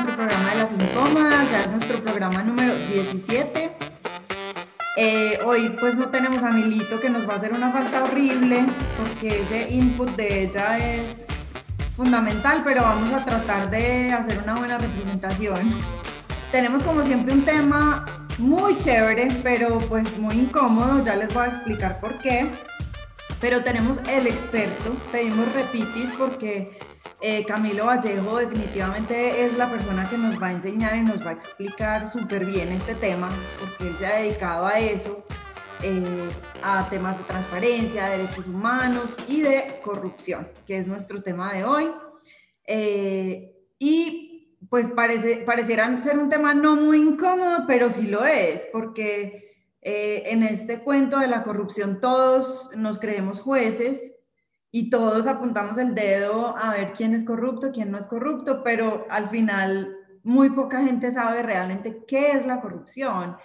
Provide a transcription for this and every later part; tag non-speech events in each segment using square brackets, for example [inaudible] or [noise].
otro programa de Las Incómodas, ya es nuestro programa número 17. Eh, hoy pues no tenemos a Milito que nos va a hacer una falta horrible porque ese input de ella es fundamental, pero vamos a tratar de hacer una buena representación. Tenemos como siempre un tema muy chévere, pero pues muy incómodo, ya les voy a explicar por qué. Pero tenemos el experto, pedimos repitis porque eh, Camilo Vallejo definitivamente es la persona que nos va a enseñar y nos va a explicar súper bien este tema, porque él se ha dedicado a eso, eh, a temas de transparencia, derechos humanos y de corrupción, que es nuestro tema de hoy. Eh, y pues parece, ser un tema no muy incómodo, pero sí lo es, porque en este cuento de la corrupción todos nos creemos jueces y todos apuntamos el dedo a ver quién es corrupto, quién no es corrupto, pero al final muy poca gente sabe realmente qué es la corrupción.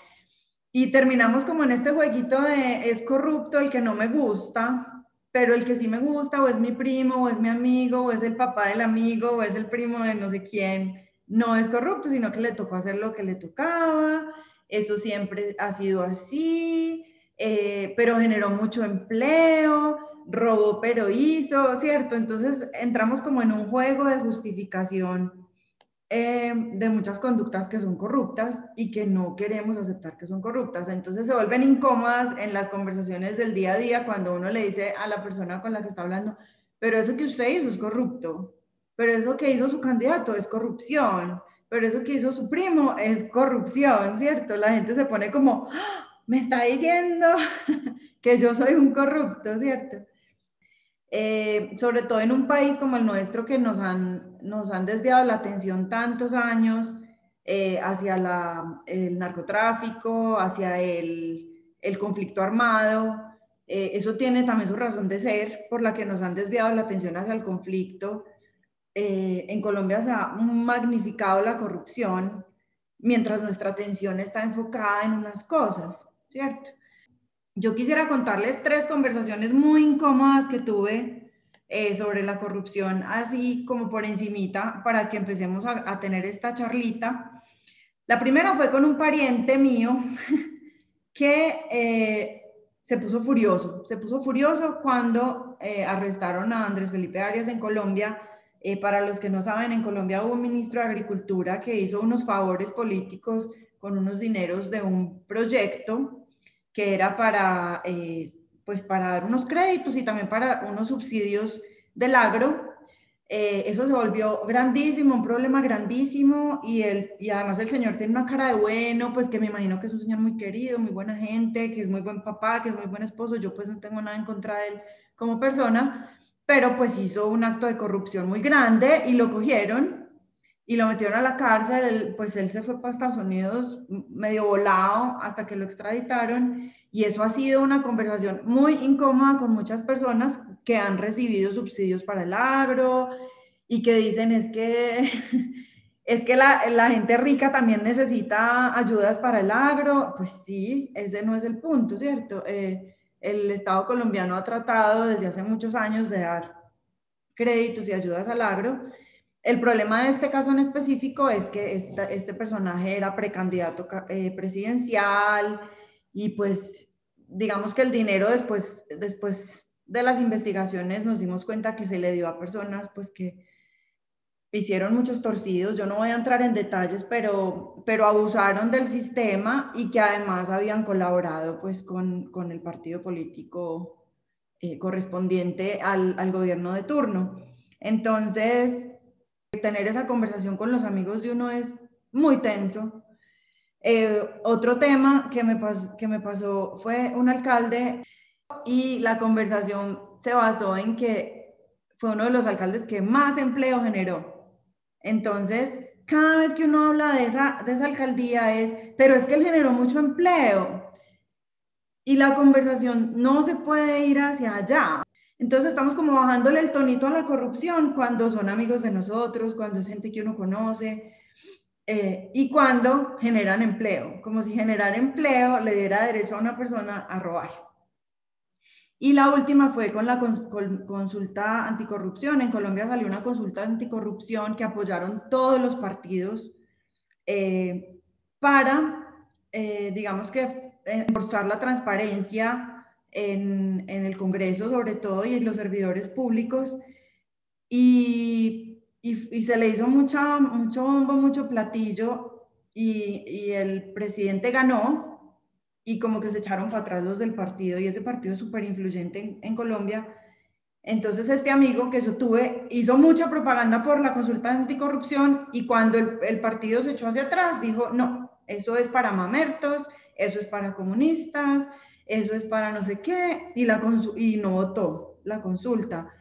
Y terminamos como en este jueguito de es corrupto el que no me gusta, pero el que sí me gusta o es mi primo o es mi amigo o es el papá del amigo o es el primo de no sé quién, no es corrupto, sino que le tocó hacer lo que le tocaba, eso siempre ha sido así, eh, pero generó mucho empleo robó pero hizo, ¿cierto? Entonces entramos como en un juego de justificación eh, de muchas conductas que son corruptas y que no queremos aceptar que son corruptas. Entonces se vuelven incómodas en las conversaciones del día a día cuando uno le dice a la persona con la que está hablando, pero eso que usted hizo es corrupto, pero eso que hizo su candidato es corrupción, pero eso que hizo su primo es corrupción, ¿cierto? La gente se pone como, ¡Ah! me está diciendo [laughs] que yo soy un corrupto, ¿cierto? Eh, sobre todo en un país como el nuestro que nos han, nos han desviado la atención tantos años eh, hacia la, el narcotráfico, hacia el, el conflicto armado. Eh, eso tiene también su razón de ser por la que nos han desviado la atención hacia el conflicto. en Colombia se ha magnificado la corrupción mientras nuestra atención está enfocada en unas cosas, ¿cierto? Yo quisiera contarles tres conversaciones muy incómodas que tuve eh, sobre la corrupción, así como por encimita, para que empecemos a, tener esta charlita. La primera fue con un pariente mío [laughs] que eh, se puso furioso, se puso furioso cuando eh, arrestaron a Andrés Felipe Arias en Colombia. para los que no saben, en Colombia hubo un ministro de Agricultura que hizo unos favores políticos con unos dineros de un proyecto que era para, eh, pues para dar unos créditos y también para unos subsidios del agro. Eh, eso se volvió grandísimo, un problema grandísimo y, el, y además el señor tiene una cara de bueno, pues que me imagino que es un señor muy querido, muy buena gente, que es muy buen papá, que es muy buen esposo, yo pues no tengo nada en contra de él como persona, pero pues hizo un acto de corrupción muy grande y lo cogieron y lo metieron a la cárcel, pues él se fue para Estados Unidos medio volado hasta que lo extraditaron y eso ha sido una conversación muy incómoda con muchas personas que han recibido subsidios para el agro y que dicen es que [laughs] es que la, la gente rica también necesita ayudas para el agro, pues sí, ese no es el punto, ¿cierto? Eh, el Estado colombiano ha tratado desde hace muchos años de dar créditos y ayudas al agro el problema de este caso en específico es que este personaje era precandidato eh, presidencial y pues digamos que el dinero después, después de las investigaciones nos dimos cuenta que se le dio a personas pues que hicieron muchos torcidos, yo no voy a entrar en detalles, pero, pero abusaron del sistema y que además habían colaborado pues con, con el partido político eh, correspondiente al, al gobierno de turno. Entonces, tener esa conversación con los amigos de uno es muy tenso. Eh, otro tema que me, pasó fue un alcalde y la conversación se basó en que fue uno de los alcaldes que más empleo generó. Entonces, cada vez que uno habla de esa, de esa alcaldía es, pero es que él generó mucho empleo. Y la conversación no se puede ir hacia allá. Entonces estamos como bajándole el tonito a la corrupción cuando son amigos de nosotros, cuando es gente que uno conoce eh, y cuando generan empleo, como si generar empleo le diera derecho a una persona a robar. Y la última fue con la consulta anticorrupción. En Colombia salió una consulta anticorrupción que apoyaron todos los partidos eh, para, eh, digamos que, forzar la transparencia en, el Congreso sobre todo y en los servidores públicos. Y, y, se le hizo mucha, mucho bombo, mucho platillo y, y el presidente ganó y como que se echaron para atrás los del partido y ese partido es súper influyente en, Colombia. Entonces este amigo que yo tuve hizo mucha propaganda por la consulta anticorrupción y cuando el, partido se echó hacia atrás dijo, no, eso es para mamertos, eso es para comunistas, eso es para no sé qué, y, la y no votó la consulta.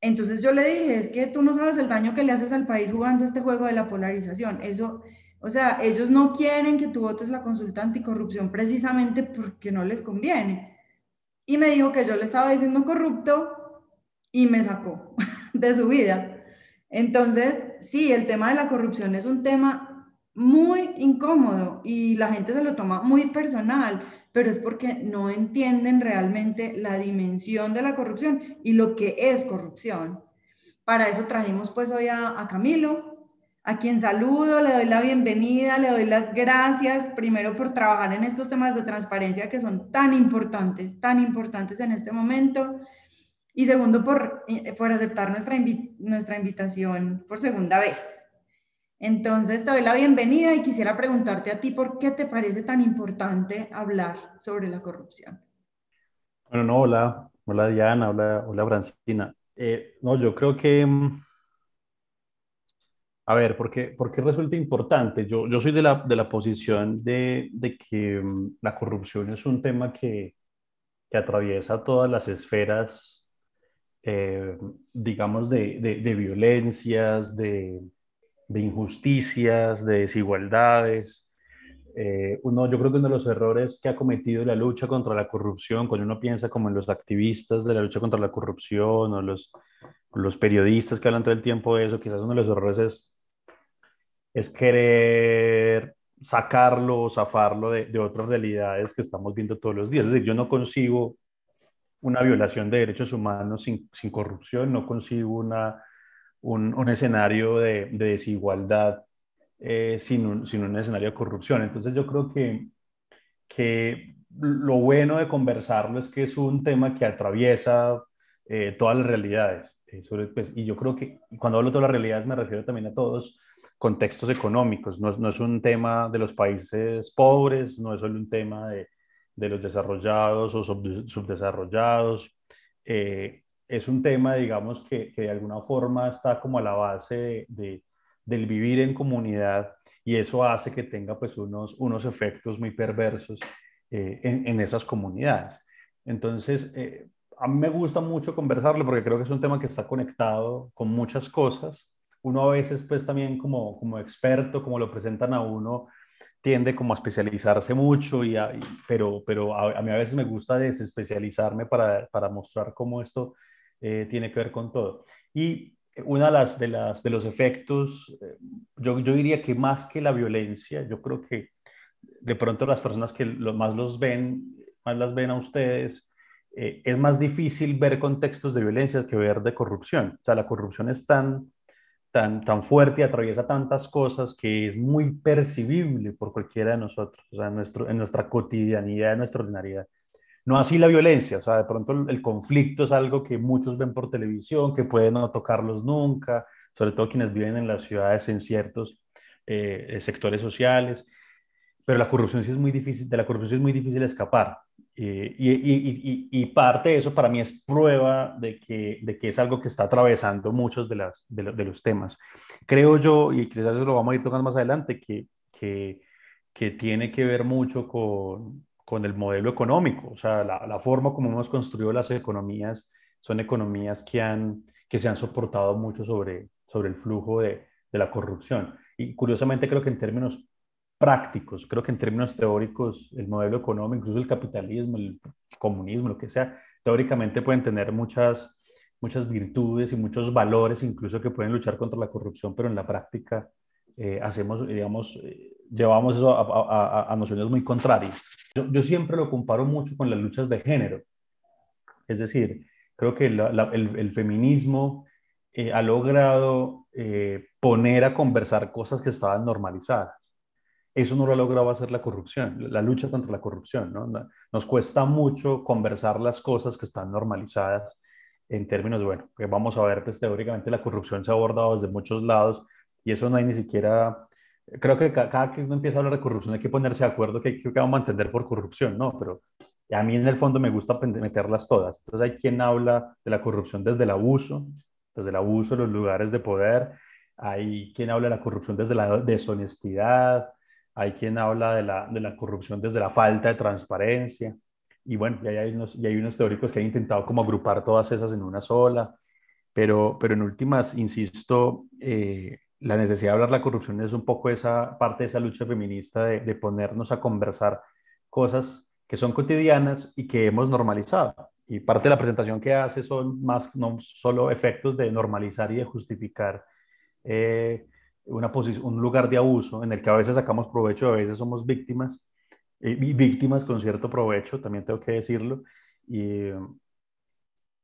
Entonces yo le dije, es que tú no sabes el daño que le haces al país jugando este juego de la polarización. Eso, o sea, ellos no quieren que tú votes la consulta anticorrupción precisamente porque no les conviene. Y me dijo que yo le estaba diciendo corrupto y me sacó [laughs] de su vida. Entonces, sí, el tema de la corrupción es un tema muy incómodo y la gente se lo toma muy personal, pero es porque no entienden realmente la dimensión de la corrupción y lo que es corrupción. Para eso trajimos pues hoy a, a Camilo, a quien saludo, le doy la bienvenida, le doy las gracias, primero por trabajar en estos temas de transparencia que son tan importantes, tan importantes en este momento, y segundo por, eh, por aceptar nuestra, nuestra invitación por segunda vez. Entonces, te doy la bienvenida y quisiera preguntarte a ti por qué te parece tan importante hablar sobre la corrupción. Bueno, no, hola, hola Diana, hola, hola Brancina. Eh, no, yo creo que mm, a ver, ¿por qué, resulta importante? Yo, yo soy de la, de la posición de, de que um, la corrupción es un tema que, que atraviesa todas las esferas, eh, digamos, de, de, violencias, de, injusticias, de desigualdades. Eh, uno, yo creo que uno de los errores que ha cometido la lucha contra la corrupción, cuando uno piensa como en los activistas de la lucha contra la corrupción o los, los periodistas que hablan todo el tiempo de eso, quizás uno de los errores es es querer sacarlo o zafarlo de, de, otras realidades que estamos viendo todos los días. Es decir, yo no consigo una violación de derechos humanos sin, sin corrupción, no consigo una, un, escenario de, de desigualdad eh, sin, un, sin, un, escenario de corrupción. Entonces yo creo que, que lo bueno de conversarlo es que es un tema que atraviesa eh, todas las realidades. Eh, sobre, pues, y yo creo que cuando hablo de todas las realidades me refiero también a todos contextos económicos. No, no, es un tema de los países pobres, no es solo un tema de, de los desarrollados o subdesarrollados. Es un tema, digamos, que, que, de alguna forma está como a la base de, del vivir en comunidad y eso hace que tenga pues unos, unos efectos muy perversos eh, en, en, esas comunidades. Entonces, eh, a mí me gusta mucho conversarlo porque creo que es un tema que está conectado con muchas cosas uno a veces pues también como, como experto, como lo presentan a uno, tiende como a especializarse mucho, y, pero, pero a, mí a veces me gusta desespecializarme para, para mostrar cómo esto eh, tiene que ver con todo. Y una de las de, las, de los efectos, eh, yo, diría que más que la violencia, yo creo que de pronto las personas que más los ven, más las ven a ustedes, eh, es más difícil ver contextos de violencia que ver de corrupción. O sea, la corrupción es tan tan, tan fuerte y atraviesa tantas cosas que es muy percibible por cualquiera de nosotros, o sea, en, nuestro, en nuestra cotidianidad, en nuestra ordinariedad. No así la violencia, o sea, de pronto el, conflicto es algo que muchos ven por televisión, que pueden no tocarlos nunca, sobre todo quienes viven en las ciudades en ciertos eh, sectores sociales, pero la corrupción sí es muy difícil, de la corrupción es muy difícil escapar. Eh, y, y, y, parte de eso para mí es prueba de que, de que es algo que está atravesando muchos de, las, de, los temas. Creo yo, y quizás eso lo vamos a ir tocando más adelante, que, que, que tiene que ver mucho con, con, el modelo económico, o sea, la, forma como hemos construido las economías son economías que, han, que se han soportado mucho sobre, sobre el flujo de, de la corrupción. Y curiosamente creo que en términos prácticos. Creo que en términos teóricos, el modelo económico, incluso el capitalismo, el comunismo, lo que sea, teóricamente pueden tener muchas, muchas virtudes y muchos valores, incluso que pueden luchar contra la corrupción, pero en la práctica eh, hacemos, digamos, eh, llevamos eso a, a, nociones muy contrarias. Yo, yo, siempre lo comparo mucho con las luchas de género. Es decir, creo que el, feminismo eh, ha logrado eh, poner a conversar cosas que estaban normalizadas. Eso no lo ha logrado hacer la corrupción, la lucha contra la corrupción. ¿no? Nos cuesta mucho conversar las cosas que están normalizadas en términos, bueno, que vamos a ver, pues teóricamente la corrupción se ha abordado desde muchos lados y eso no hay ni siquiera, creo que cada, que uno empieza a hablar de corrupción hay que ponerse de acuerdo que, que vamos a entender por corrupción, ¿no? Pero a mí en el fondo me gusta meterlas todas. Entonces hay quien habla de la corrupción desde el abuso, desde el abuso de los lugares de poder, hay quien habla de la corrupción desde la deshonestidad, hay quien habla de la, de la corrupción desde la falta de transparencia. Y bueno, y hay, unos, y hay unos teóricos que han intentado como agrupar todas esas en una sola, pero, pero en últimas, insisto, eh, la necesidad de hablar de la corrupción es un poco esa parte de esa lucha feminista de, ponernos a conversar cosas que son cotidianas y que hemos normalizado. Y parte de la presentación que hace son más, no solo efectos de normalizar y de justificar eh, una un lugar de abuso en el que a veces sacamos provecho, a veces somos víctimas, eh, víctimas con cierto provecho, también tengo que decirlo, y,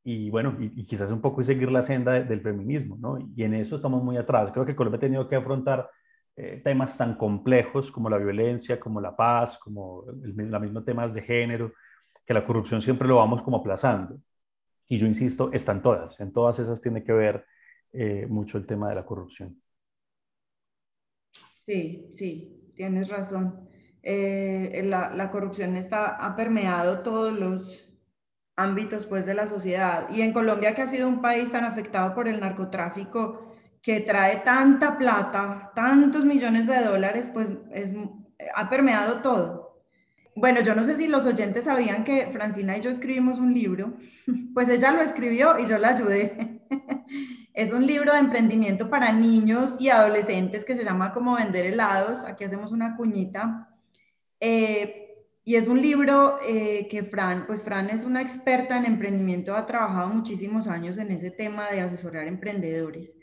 y bueno, y, quizás un poco seguir la senda del feminismo, ¿no? Y en eso estamos muy atrás. Creo que Colombia ha tenido que afrontar eh, temas tan complejos como la violencia, como la paz, como el, la misma temas de género, que la corrupción siempre lo vamos como aplazando. Y yo insisto, están todas, en todas esas tiene que ver eh, mucho el tema de la corrupción. Sí, sí, tienes razón. Eh, la, la, corrupción está, ha permeado todos los ámbitos pues, de la sociedad. Y en Colombia, que ha sido un país tan afectado por el narcotráfico, que trae tanta plata, tantos millones de dólares, pues es, ha permeado todo. Bueno, yo no sé si los oyentes sabían que Francina y yo escribimos un libro, [laughs] pues ella lo escribió y yo la ayudé. [laughs] Es un libro de emprendimiento para niños y adolescentes que se llama como vender helados. Aquí hacemos una cuñita. Eh, y es un libro eh, que Fran, pues Fran es una experta en emprendimiento, ha trabajado muchísimos años en ese tema de asesorar emprendedores.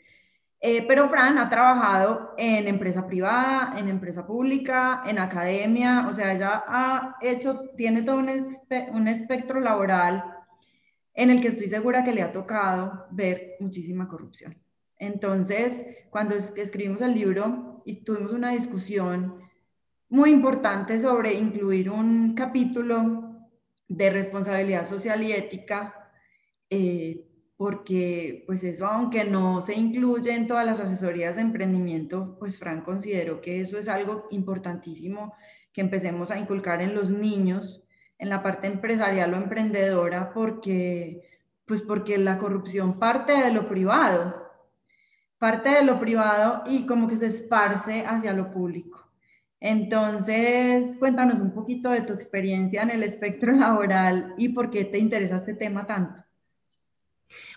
Eh, pero Fran ha trabajado en empresa privada, en empresa pública, en academia, o sea, ella ha hecho, tiene todo un, un espectro laboral en el que estoy segura que le ha tocado ver muchísima corrupción. Entonces, cuando escribimos el libro y tuvimos una discusión muy importante sobre incluir un capítulo de responsabilidad social y ética, eh, porque pues eso, aunque no se incluye en todas las asesorías de emprendimiento, pues Fran consideró que eso es algo importantísimo que empecemos a inculcar en los niños en la parte empresarial o emprendedora porque, pues porque la corrupción parte de lo privado, parte de lo privado y como que se esparce hacia lo público. Entonces, cuéntanos un poquito de tu experiencia en el espectro [laughs] laboral y por qué te interesa este tema tanto.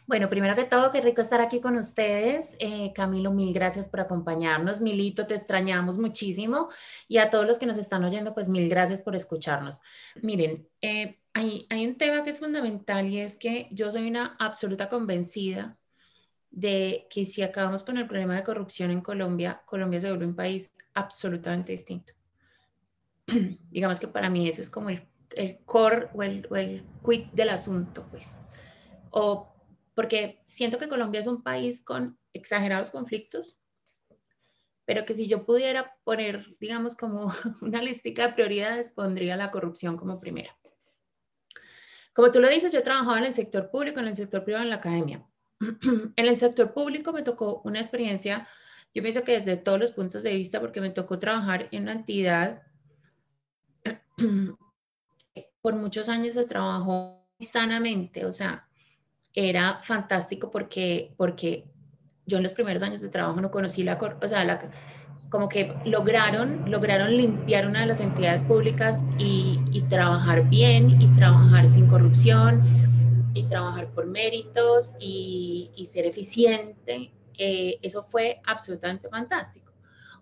Bueno, primero que todo, qué rico estar aquí con ustedes. Eh, Camilo, mil gracias por acompañarnos. Milito, te extrañamos muchísimo. Y a todos los que nos están oyendo, pues mil gracias por escucharnos. Miren, eh, hay, hay un tema que es fundamental y es que yo soy una absoluta convencida de que si acabamos con el problema de corrupción en Colombia, Colombia se vuelve un país absolutamente distinto. [clears throat] Digamos que para mí ese es como el, el core o el, o el del asunto, pues. O porque siento que Colombia es un país con exagerados conflictos, pero que si yo pudiera poner, digamos, como [laughs] una lista de prioridades, pondría la corrupción como primera. Como tú lo dices, yo he trabajado en el sector público, en el sector privado, en la academia. [clears throat] En el sector público me tocó una experiencia, yo pienso que desde todos los puntos de vista, porque me tocó trabajar en una entidad, [clears throat] por muchos años se trabajó sanamente, o sea, era fantástico porque, porque yo en los primeros años de trabajo no conocí la, o sea, la, como que lograron, lograron limpiar una de las entidades públicas y, y trabajar bien y trabajar sin corrupción y trabajar por méritos y, y ser eficiente. Eh, eso fue absolutamente fantástico.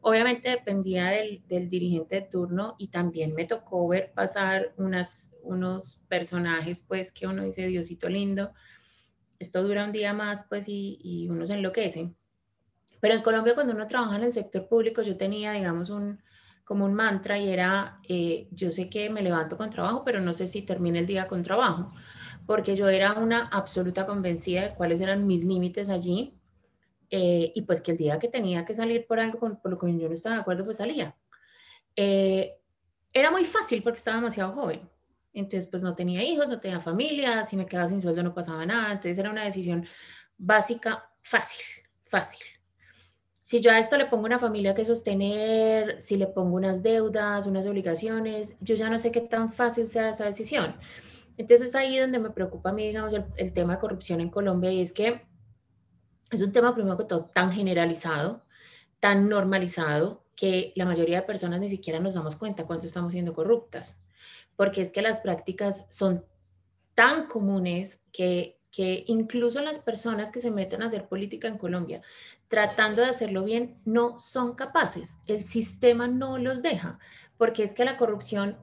Obviamente dependía del, del, dirigente de turno y también me tocó ver pasar unos personajes pues que uno dice, Diosito lindo, esto dura un día más, pues, y, uno se enloquece. Pero en Colombia, cuando uno trabaja en el sector público, yo tenía, digamos, un, como un mantra y era, eh, yo sé que me levanto con trabajo, pero no sé si termine el día con trabajo, porque yo era una absoluta convencida de cuáles eran mis límites allí eh, y pues que el día que tenía que salir por algo por lo que yo no estaba de acuerdo, pues salía. Eh, era muy fácil porque estaba demasiado joven. Entonces, pues no tenía hijos, no tenía familia, si me quedaba sin sueldo no pasaba nada. Entonces era una decisión básica, fácil, fácil. Si yo a esto le pongo una familia que sostener, si le pongo unas deudas, unas obligaciones, yo ya no sé qué tan fácil sea esa decisión. Entonces es ahí donde me preocupa a mí, digamos, el, tema de corrupción en Colombia y es que es un tema, primero que todo, tan generalizado, tan normalizado, que la mayoría de personas ni siquiera nos damos cuenta cuánto estamos siendo corruptas, porque es que las prácticas son tan comunes que, que incluso las personas que se meten a hacer política en Colombia, tratando de hacerlo bien, no son capaces. El sistema no los deja, porque es que la corrupción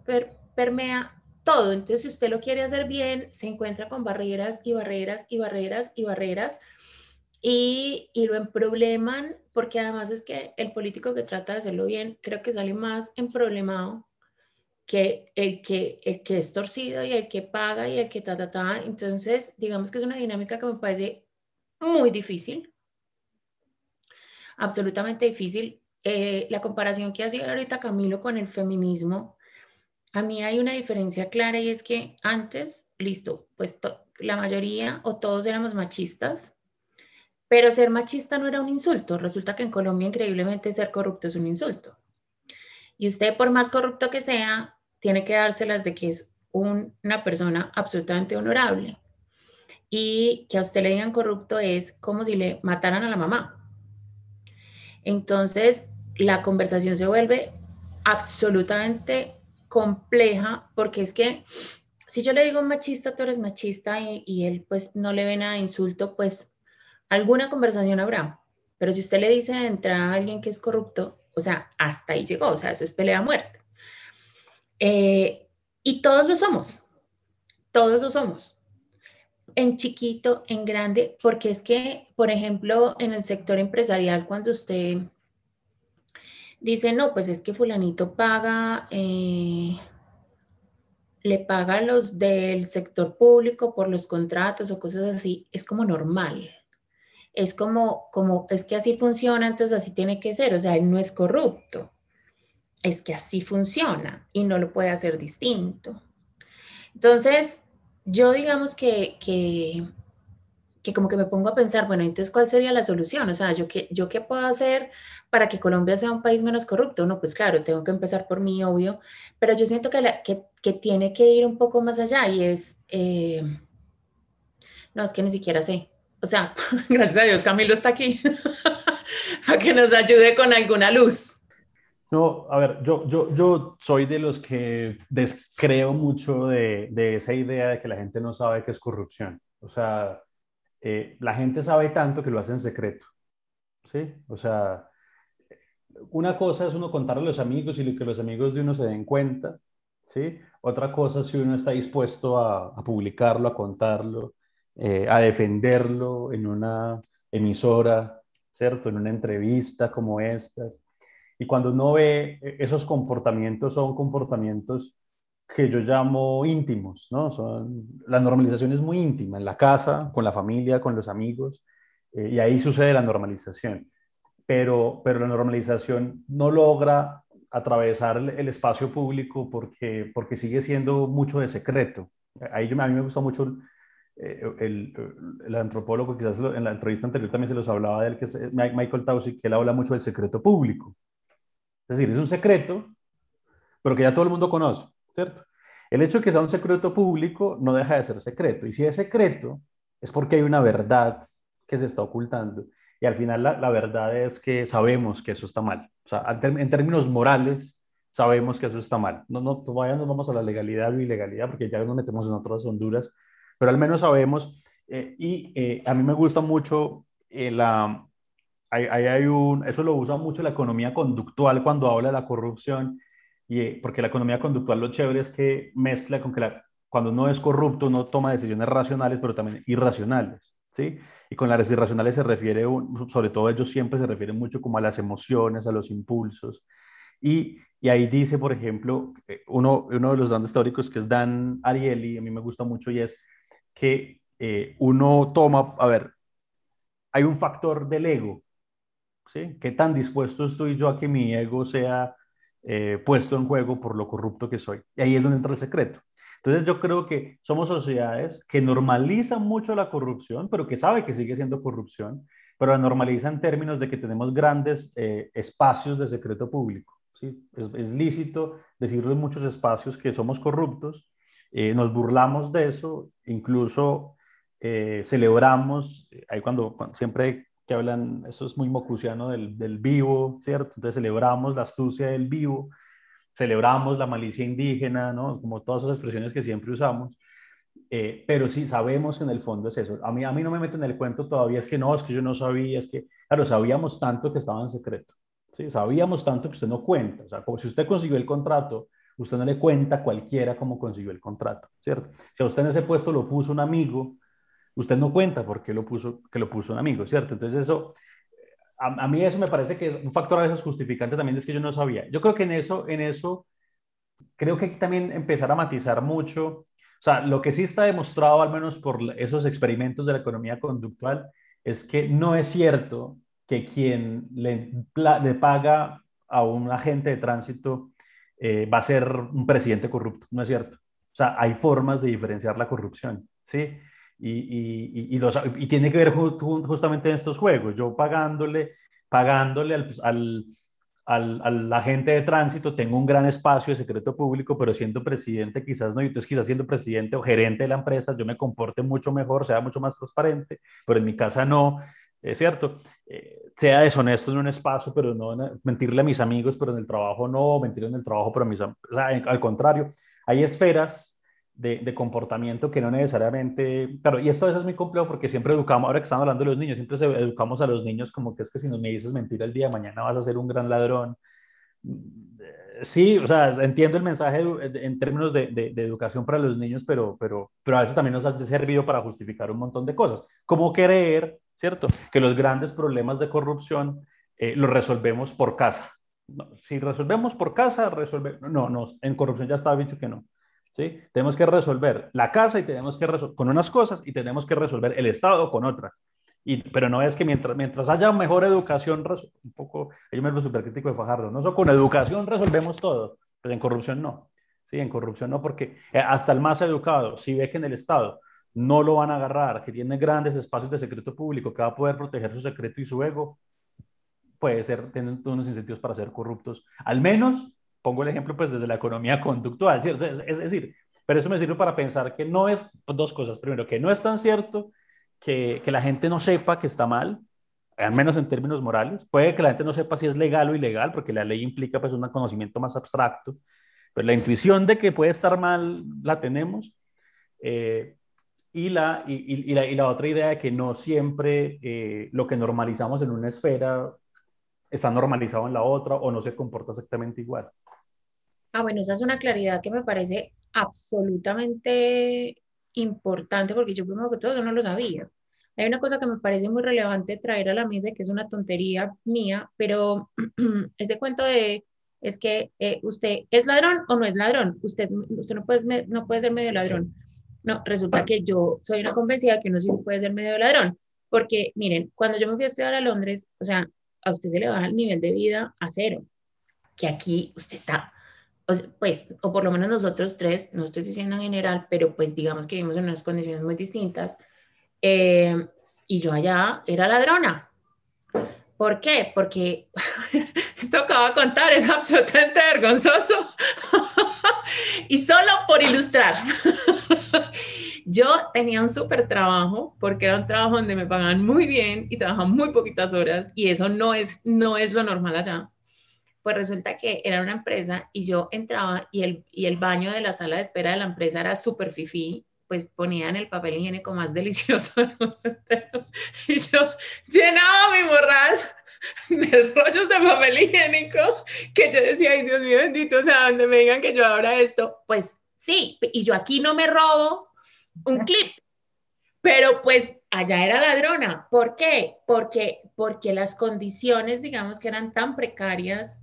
permea todo. Entonces, si usted lo quiere hacer bien, se encuentra con barreras y barreras y barreras y barreras y, y lo emprobleman, porque además es que el político que trata de hacerlo bien, creo que sale más emproblemado que el que, el que es torcido y el que paga y el que ta, ta, ta. Entonces, digamos que es una dinámica que me parece muy difícil, absolutamente difícil. Eh, la comparación que hacía ahorita Camilo con el feminismo, a mí hay una diferencia clara y es que antes, listo, pues la mayoría o todos éramos machistas, pero ser machista no era un insulto. Resulta que en Colombia increíblemente ser corrupto es un insulto. Y usted, por más corrupto que sea, tiene que dárselas de que es una persona absolutamente honorable. Y que a usted le digan corrupto es como si le mataran a la mamá. Entonces, la conversación se vuelve absolutamente compleja porque es que si yo le digo machista, tú eres machista y, él pues no le ve nada de insulto, pues alguna conversación habrá. Pero si usted le dice de entrada a alguien que es corrupto, o sea, hasta ahí llegó, o sea, eso es pelea a muerte. Eh, y todos lo somos, todos lo somos, en chiquito, en grande, porque es que, por ejemplo, en el sector empresarial, cuando usted dice, no, pues es que fulanito paga, eh, le paga a los del sector público por los contratos o cosas así, es como normal. Es como, como, es que así funciona, entonces así tiene que ser, o sea, él no es corrupto, es que así funciona y no lo puede hacer distinto. Entonces, yo digamos que, que, que como que me pongo a pensar, bueno, entonces, ¿cuál sería la solución? O sea, ¿yo qué, yo qué puedo hacer para que Colombia sea un país menos corrupto? No, pues claro, tengo que empezar por mí, obvio, pero yo siento que, que, que, tiene que ir un poco más allá y es, eh, no, es que ni siquiera sé. O sea, [laughs] gracias a Dios, Camilo está aquí [laughs] para que nos ayude con alguna luz. No, a ver, yo, yo, yo soy de los que descreo mucho de, de esa idea de que la gente no sabe qué es corrupción. O sea, eh, la gente sabe tanto que lo hace en secreto. ¿Sí? O sea, una cosa es uno contarle a los amigos y que los amigos de uno se den cuenta. ¿Sí? Otra cosa es si uno está dispuesto a, publicarlo, a contarlo, eh, a defenderlo en una emisora, ¿cierto? En una entrevista como estas. Y cuando uno ve eh, esos comportamientos, son comportamientos que yo llamo íntimos, ¿no? Son, la normalización es muy íntima, en la casa, con la familia, con los amigos, eh, y ahí sucede la normalización. Pero, pero la normalización no logra atravesar el, espacio público porque, porque sigue siendo mucho de secreto. Ahí yo, a mí me gusta mucho eh, el, el, antropólogo, quizás en la entrevista anterior también se los hablaba de él, que es eh, Michael Taussig, que él habla mucho del secreto público. Es decir, es un secreto, pero que ya todo el mundo conoce. ¿Cierto? El hecho de que sea un secreto público no deja de ser secreto. Y si es secreto, es porque hay una verdad que se está ocultando. Y al final la, verdad es que sabemos que eso está mal. O sea, en términos morales, sabemos que eso está mal. No, no, todavía no vamos a la legalidad o ilegalidad porque ya nos metemos en otras Honduras, pero al menos sabemos. Eh, y eh, a mí me gusta mucho eh, la... Hay, hay, un, eso lo usa mucho la economía conductual cuando habla de la corrupción y, eh, porque la economía conductual lo chévere es que mezcla con que la, cuando uno es corrupto uno toma decisiones racionales, pero también irracionales, ¿sí? Y con las irracionales se refiere, sobre todo ellos siempre se refieren mucho como a las emociones, a los impulsos. Y, y ahí dice, por ejemplo, eh, uno, uno de los grandes teóricos que es Dan Ariely, a mí me gusta mucho, y es que eh, uno toma, a ver, hay un factor del ego, ¿sí? ¿Qué tan dispuesto estoy yo a que mi ego sea eh, puesto en juego por lo corrupto que soy? Y ahí es donde entra el secreto. Entonces yo creo que somos sociedades que normalizan mucho la corrupción, pero que sabe que sigue siendo corrupción, pero la normalizan en términos de que tenemos grandes eh, espacios de secreto público. ¿sí? Es, lícito decirlo en muchos espacios que somos corruptos, eh, nos burlamos de eso, incluso celebramos, ahí cuando, cuando, siempre que hablan, eso es muy mocusiano del, del vivo, ¿cierto? Entonces celebramos la astucia del vivo, celebramos la malicia indígena, ¿no? Como todas esas expresiones que siempre usamos. Eh, pero sí sabemos que en el fondo es eso. A mí, a mí no me meten en el cuento todavía, es que no, es que yo no sabía, es que, claro, sabíamos tanto que estaba en secreto. ¿sí? Sabíamos tanto que usted no cuenta. O sea, como si usted consiguió el contrato, usted no le cuenta a cualquiera cómo consiguió el contrato, ¿cierto? Si a usted en ese puesto lo puso un amigo, usted no cuenta por qué lo puso, que lo puso un amigo, ¿cierto? Entonces eso, a, mí eso me parece que es un factor a veces justificante también es que yo no sabía. Yo creo que en eso, en eso, creo que hay que también empezar a matizar mucho. O sea, lo que sí está demostrado, al menos por esos experimentos de la economía conductual, es que no es cierto que quien le, le paga a un agente de tránsito eh, va a ser un presidente corrupto. No es cierto. O sea, hay formas de diferenciar la corrupción, ¿sí? Y, y, los, y, tiene que ver justamente en estos juegos. Yo pagándole, pagándole al, al, al, al, agente de tránsito, tengo un gran espacio de secreto público, pero siendo presidente quizás no, y entonces quizás siendo presidente o gerente de la empresa, yo me comporte mucho mejor, sea mucho más transparente, pero en mi casa no, es cierto, eh, sea deshonesto en un espacio, pero no mentirle a mis amigos, pero en el trabajo no, mentir en el trabajo, pero a mis, o sea, al contrario, hay esferas de, comportamiento que no necesariamente, claro, y esto a veces es muy complejo porque siempre educamos, ahora que estamos hablando de los niños, siempre educamos a los niños como que es que si no me dices mentira el día de mañana vas a ser un gran ladrón. Sí, o sea, entiendo el mensaje en términos de, de, educación para los niños, pero, pero, pero a veces también nos ha servido para justificar un montón de cosas, como creer, ¿cierto? Que los grandes problemas de corrupción eh, los resolvemos por casa. si resolvemos por casa, resolvemos... No, no, en corrupción ya estaba dicho que no. ¿Sí? Tenemos que resolver la casa y tenemos que con unas cosas y tenemos que resolver el Estado con otras. Y, pero no es que mientras, mientras haya mejor educación, un poco, yo me lo súper crítico de Fajardo, no, con educación resolvemos todo, pero en corrupción no. Sí, en corrupción no, porque eh, hasta el más educado, si ve que en el Estado no lo van a agarrar, que tiene grandes espacios de secreto público, que va a poder proteger su secreto y su ego, puede ser, tienen unos incentivos para ser corruptos, al menos pongo el ejemplo pues desde la economía conductual, Es, decir, pero eso me sirve para pensar que no es, pues, dos cosas, primero, que no es tan cierto que, que la gente no sepa que está mal, al menos en términos morales, puede que la gente no sepa si es legal o ilegal, porque la ley implica pues un conocimiento más abstracto, pero la intuición de que puede estar mal la tenemos. Eh, y la, y, la, y, la, otra idea de que no siempre eh, lo que normalizamos en una esfera está normalizado en la otra o no se comporta exactamente igual. Ah, bueno, esa es una claridad que me parece absolutamente importante porque yo primero que todo yo no lo sabía. Hay una cosa que me parece muy relevante traer a la mesa que es una tontería mía, pero [clears throat] ese cuento de es que eh, usted es ladrón o no es ladrón, usted, usted no, puede, no puede ser medio ladrón. No, resulta que yo soy una convencida que uno sí puede ser medio ladrón, porque miren, cuando yo me fui a estudiar a Londres, o sea, a usted se le baja el nivel de vida a cero, que aquí usted está pues, o por lo menos nosotros tres, no estoy diciendo en general, pero pues digamos que vivimos en unas condiciones muy distintas. Eh, y yo allá era ladrona. ¿Por qué? Porque [laughs] esto acabo de contar, es absolutamente vergonzoso. [laughs] y solo por ilustrar. [laughs] yo tenía un súper trabajo porque era un trabajo donde me pagaban muy bien y trabajaban muy poquitas horas y eso no es, no es lo normal allá. Pues resulta que era una empresa y yo entraba y el, y el baño de la sala de espera de la empresa era súper fifí, pues ponían el papel higiénico más [laughs] delicioso. y yo llenaba mi morral de rollos de papel higiénico que yo decía, ay Dios mío bendito, o sea, donde me digan que yo abra esto, pues sí, y yo aquí no me robo un clip, pero pues allá era ladrona. ¿Por qué? Porque, porque las condiciones, digamos, que eran tan precarias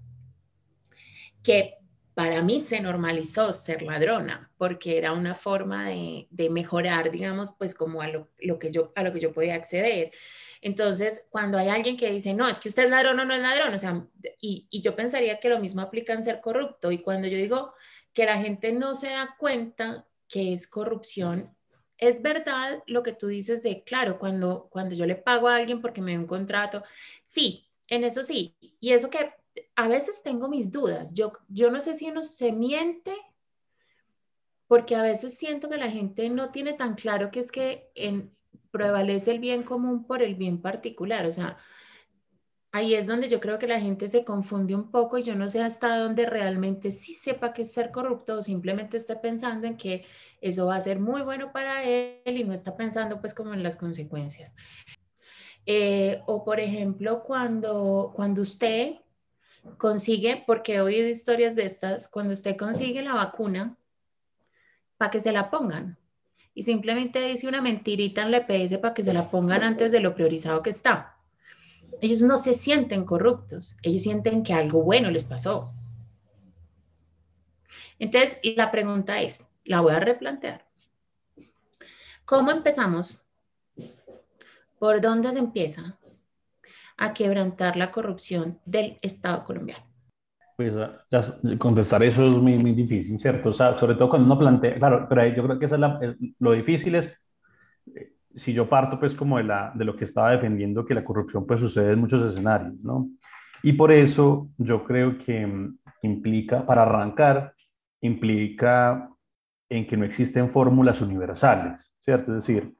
que para mí se normalizó ser ladrona, porque era una forma de, mejorar, digamos, pues como a lo, que yo, a lo que yo podía acceder. Entonces, cuando hay alguien que dice, no, es que usted es ladrón o no es ladrón, o sea, y, y yo pensaría que lo mismo aplica en ser corrupto. Y cuando yo digo que la gente no se da cuenta que es corrupción, es verdad lo que tú dices de, claro, cuando, cuando yo le pago a alguien porque me da un contrato, sí, en eso sí. Y eso que a veces tengo mis dudas. Yo, yo no sé si uno se miente porque a veces siento que la gente no tiene tan claro que es que en, prevalece el bien común por el bien particular. O sea, ahí es donde yo creo que la gente se confunde un poco y yo no sé hasta dónde realmente sí sepa que es ser corrupto o simplemente está pensando en que eso va a ser muy bueno para él y no está pensando pues como en las consecuencias. Eh, o por ejemplo, cuando, cuando usted consigue, porque he oído historias de estas, cuando usted consigue la vacuna para que se la pongan y simplemente dice una mentirita en la EPS para que se la pongan antes de lo priorizado que está. Ellos no se sienten corruptos, ellos sienten que algo bueno les pasó. Entonces, la pregunta es, la voy a replantear. ¿Cómo empezamos? ¿Por dónde se empieza? A quebrantar la corrupción del Estado colombiano? Pues ah, contestar eso es muy, muy difícil, ¿cierto? O sea, sobre todo cuando uno plantea, claro, pero yo creo que es lo difícil es, eh, si yo parto pues como de, la, de lo que estaba defendiendo, que la corrupción pues sucede en muchos escenarios, ¿no? Y por eso yo creo que mm, implica, para arrancar, implica en que no existen fórmulas universales, ¿cierto? Es decir,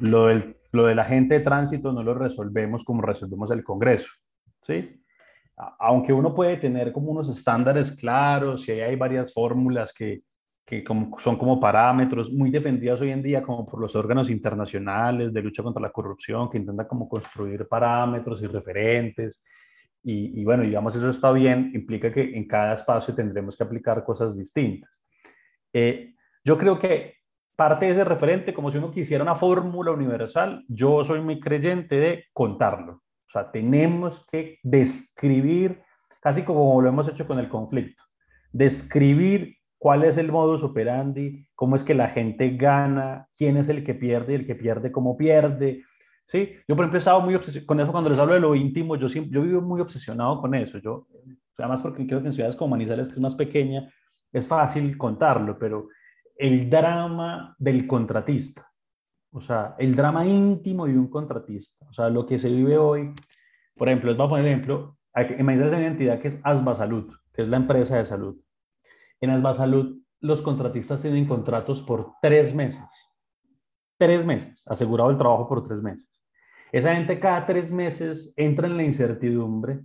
lo del lo de la gente de tránsito no lo resolvemos como resolvemos el Congreso, ¿sí? Aunque uno puede tener como unos estándares claros y hay varias fórmulas que, que son como parámetros muy defendidas hoy en día como por los órganos internacionales de lucha contra la corrupción que intentan como construir parámetros y referentes y, y, bueno, digamos, eso está bien, implica que en cada espacio tendremos que aplicar cosas distintas. Eh, yo creo que parte de ese referente, como si uno quisiera una fórmula universal, yo soy muy creyente de contarlo. O sea, tenemos que describir, casi como lo hemos hecho con el conflicto, describir cuál es el modus operandi, cómo es que la gente gana, quién es el que pierde y el que pierde cómo pierde. ¿sí? Yo, por ejemplo, he estado muy obsesionado con eso cuando les hablo de lo íntimo, yo, siempre, yo vivo muy obsesionado con eso. Yo, además, porque creo que en ciudades como Manizales, que es más pequeña, es fácil contarlo, pero el drama del contratista, o sea, el drama íntimo de un contratista, o sea, lo que se vive hoy, por ejemplo, les voy a poner el ejemplo, imagínense una entidad que es Asba Salud, que es la empresa de salud. En Asba Salud, los contratistas tienen contratos por tres meses, tres meses, asegurado el trabajo por tres meses. Esa gente cada tres meses entra en la incertidumbre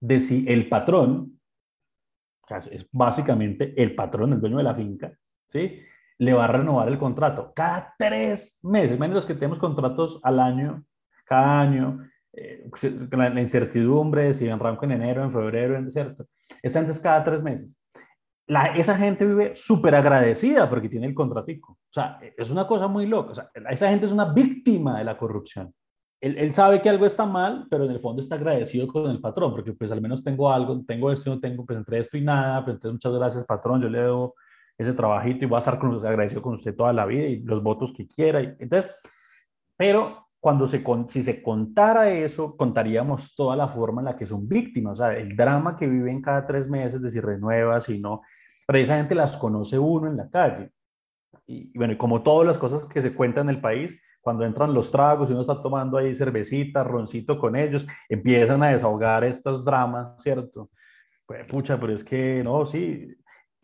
de si el patrón, o sea, es básicamente el patrón, el dueño de la finca, ¿sí? Le va a renovar el contrato cada tres meses. Imagínense los que tenemos contratos al año, cada año, eh, la, incertidumbre, si arranco en enero, en febrero, ¿cierto? Esa gente es cada tres meses. La, esa gente vive súper agradecida porque tiene el contratico. O sea, es una cosa muy loca. O sea, esa gente es una víctima de la corrupción. Él, él, sabe que algo está mal, pero en el fondo está agradecido con el patrón, porque pues al menos tengo algo, tengo esto, no tengo, pues entre esto y nada, pues entonces muchas gracias patrón, yo le debo ese trabajito y voy a estar con, agradecido con usted toda la vida y los votos que quiera. entonces, pero cuando se, si se contara eso, contaríamos toda la forma en la que son víctimas, el drama que viven cada tres meses de si renueva, si no, precisamente las conoce uno en la calle. Y, y bueno, y como todas las cosas que se cuentan en el país, cuando entran los tragos y uno está tomando ahí cervecita, roncito con ellos, empiezan a desahogar estos dramas, ¿cierto? Pues, pucha, pero es que, no, sí,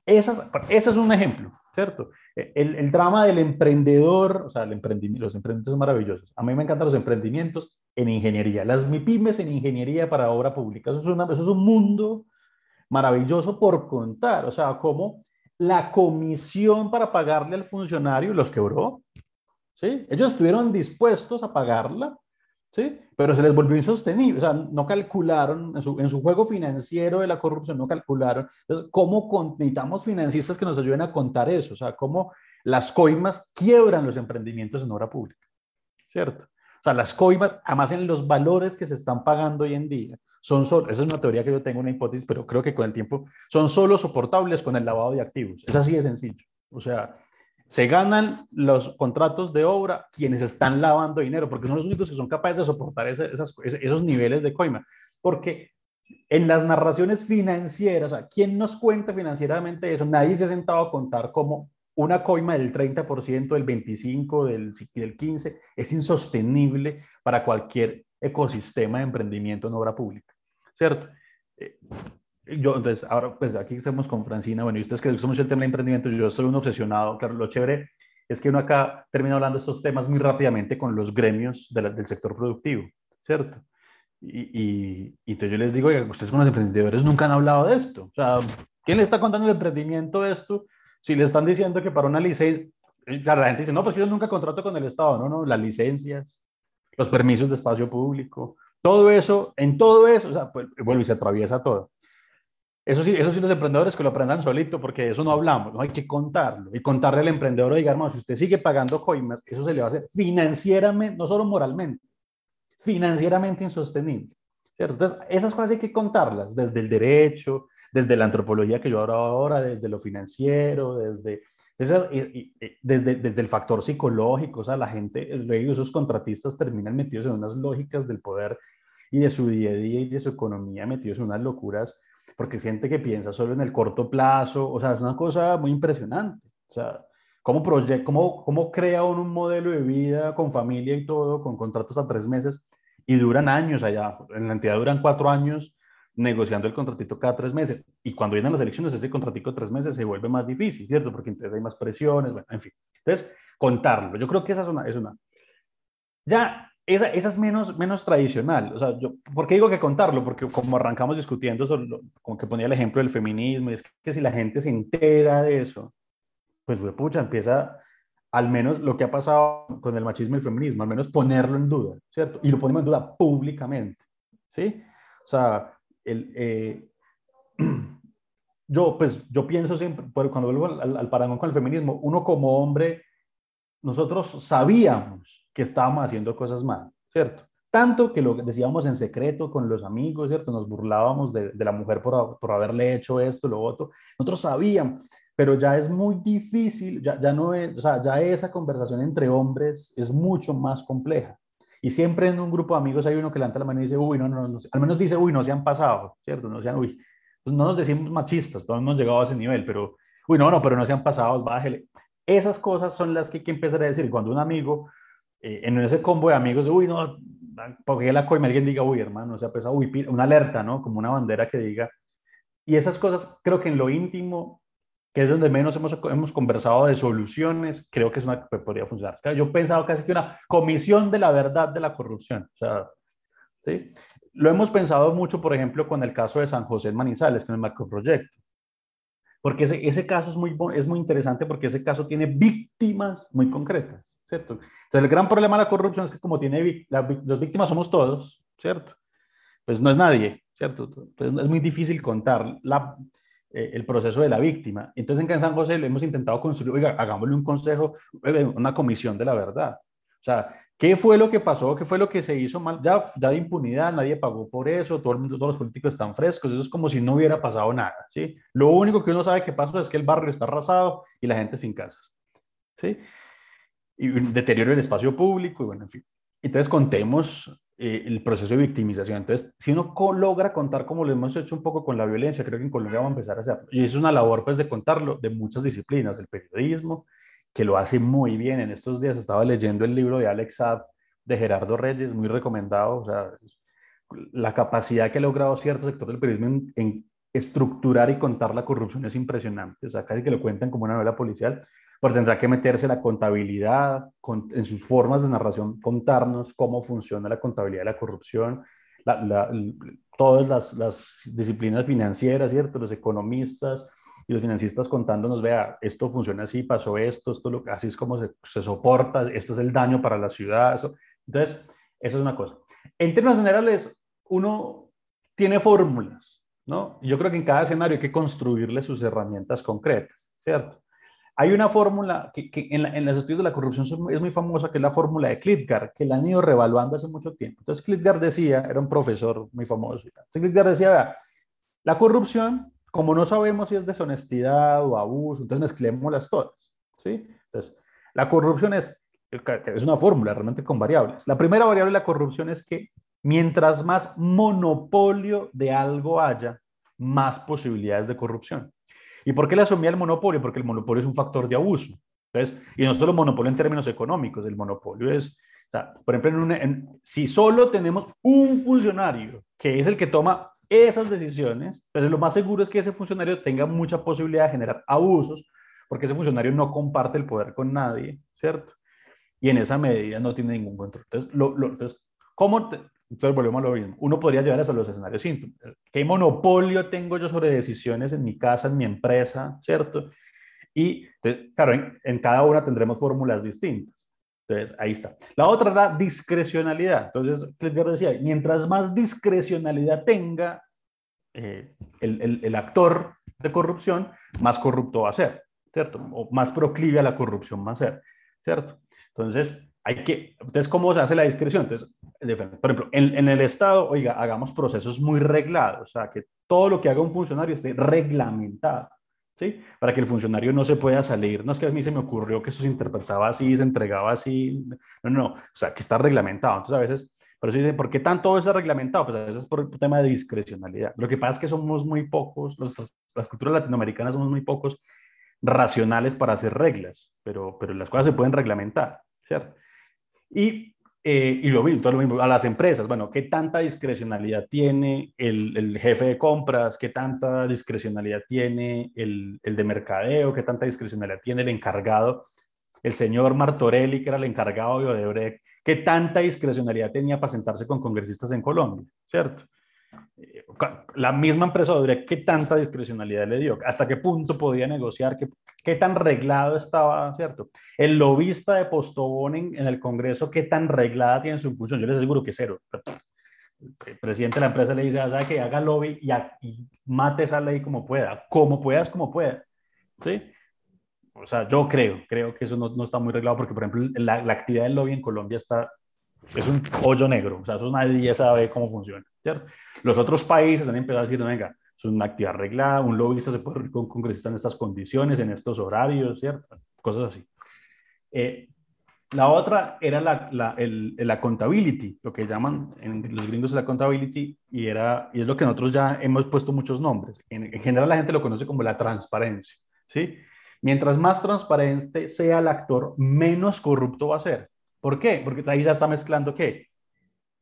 ese es un ejemplo, ¿cierto? El, el, drama del emprendedor, o sea, el emprendimiento, los emprendimientos son maravillosos. A mí me encantan los emprendimientos en ingeniería, las MIPIMES en ingeniería para obra pública. Eso es, una, eso es un mundo maravilloso por contar, o sea, como la comisión para pagarle al funcionario los quebró, ¿sí? Ellos estuvieron dispuestos a pagarla ¿sí? Pero se les volvió insostenible, o sea, no calcularon, en su, en su juego financiero de la corrupción, no calcularon. Entonces, ¿cómo necesitamos financistas que nos ayuden a contar eso? O sea, ¿cómo las coimas quiebran los emprendimientos en obra pública? ¿Cierto? O sea, las coimas, además en los valores que se están pagando hoy en día, son solo, esa es una teoría que yo tengo, una hipótesis, pero creo que con el tiempo son solo soportables con el lavado de activos. Es así de sencillo. O sea, se ganan los contratos de obra quienes están lavando dinero, porque son los únicos que son capaces de soportar esos niveles de coima. Porque en las narraciones financieras, ¿quién nos cuenta financieramente eso? Nadie se ha sentado a contar cómo una coima del 30%, del 25%, del, del 15% es insostenible para cualquier ecosistema de emprendimiento en obra pública, ¿cierto? Yo, entonces, ahora, pues aquí estamos con Francina, bueno, y ustedes que somos el tema del emprendimiento, yo soy un obsesionado, claro, lo chévere es que uno acá termina hablando de estos temas muy rápidamente con los gremios del sector productivo, ¿cierto? Y, y, y, entonces yo les digo, oiga, ustedes con los emprendedores nunca han hablado de esto. O sea, ¿quién le está contando el emprendimiento de esto? Si le están diciendo que para una licencia, la gente dice, no, pues yo nunca contrato con el Estado, no, no, las licencias, los permisos de espacio público, todo eso, en todo eso, o sea, pues, vuelve y se atraviesa todo. Eso sí, eso sí los emprendedores que lo aprendan solito, porque eso no hablamos, no hay que contarlo. Y contarle al emprendedor, oiga, hermano, si usted sigue pagando coimas, eso se le va a hacer financieramente, no solo moralmente, financieramente insostenible. ¿cierto? Entonces, esas cosas hay que contarlas desde el derecho, desde la antropología que yo hablo ahora, desde lo financiero, desde, desde, desde, el factor psicológico. O sea, la gente, esos contratistas terminan metidos en unas lógicas del poder y de su día a día y de su economía, metidos en unas locuras, porque siente que piensa solo en el corto plazo. O sea, es una cosa muy impresionante. O sea, ¿Cómo, cómo, cómo crea uno un modelo de vida con familia y todo, con contratos a tres meses y duran años allá? En la entidad duran cuatro años negociando el contratito cada tres meses. Y cuando vienen las elecciones, ese contratito de tres meses se vuelve más difícil, ¿cierto? Porque entonces hay más presiones, bueno, en fin. Entonces, contarlo. Yo creo que esa es una... Es una ya, esa, esa es menos, menos tradicional. O sea, yo, ¿por qué digo que contarlo? Porque como arrancamos discutiendo, sobre como que ponía el ejemplo del feminismo, es que si la gente se entera de eso, pues, pucha, empieza al menos lo que ha pasado con el machismo y el feminismo, al menos ponerlo en duda, ¿cierto? Y lo ponemos en duda públicamente, ¿sí? O sea, el, eh, [clears throat] yo, pues, yo pienso siempre, cuando vuelvo al, al con el feminismo, uno como hombre, nosotros sabíamos que estábamos haciendo cosas mal, ¿cierto? Tanto que lo decíamos en secreto con los amigos, ¿cierto? Nos burlábamos de, de la mujer por, por haberle hecho esto, lo otro. Nosotros sabíamos, pero ya es muy difícil, ya, ya no es, o sea, ya esa conversación entre hombres es mucho más compleja. Y siempre en un grupo de amigos hay uno que levanta la mano y dice, uy, no, no, no, al menos dice, uy, no se han pasado, ¿cierto? No sean, uy, pues no nos decimos machistas, todos hemos llegado a ese nivel, pero, uy, no, no, pero no se han pasado, bájele. Esas cosas son las que hay que empezar a decir. Cuando un amigo, eh, en ese combo de amigos, uy, no, porque la coima, alguien diga, uy, hermano, se ha pesado, uy, una alerta, ¿no? Como una bandera que diga. Y esas cosas, creo que en lo íntimo que es donde menos hemos, hemos conversado de soluciones, creo que es una que podría funcionar. Yo he pensado casi que una comisión de la verdad de la corrupción. O sea, ¿sí? Lo hemos pensado mucho, por ejemplo, con el caso de San José Manizales, con el macroproyecto. Porque ese, ese caso es muy, es muy interesante porque ese caso tiene víctimas muy concretas, ¿cierto? Entonces, el gran problema de la corrupción es que como tiene las víctimas somos todos, ¿cierto? Pues no es nadie, ¿cierto? Entonces, es muy difícil contar. La, eh, el proceso de la víctima. Entonces en San José le hemos intentado construir, oiga, hagámosle un consejo, eh, una comisión de la verdad. O sea, ¿qué fue lo que pasó? ¿Qué fue lo que se hizo mal? Ya, ya de impunidad, nadie pagó por eso, todo el mundo, todos los políticos están frescos, eso es como si no hubiera pasado nada, ¿sí? Lo único que uno sabe que pasó es que el barrio está arrasado y la gente sin casas, ¿sí? Y deterioro del espacio público, y bueno, en fin. Entonces contemos eh, el proceso de victimización. Entonces, si uno logra contar como lo hemos hecho un poco con la violencia, creo que en Colombia vamos a empezar a hacerlo. Y es una labor pues de contarlo de muchas disciplinas, del periodismo, que lo hace muy bien. En estos días estaba leyendo el libro de Alex Saab de Gerardo Reyes, muy recomendado. O sea, la capacidad que ha logrado cierto sector del periodismo en, estructurar y contar la corrupción es impresionante. O sea, casi que lo cuentan como una novela policial pues tendrá que meterse la contabilidad, en sus formas de narración, contarnos cómo funciona la contabilidad de la corrupción, todas las, las, disciplinas financieras, ¿cierto? Los economistas y los financistas contándonos, vea, esto funciona así, pasó esto, esto lo, así es como se, soporta, esto es el daño para la ciudad. Eso. Entonces, eso es una cosa. En términos generales, uno tiene fórmulas, ¿no? Yo creo que en cada escenario hay que construirle sus herramientas concretas, ¿cierto? hay una fórmula que, en, en, los estudios de la corrupción es muy famosa, que es la fórmula de Klitgar, que la han ido revaluando hace mucho tiempo. Entonces, Klitgar decía, era un profesor muy famoso. Klitgar decía, vea, la corrupción, como no sabemos si es deshonestidad o abuso, entonces mezclémoslas todas. ¿sí? Entonces, la corrupción es, es una fórmula realmente con variables. La primera variable de la corrupción es que mientras más monopolio de algo haya, más posibilidades de corrupción. ¿Y por qué le asumía el monopolio? Porque el monopolio es un factor de abuso. Entonces, y no solo monopolio en términos económicos, el monopolio es, por ejemplo, si solo tenemos un funcionario que es el que toma esas decisiones, pues lo más seguro es que ese funcionario tenga mucha posibilidad de generar abusos, porque ese funcionario no comparte el poder con nadie, ¿cierto? Y en esa medida no tiene ningún control. Entonces, lo, entonces ¿cómo, entonces volvemos a lo mismo. Uno podría llevar eso a los escenarios síntomas. ¿Qué monopolio tengo yo sobre decisiones en mi casa, en mi empresa, cierto? Y claro, en, cada una tendremos fórmulas distintas. Entonces, ahí está. La otra la discrecionalidad. Entonces, yo decía, mientras más discrecionalidad tenga eh, el, actor de corrupción, más corrupto va a ser, ¿cierto? O más proclive a la corrupción va a ser, ¿cierto? Entonces, hay que, entonces, ¿cómo se hace la discreción? Entonces, por ejemplo, en, en, el Estado, oiga, hagamos procesos muy reglados, o sea, que todo lo que haga un funcionario esté reglamentado, ¿sí? Para que el funcionario no se pueda salir. No es que a mí se me ocurrió que eso se interpretaba así, se entregaba así. No, no, o sea, que está reglamentado. Entonces, a veces, por eso dicen, ¿por qué tanto es reglamentado? Pues a veces por el tema de discrecionalidad. Lo que pasa es que somos muy pocos, las culturas latinoamericanas somos muy pocos racionales para hacer reglas, pero, pero las cosas se pueden reglamentar, ¿cierto? Y, eh, y lo, mismo, todo lo mismo, a las empresas, bueno, ¿qué tanta discrecionalidad tiene el, el jefe de compras? ¿Qué tanta discrecionalidad tiene el, el, de mercadeo? ¿Qué tanta discrecionalidad tiene el encargado? El señor Martorelli, que era el encargado de Odebrecht, ¿qué tanta discrecionalidad tenía para sentarse con congresistas en Colombia? ¿Cierto? La misma empresa Odebrecht, ¿qué tanta discrecionalidad le dio? ¿Hasta qué punto podía negociar? ¿Qué, qué tan reglado estaba, cierto? El lobista de Postobón en, en, el Congreso, ¿qué tan reglada tiene su función? Yo les aseguro que cero. El presidente de la empresa le dice, ah, ¿sabe que haga lobby y, y, mate esa ley como pueda? Como puedas, como pueda. ¿Sí? O sea, yo creo, creo que eso no, no está muy reglado porque, por ejemplo, la, la actividad del lobby en Colombia está es un hoyo negro, o sea, eso nadie sabe cómo funciona, ¿cierto? Los otros países han empezado a decir, venga, es una actividad arreglada, un lobbyista se puede reunir con un congresista en estas condiciones, en estos horarios, ¿cierto? Cosas así. Eh, la otra era la, la, el, la, accountability, lo que llaman en los gringos la accountability, y, era, y es lo que nosotros ya hemos puesto muchos nombres. En, en, general la gente lo conoce como la transparencia, ¿sí? Mientras más transparente sea el actor, menos corrupto va a ser. ¿Por qué? Porque ahí ya está mezclando qué?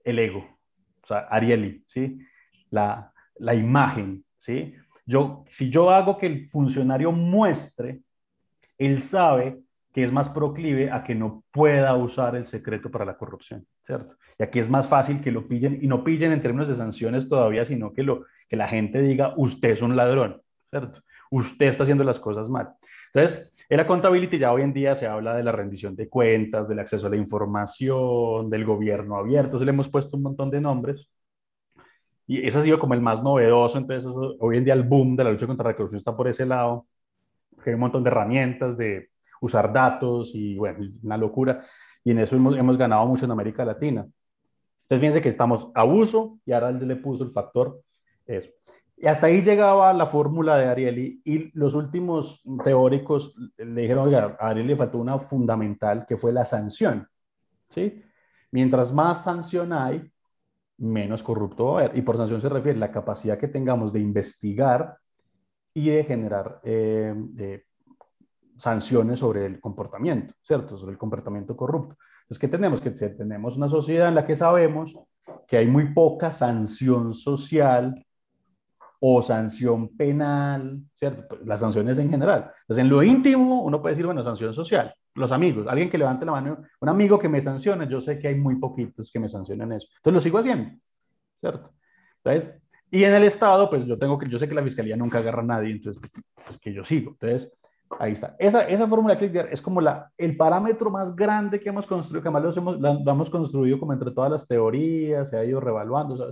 El ego, o sea, Arieli, ¿sí? La, la imagen, ¿sí? Yo, si yo hago que el funcionario muestre, él sabe que es más proclive a que no pueda usar el secreto para la corrupción, ¿cierto? Y aquí es más fácil que lo pillen, y no pillen en términos de sanciones todavía, sino que, lo, que la gente diga, usted es un ladrón, ¿cierto? Usted está haciendo las cosas mal. Entonces, en la accountability ya hoy en día se habla de la rendición de cuentas, del acceso a la información, del gobierno abierto, se le hemos puesto un montón de nombres. Y ese ha sido como el más novedoso, entonces hoy en día el boom de la lucha contra la corrupción está por ese lado. Hay un montón de herramientas de usar datos y bueno, una locura. Y en eso hemos, hemos ganado mucho en América Latina. Entonces, fíjense que estamos a uso y ahora le puso el factor eso. Y hasta ahí llegaba la fórmula de Ariely y los últimos teóricos le dijeron, oiga, a Ariely faltó una fundamental que fue la sanción. ¿sí? Mientras más sanción hay, menos corrupto va a haber. Y por sanción se refiere la capacidad que tengamos de investigar y de generar eh, sanciones sobre el comportamiento, ¿cierto? Sobre el comportamiento corrupto. Entonces, ¿qué tenemos? Que tenemos una sociedad en la que sabemos que hay muy poca sanción social o sanción penal, ¿cierto? Pues, las sanciones en general. Entonces, en lo íntimo, uno puede decir, bueno, sanción social. Los amigos, alguien que levante la mano, un amigo que me sancione, yo sé que hay muy poquitos que me sancionan eso. Entonces, lo sigo haciendo, ¿cierto? Entonces, y en el Estado, pues yo tengo que, yo sé que la Fiscalía nunca agarra a nadie, entonces, pues, pues que yo sigo. Entonces, ahí está. Esa, esa fórmula de Clickdear es como la, el parámetro más grande que hemos construido, que además lo hemos, construido como entre todas las teorías, se ha ido revaluando, o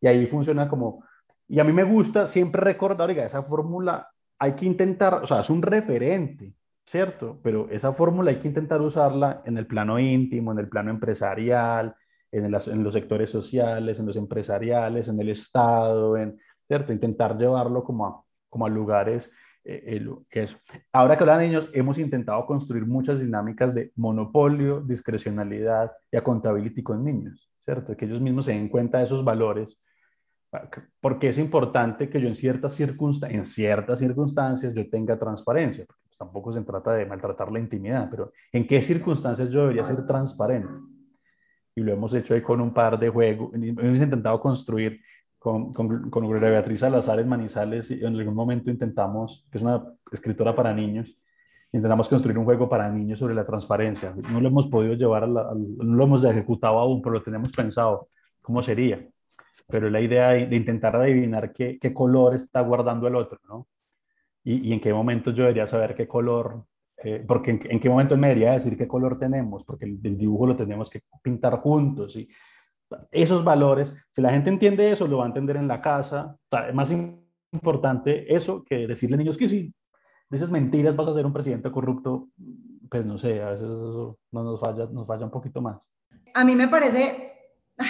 y ahí funciona como y a mí me gusta siempre recordar, oiga, esa fórmula hay que intentar, o sea, es un referente, ¿cierto? Pero esa fórmula hay que intentar usarla en el plano íntimo, en el plano empresarial, en, los sectores sociales, en los empresariales, en el Estado, en, ¿cierto? Intentar llevarlo como a, como a lugares eh, eso. Ahora que hablan niños, hemos intentado construir muchas dinámicas de monopolio, discrecionalidad y accountability con niños, ¿cierto? Que ellos mismos se den cuenta de esos valores, porque es importante que yo en ciertas, circunstancias, en ciertas circunstancias yo tenga transparencia, pues tampoco se trata de maltratar la intimidad, pero en qué circunstancias yo debería ser transparente. Y lo hemos hecho ahí con un par de juegos, hemos intentado construir con, con, con Gloria Beatriz Salazar en Manizales y en algún momento intentamos, que es una escritora para niños, intentamos construir un juego para niños sobre la transparencia. No lo hemos podido llevar, a la, no lo hemos ejecutado aún, pero lo tenemos pensado cómo sería. Pero la idea de, intentar adivinar qué, qué, color está guardando el otro, ¿no? Y, y, en qué momento yo debería saber qué color, eh, porque en, en, qué momento me debería decir qué color tenemos, porque el, el dibujo lo tenemos que pintar juntos. Y, esos valores, si la gente entiende eso, lo va a entender en la casa. Es más importante eso que decirle a niños que si dices mentiras vas a ser un presidente corrupto, pues no sé, a veces eso no nos falla, nos falla un poquito más. A mí me parece,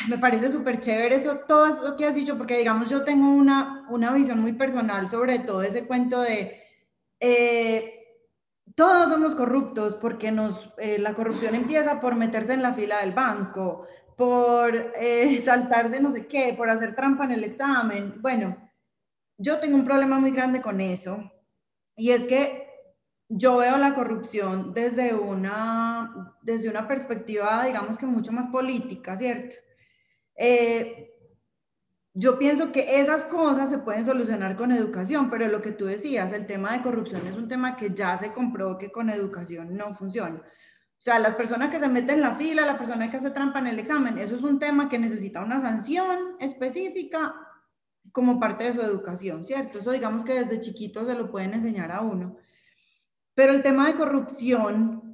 me parece súper chévere eso, todo eso que has dicho, porque digamos yo tengo una, una visión muy personal sobre todo ese cuento de... Eh, todos somos corruptos porque nos, eh, la corrupción empieza por meterse en la fila del banco, por eh, [laughs] saltarse no sé qué, por hacer trampa en el examen. Bueno, yo tengo un problema muy grande con eso y es que yo veo la corrupción desde una, desde una perspectiva, digamos que mucho más política, ¿cierto? Eh, yo pienso que esas cosas se pueden solucionar con educación, pero lo que tú decías, el tema de corrupción es un tema que ya se comprobó que con educación no funciona. O sea, las personas que se meten en la fila, la persona que hace trampa en el examen, eso es un tema que necesita una sanción específica como parte de su educación, ¿cierto? Eso digamos que desde chiquito se lo pueden enseñar a uno. Pero el tema de corrupción,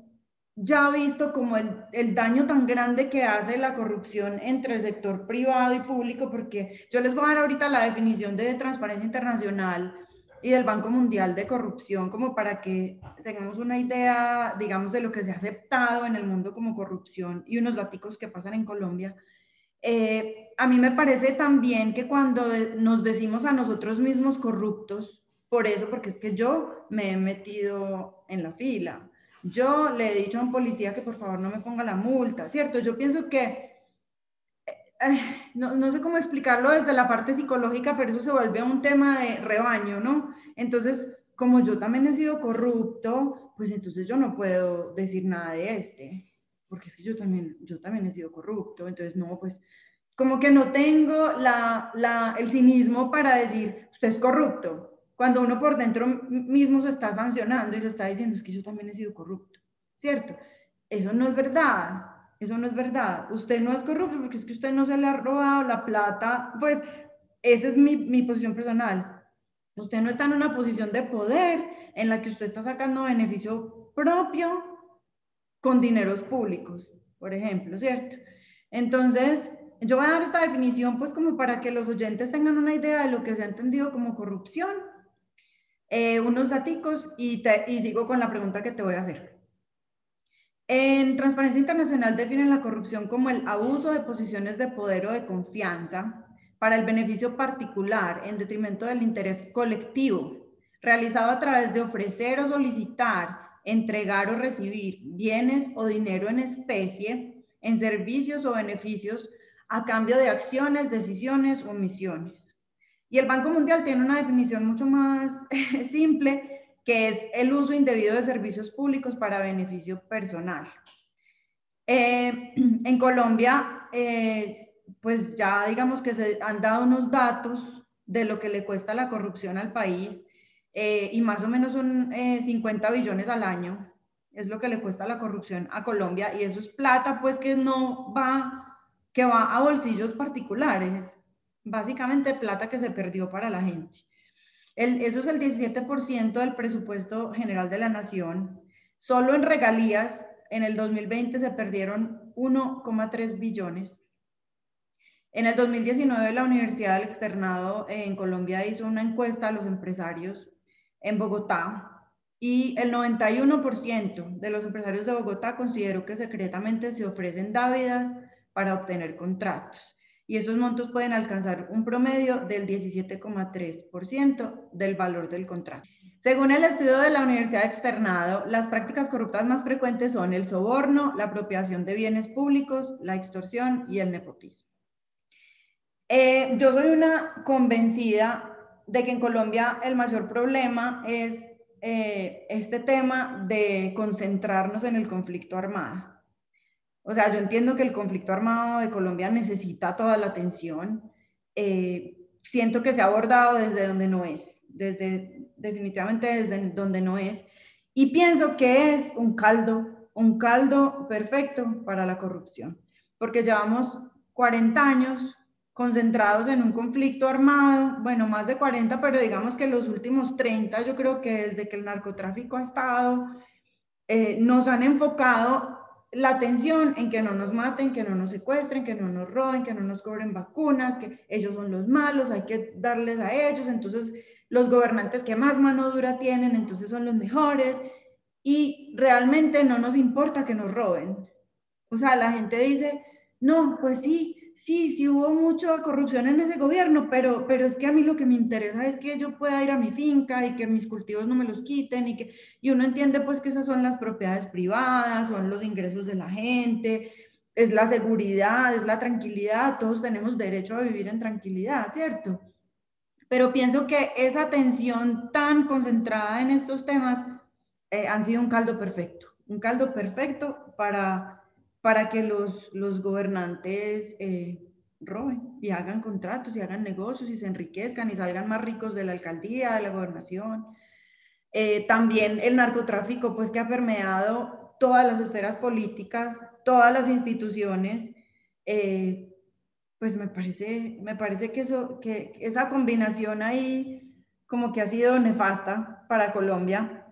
ya visto como el, el, daño tan grande que hace la corrupción entre el sector privado y público, porque yo les voy a dar ahorita la definición de transparencia internacional y del Banco Mundial de Corrupción, como para que tengamos una idea, digamos, de lo que se ha aceptado en el mundo como corrupción y unos datos que pasan en Colombia. Eh, a mí me parece también que cuando nos decimos a nosotros mismos corruptos, por eso, porque es que yo me he metido en la fila, yo le he dicho a un policía que por favor no me ponga la multa, ¿cierto? Yo pienso que no, no, sé cómo explicarlo desde la parte psicológica, pero eso se vuelve un tema de rebaño, ¿no? Entonces, como yo también he sido corrupto, pues entonces yo no puedo decir nada de este, porque es que yo también, yo también he sido corrupto, entonces no, pues como que no tengo la, la, el cinismo para decir, usted es corrupto, cuando uno por dentro mismo se está sancionando y se está diciendo, es que yo también he sido corrupto, ¿cierto? Eso no es verdad. Eso no es verdad. Usted no es corrupto porque es que usted no se le ha robado la plata. Pues esa es mi, mi posición personal. Usted no está en una posición de poder en la que usted está sacando beneficio propio con dineros públicos, por ejemplo, ¿cierto? Entonces, yo voy a dar esta definición pues como para que los oyentes tengan una idea de lo que se ha entendido como corrupción, eh, unos daticos y, y sigo con la pregunta que te voy a hacer. En Transparencia Internacional definen la corrupción como el abuso de posiciones de poder o de confianza para el beneficio particular en detrimento del interés colectivo, realizado a través de ofrecer o solicitar, entregar o recibir bienes o dinero en especie, en servicios o beneficios a cambio de acciones, decisiones o misiones. Y el Banco Mundial tiene una definición mucho más [laughs] simple que es el uso indebido de servicios públicos para beneficio personal. Eh, [clears throat] en Colombia, eh, pues ya digamos que se han dado unos datos de lo que le cuesta la corrupción al país eh, y más o menos son 50 billones al año, es lo que le cuesta la corrupción a Colombia y eso es plata pues que no va, que va a bolsillos particulares, básicamente plata que se perdió para la gente eso es el 17% del presupuesto general de la nación. Solo en regalías, en el 2020 se perdieron 1,3 billones. En el 2019 la Universidad del Externado en Colombia hizo una encuesta a los empresarios en Bogotá y el 91% de los empresarios de Bogotá consideró que secretamente se ofrecen dávidas para obtener contratos y esos montos pueden alcanzar un promedio del 17,3% del valor del contrato. Según el estudio de la Universidad Externado, las prácticas corruptas más frecuentes son el soborno, la apropiación de bienes públicos, la extorsión y el nepotismo. Eh, yo soy una convencida de que en Colombia el mayor problema es eh, este tema de concentrarnos en el conflicto armado. O sea, yo entiendo que el conflicto armado de Colombia necesita toda la atención. Eh, siento que se ha abordado desde donde no es, desde definitivamente desde donde no es. Y pienso que es un caldo, un caldo perfecto para la corrupción, porque llevamos 40 años concentrados en un conflicto armado, bueno, más de 40, pero digamos que los últimos 30, yo creo que desde que el narcotráfico ha estado, eh, nos han enfocado la atención en que no nos maten, que no nos secuestren, que no nos roben, que no nos cobren vacunas, que ellos son los malos, hay que darles a ellos, entonces los gobernantes que más mano dura tienen, entonces son los mejores, y realmente no nos importa que nos roben. O sea, la gente dice, no, pues sí, sí, sí hubo mucha corrupción en ese gobierno, pero, pero es que a mí lo que me interesa es que yo pueda ir a mi finca y que mis cultivos no me los quiten y que y uno entiende pues que esas son las propiedades privadas, son los ingresos de la gente, es la seguridad, es la tranquilidad, todos tenemos derecho a vivir en tranquilidad, ¿cierto? Pero pienso que esa atención tan concentrada en estos temas eh, han sido un caldo perfecto, un caldo perfecto para para que los, los gobernantes eh, roben y hagan contratos y hagan negocios y se enriquezcan y salgan más ricos de la alcaldía, de la gobernación. Eh, también el narcotráfico, pues que ha permeado todas las esferas políticas, todas las instituciones, eh, pues me parece, me parece que, eso, que esa combinación ahí como que ha sido nefasta para Colombia.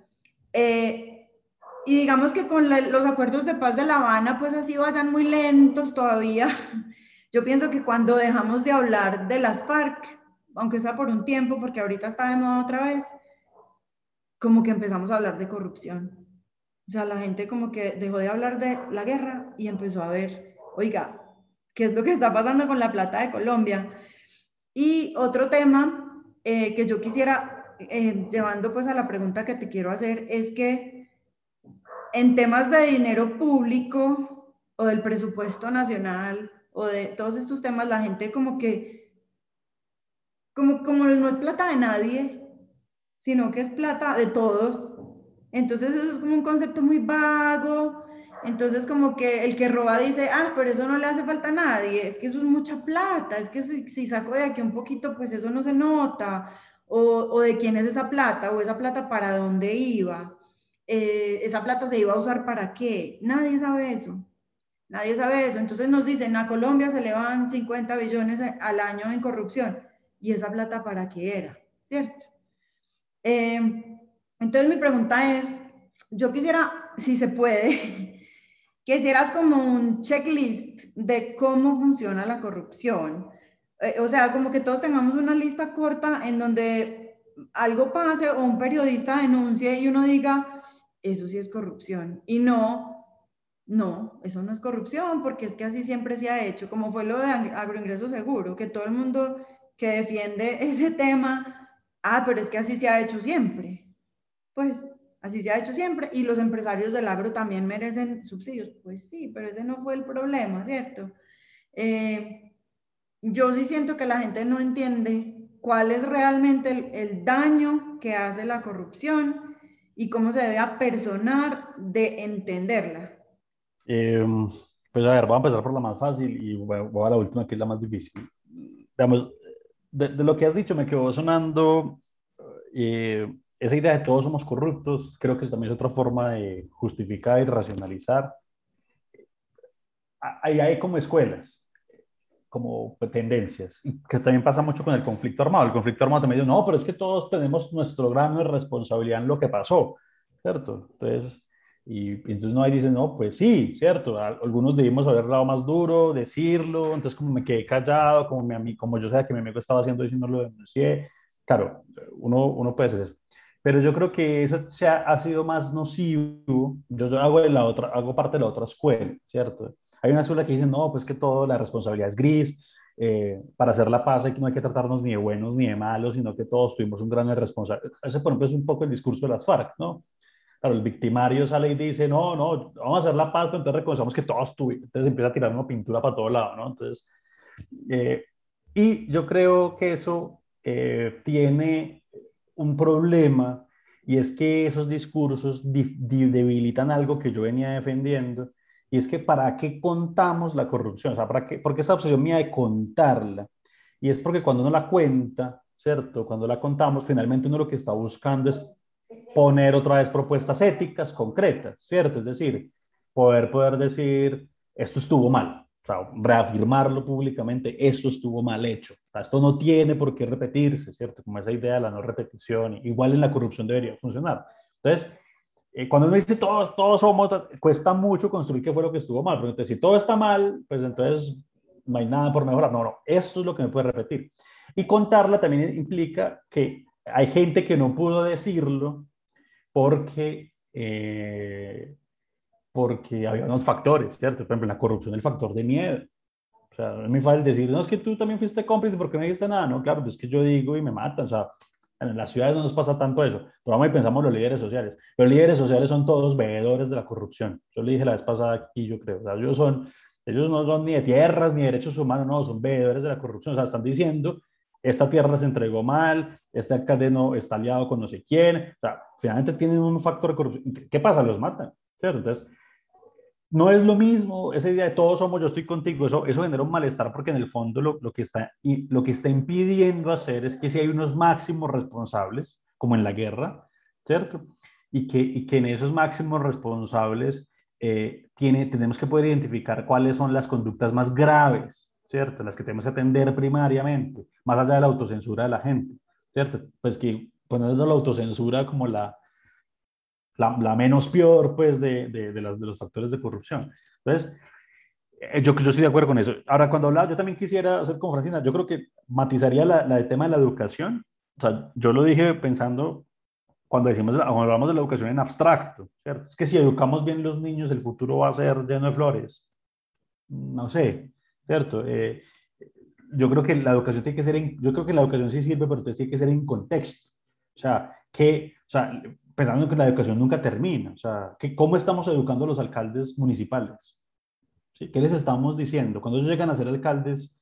Y digamos que con los acuerdos de paz de La Habana, pues así vayan muy lentos todavía. [laughs] Yo pienso que cuando dejamos de hablar de las FARC, aunque sea por un tiempo, porque ahorita está de moda otra vez, como que empezamos a hablar de corrupción. O sea, la gente como que dejó de hablar de la guerra y empezó a ver, oiga, ¿qué es lo que está pasando con la plata de Colombia? Y otro tema eh, que yo quisiera, eh, llevando pues a la pregunta que te quiero hacer, es que en temas de dinero público o del presupuesto nacional o de todos estos temas, la gente como que, como, como no es plata de nadie, sino que es plata de todos. Entonces eso es como un concepto muy vago. Entonces como que el que roba dice, ah, pero eso no le hace falta a nadie, es que eso es mucha plata, es que si, si saco de aquí un poquito, pues eso no se nota. O, o de quién es esa plata, o esa plata para dónde iba. Eh, esa plata se iba a usar para qué. Nadie sabe eso. Nadie sabe eso. Entonces nos dicen, a Colombia se le van 50 billones al año en corrupción. ¿Y esa plata para qué era? ¿Cierto? Eh, entonces mi pregunta es, yo quisiera, si se puede, [laughs] que hicieras como un checklist de cómo funciona la corrupción. Eh, o sea, como que todos tengamos una lista corta en donde algo pase o un periodista denuncie y uno diga, eso sí es corrupción. Y no, no, eso no es corrupción, porque es que así siempre se ha hecho, como fue lo de agroingreso seguro, que todo el mundo que defiende [laughs] ese tema, ah, pero es que así se ha hecho siempre. Pues así se ha hecho siempre. Y los empresarios del agro también merecen subsidios. Pues sí, pero ese no fue el problema, ¿cierto? Eh, yo sí siento que la gente no entiende cuál es realmente el, el daño que hace la corrupción y cómo se debe apersonar de entenderla? Em, pues a ver, voy a empezar por la más fácil y voy a, la última que es la más difícil. Digamos, de, lo que has dicho me quedó sonando eh, esa idea de todos somos corruptos, creo que también es otra forma de justificar y racionalizar. Ahí hay como escuelas, como tendencias, que también pasa mucho con el conflicto armado. El conflicto armado también dice, no, pero es que todos tenemos nuestro grano de responsabilidad en lo que pasó, ¿cierto? Entonces, y, entonces no ahí dicen, no, pues sí, ¿cierto? Algunos debimos haber dado más duro, decirlo, entonces como me quedé callado, como, mi como yo sabía que mi amigo estaba haciendo y no lo denuncié. Claro, uno, uno puede hacer eso. pero yo creo que eso se ha, ha sido más nocivo. Yo, hago, la otra, hago parte de la otra escuela, ¿cierto? Hay una escuela que dice, no, pues que todo, la responsabilidad es gris, eh, para hacer la paz hay que no hay que tratarnos ni de buenos ni de malos, sino que todos tuvimos un gran responsable. Ese, por ejemplo, es un poco el discurso de las FARC, ¿no? Claro, el victimario sale y dice, no, no, vamos a hacer la paz, pero entonces reconocemos que todos tuvimos, entonces empieza a tirar una pintura para todo lado, ¿no? Entonces, eh, y yo creo que eso eh, tiene un problema y es que esos discursos debilitan algo que yo venía defendiendo y es que ¿para qué contamos la corrupción? O sea, ¿para qué? Porque esta obsesión mía de contarla. Y es porque cuando uno la cuenta, ¿cierto? Cuando la contamos, finalmente uno lo que está buscando es poner otra vez propuestas éticas concretas, ¿cierto? Es decir, poder, poder decir, esto estuvo mal. O sea, reafirmarlo públicamente, esto estuvo mal hecho. Esto no tiene por qué repetirse, ¿cierto? Como esa idea de la no repetición. Igual en la corrupción debería funcionar. Entonces, eh, cuando uno dice todos, todos somos, cuesta mucho construir qué fue lo que estuvo mal. Pero entonces, si todo está mal, pues entonces no hay nada por mejorar. No, no, eso es lo que me puede repetir. Y contarla también implica que hay gente que no pudo decirlo porque, eh, porque había unos factores, ¿cierto? Por ejemplo, la corrupción, el factor de miedo. O sea, es muy fácil decir, no, es que tú también fuiste cómplice porque no dijiste nada. No, claro, pues es que yo digo y me matan. O sea, en las ciudades no nos pasa tanto eso, pero vamos y pensamos los líderes sociales. Los líderes sociales son todos veedores de la corrupción. Yo le dije la vez pasada aquí, yo creo. O sea, ellos, son, ellos no son ni de tierras ni de derechos humanos, no, son veedores de la corrupción. O sea, están diciendo, esta tierra se entregó mal, este alcalde no está aliado con no sé quién. O sea, finalmente tienen un factor de corrupción. ¿Qué pasa? Los matan. ¿cierto? Entonces, no es lo mismo esa idea de todos somos, yo estoy contigo, eso, eso genera un malestar porque en el fondo lo, lo, que está, lo que está impidiendo hacer es que si hay unos máximos responsables, como en la guerra, ¿cierto? Y que, y que en esos máximos responsables eh, tiene, tenemos que poder identificar cuáles son las conductas más graves, ¿cierto? Las que tenemos que atender primariamente, más allá de la autocensura de la gente, ¿cierto? Pues que poniendo la autocensura como la, la, menos peor pues, de, de, de, los factores de corrupción. Entonces, eh, yo, yo estoy de acuerdo con eso. Ahora, cuando hablaba, yo también quisiera hacer con Francina, yo creo que matizaría la, la tema de la educación. O sea, yo lo dije pensando cuando decimos, cuando hablamos de la educación en abstracto, ¿cierto? Es que si educamos bien los niños, el futuro va a ser lleno de flores. No sé, ¿cierto? Eh, yo creo que la educación tiene que ser, en, yo creo que la educación sí sirve, pero tiene que ser en contexto. O sea, que, o sea, pensando que la educación nunca termina. O sea, que ¿cómo estamos educando a los alcaldes municipales? ¿Sí? ¿Qué les estamos diciendo? Cuando ellos llegan a ser alcaldes,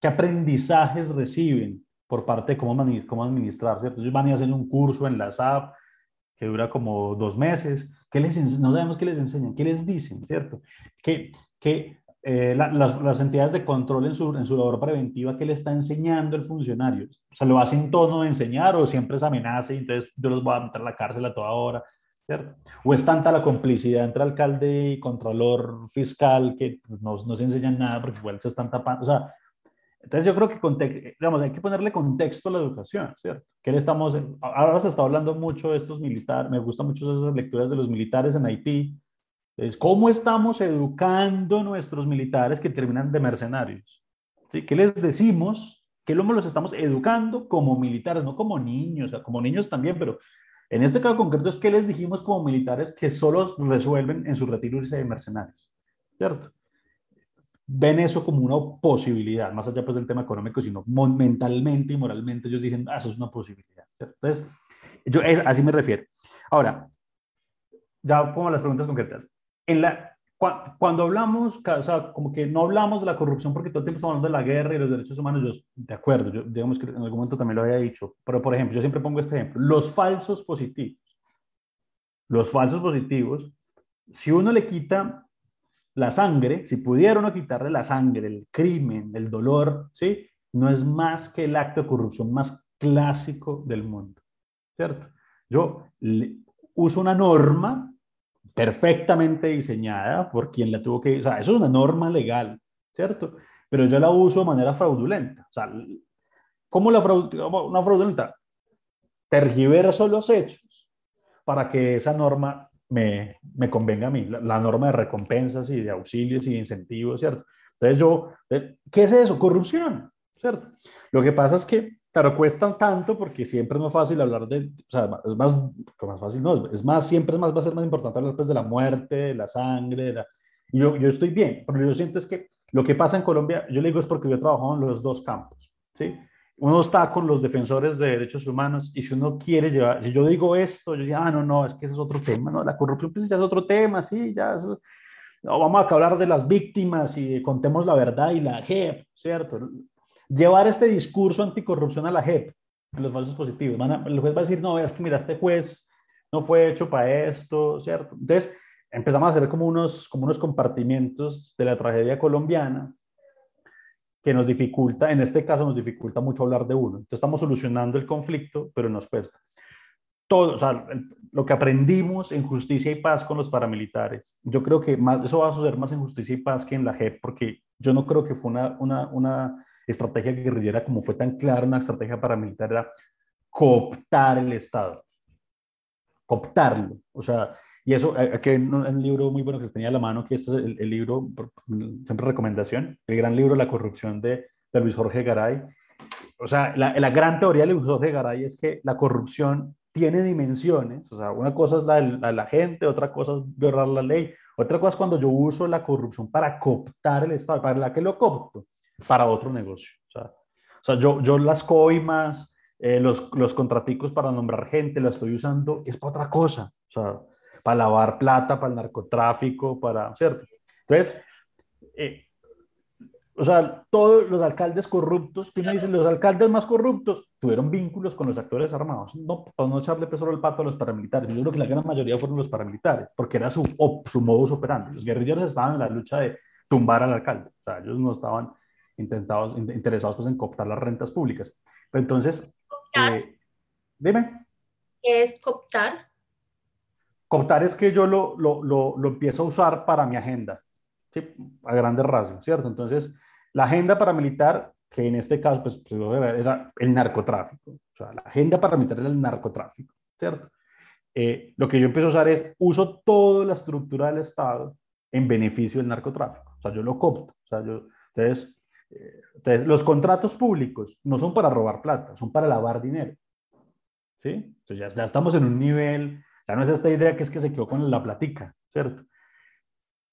¿qué aprendizajes reciben por parte de cómo, cómo administrar? ¿cierto? Ellos van y hacen un curso en la SAP que dura como dos meses. ¿Qué les, no sabemos qué les enseñan, qué les dicen, ¿cierto? ¿Qué, qué, eh, las, entidades de control en su, labor preventiva, ¿qué le está enseñando el funcionario? O sea, ¿lo hace en tono de enseñar o siempre es amenaza y entonces yo los voy a meter a la cárcel a toda hora? ¿cierto? ¿O es tanta la complicidad entre alcalde y controlor fiscal que pues, no, se enseñan nada porque igual se están tapando? O sea, entonces yo creo que hay que ponerle contexto a la educación, ¿cierto? ¿Qué le estamos, ahora se está hablando mucho de estos militares, me gustan mucho esas lecturas de los militares en Haití, es ¿cómo estamos educando nuestros militares que terminan de mercenarios? ¿Sí? ¿Qué les decimos? ¿Qué los estamos educando como militares, no como niños? O sea, como niños también, pero en este caso concreto es que les dijimos como militares que solo resuelven en su retiro irse de mercenarios, ¿cierto? Ven eso como una posibilidad, más allá pues del tema económico, sino mentalmente y moralmente ellos dicen, ah, eso es una posibilidad. Entonces, yo así me refiero. Ahora, ya como las preguntas concretas en la, cuando hablamos, o sea, como que no hablamos de la corrupción porque todo el tiempo estamos hablando de la guerra y los derechos humanos, yo de acuerdo, yo digamos que en algún momento también lo había dicho, pero por ejemplo, yo siempre pongo este ejemplo, los falsos positivos. Los falsos positivos, si uno le quita la sangre, si pudiera uno quitarle la sangre, el crimen, el dolor, ¿sí? No es más que el acto de corrupción más clásico del mundo, ¿cierto? Yo uso una norma perfectamente diseñada por quien la tuvo que, o sea, eso es una norma legal, ¿cierto? Pero yo la uso de manera fraudulenta. O sea, ¿cómo la una fraudulenta? Tergiverso los hechos para que esa norma me, me convenga a mí, la, norma de recompensas y de auxilios y de incentivos, ¿cierto? Entonces yo, ¿qué es eso? Corrupción, ¿cierto? Lo que pasa es que Claro, cuesta tanto porque siempre es más fácil hablar de, o sea, es más, más fácil, no, es más, siempre es más, va a ser más importante hablar pues, de la muerte, de la sangre, de la, yo, yo estoy bien, pero yo siento es que lo que pasa en Colombia, yo le digo es porque yo he trabajado en los dos campos, ¿sí? Uno está con los defensores de derechos humanos y si uno quiere llevar, si yo digo esto, yo digo, ah, no, no, es que ese es otro tema, no, la corrupción pues ya es otro tema, sí, ya es, no, vamos a hablar de las víctimas y contemos la verdad y la JEP, ¿cierto? Llevar este discurso anticorrupción a la JEP, los falsos positivos. el juez va a decir, no, es que mira, este juez no fue hecho para esto, ¿cierto? Entonces, empezamos a hacer como unos, como unos compartimientos de la tragedia colombiana que nos dificulta, en este caso nos dificulta mucho hablar de uno. Entonces, estamos solucionando el conflicto, pero nos cuesta. Todo, o sea, lo que aprendimos en justicia y paz con los paramilitares, yo creo que más, eso va a suceder más en justicia y paz que en la JEP, porque yo no creo que fue una, una, una estrategia guerrillera, como fue tan clara una estrategia paramilitar, era cooptar el Estado. Cooptarlo. O sea, y eso, aquí hay un, libro muy bueno que tenía a la mano, que es el, libro, siempre recomendación, el gran libro La corrupción de, de Luis Jorge Garay. O sea, la, la, gran teoría de Luis Jorge Garay es que la corrupción tiene dimensiones. O sea, una cosa es la de la, gente, otra cosa es violar la ley, otra cosa es cuando yo uso la corrupción para cooptar el Estado. ¿Para la que lo coopto? Para otro negocio. O sea, yo, yo las coimas, eh, los, los contraticos para nombrar gente, las estoy usando, es para otra cosa. O sea, para lavar plata, para el narcotráfico, para, ¿cierto? Entonces, eh, o sea, todos los alcaldes corruptos, que uno dice, los alcaldes más corruptos tuvieron vínculos con los actores armados. No, para no echarle peso al pato a los paramilitares. Yo creo que la gran mayoría fueron los paramilitares, porque era su, su modus operandi. Los guerrilleros estaban en la lucha de tumbar al alcalde. O sea, ellos no estaban intentados, interesados pues, en cooptar las rentas públicas. Pero entonces, eh, dime. ¿Qué es cooptar? Cooptar es que yo lo, lo, lo, lo empiezo a usar para mi agenda, ¿sí? a grandes rasgos, ¿cierto? Entonces, la agenda paramilitar, que en este caso pues, pues era el narcotráfico, o sea, la agenda paramilitar era el narcotráfico, ¿cierto? Eh, lo que yo empiezo a usar es, uso toda la estructura del Estado en beneficio del narcotráfico, o sea, yo lo coopto, o sea, yo, entonces, entonces, los contratos públicos no son para robar plata, son para lavar dinero. ¿Sí? Entonces ya, ya, estamos en un nivel, ya no es esta idea que es que se quedó con la platica, ¿cierto?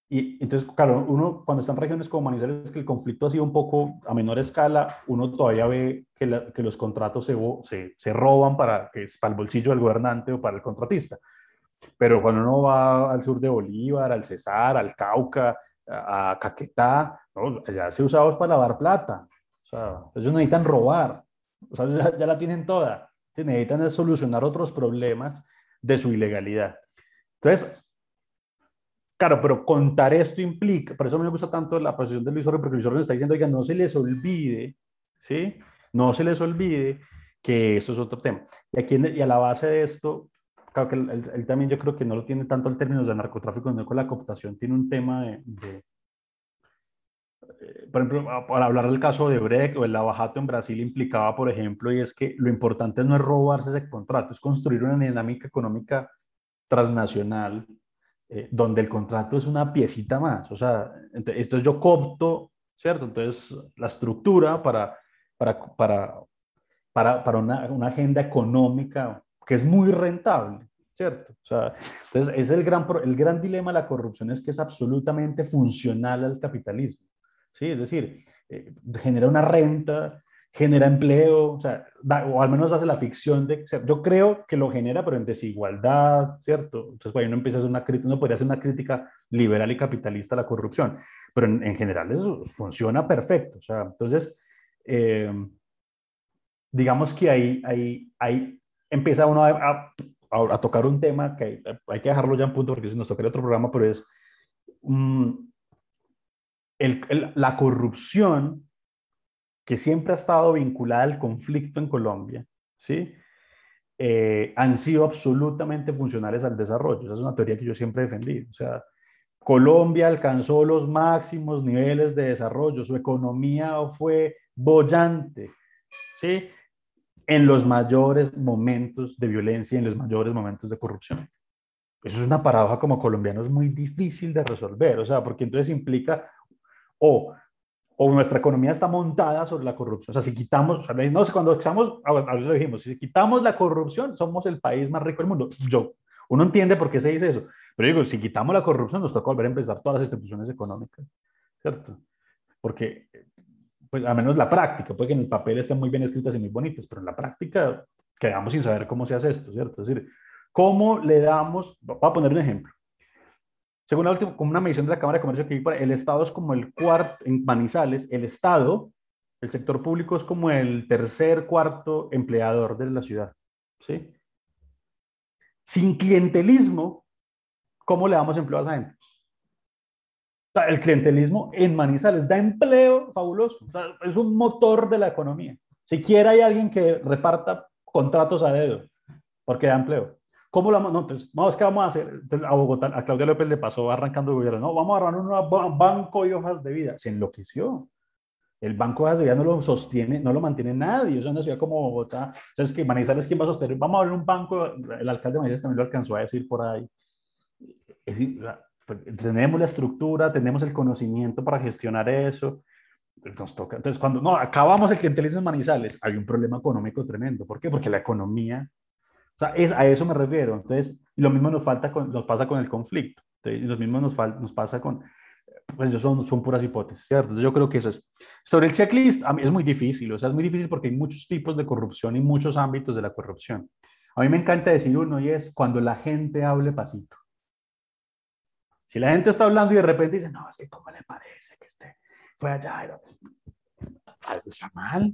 Y entonces, claro, uno cuando está en regiones como Manizales, que el conflicto ha sido un poco a menor escala, uno todavía ve que, los contratos se, se, se, roban para, que es para el bolsillo del gobernante o para el contratista. Pero cuando uno va al sur de Bolívar, al Cesar, al Cauca, a Caquetá, ya se usaban para lavar plata. O sea, ellos necesitan robar. O sea, ya, la tienen toda. Se necesitan solucionar otros problemas de su ilegalidad. Entonces, claro, pero contar esto implica, por eso me gusta tanto la posición de Luis Orbe, porque Luis Orbe está diciendo, que no se les olvide, ¿sí? No se les olvide que eso es otro tema. Y, aquí, y a la base de esto, claro que él, también yo creo que no lo tiene tanto en términos de narcotráfico, sino con la cooptación tiene un tema de, eh, por ejemplo, para hablar del caso de Brecht o el lavajato en Brasil implicaba, por ejemplo, y es que lo importante no es robarse ese contrato, es construir una dinámica económica transnacional eh, donde el contrato es una piecita más. O sea, entonces yo coopto, ¿cierto? Entonces la estructura para, para, para, para, para una, una agenda económica que es muy rentable, ¿cierto? O sea, entonces es el gran, el gran dilema de la corrupción es que es absolutamente funcional al capitalismo, ¿sí? Es decir, eh, genera una renta, genera empleo, o, sea, o al menos hace la ficción de, yo creo que lo genera, pero en desigualdad, ¿cierto? Entonces, cuando uno empieza a hacer una crítica, uno podría hacer una crítica liberal y capitalista a la corrupción, pero en, en general eso funciona perfecto, o sea, entonces, eh, digamos que hay, hay, hay empieza uno a, a, tocar un tema que hay, que dejarlo ya en punto porque si nos tocaría otro programa, pero es mm, el, la corrupción que siempre ha estado vinculada al conflicto en Colombia, ¿sí? Eh, han sido absolutamente funcionales al desarrollo. Esa es una teoría que yo siempre he defendido. O sea, Colombia alcanzó los máximos niveles de desarrollo, su economía fue bollante, ¿sí? En los mayores momentos de violencia y en los mayores momentos de corrupción. Eso es una paradoja como colombiano, es muy difícil de resolver, o sea, porque entonces implica o o nuestra economía está montada sobre la corrupción. O sea, si quitamos, no sé, cuando estamos, a ver, lo dijimos, si quitamos la corrupción, somos el país más rico del mundo. Yo, uno entiende por qué se dice eso, pero digo, si quitamos la corrupción, nos toca volver a empezar todas las instituciones económicas, ¿cierto? Porque, pues, a menos la práctica, puede que en el papel estén muy bien escritas y muy bonitas, pero en la práctica quedamos sin saber cómo se hace esto, ¿cierto? Es decir, ¿cómo le damos, voy a poner un ejemplo, según la última, como una medición de la Cámara de Comercio que vi, el Estado es como el cuarto, en Manizales, el Estado, el sector público es como el tercer, cuarto empleador de la ciudad. ¿sí? Sin clientelismo, ¿cómo le damos empleo a esa gente? El clientelismo en Manizales da empleo fabuloso. es un motor de la economía. Siquiera hay alguien que reparta contratos a dedo, porque da empleo. ¿Cómo lo vamos? No, entonces, no, es que vamos a hacer, entonces, a Bogotá, a Claudia López le pasó arrancando el gobierno, no, vamos a armar un banco de hojas de vida. Se enloqueció. El banco de hojas de vida no lo sostiene, no lo mantiene nadie. Es una ciudad como Bogotá. Entonces, que Manizales, ¿quién va a sostener? Vamos a abrir un banco. El alcalde de Manizales también lo alcanzó a decir por ahí. Es, pues, tenemos la estructura, tenemos el conocimiento para gestionar eso. Nos toca. Entonces, cuando no, acabamos el clientelismo en Manizales, hay un problema económico tremendo. ¿Por qué? Porque la economía o sea, es, a eso me refiero. Entonces, lo mismo nos, falta con, nos pasa con el conflicto. Entonces, lo mismo nos, nos pasa con, pues eso son, son puras hipótesis, ¿cierto? yo creo que eso es. Sobre el checklist, a mí es muy difícil, o sea, es muy difícil porque hay muchos tipos de corrupción y muchos ámbitos de la corrupción. A mí me encanta decir uno y es cuando la gente hable pasito. Si la gente está hablando y de repente dice, no, es que cómo le parece que este fue allá, algo está mal.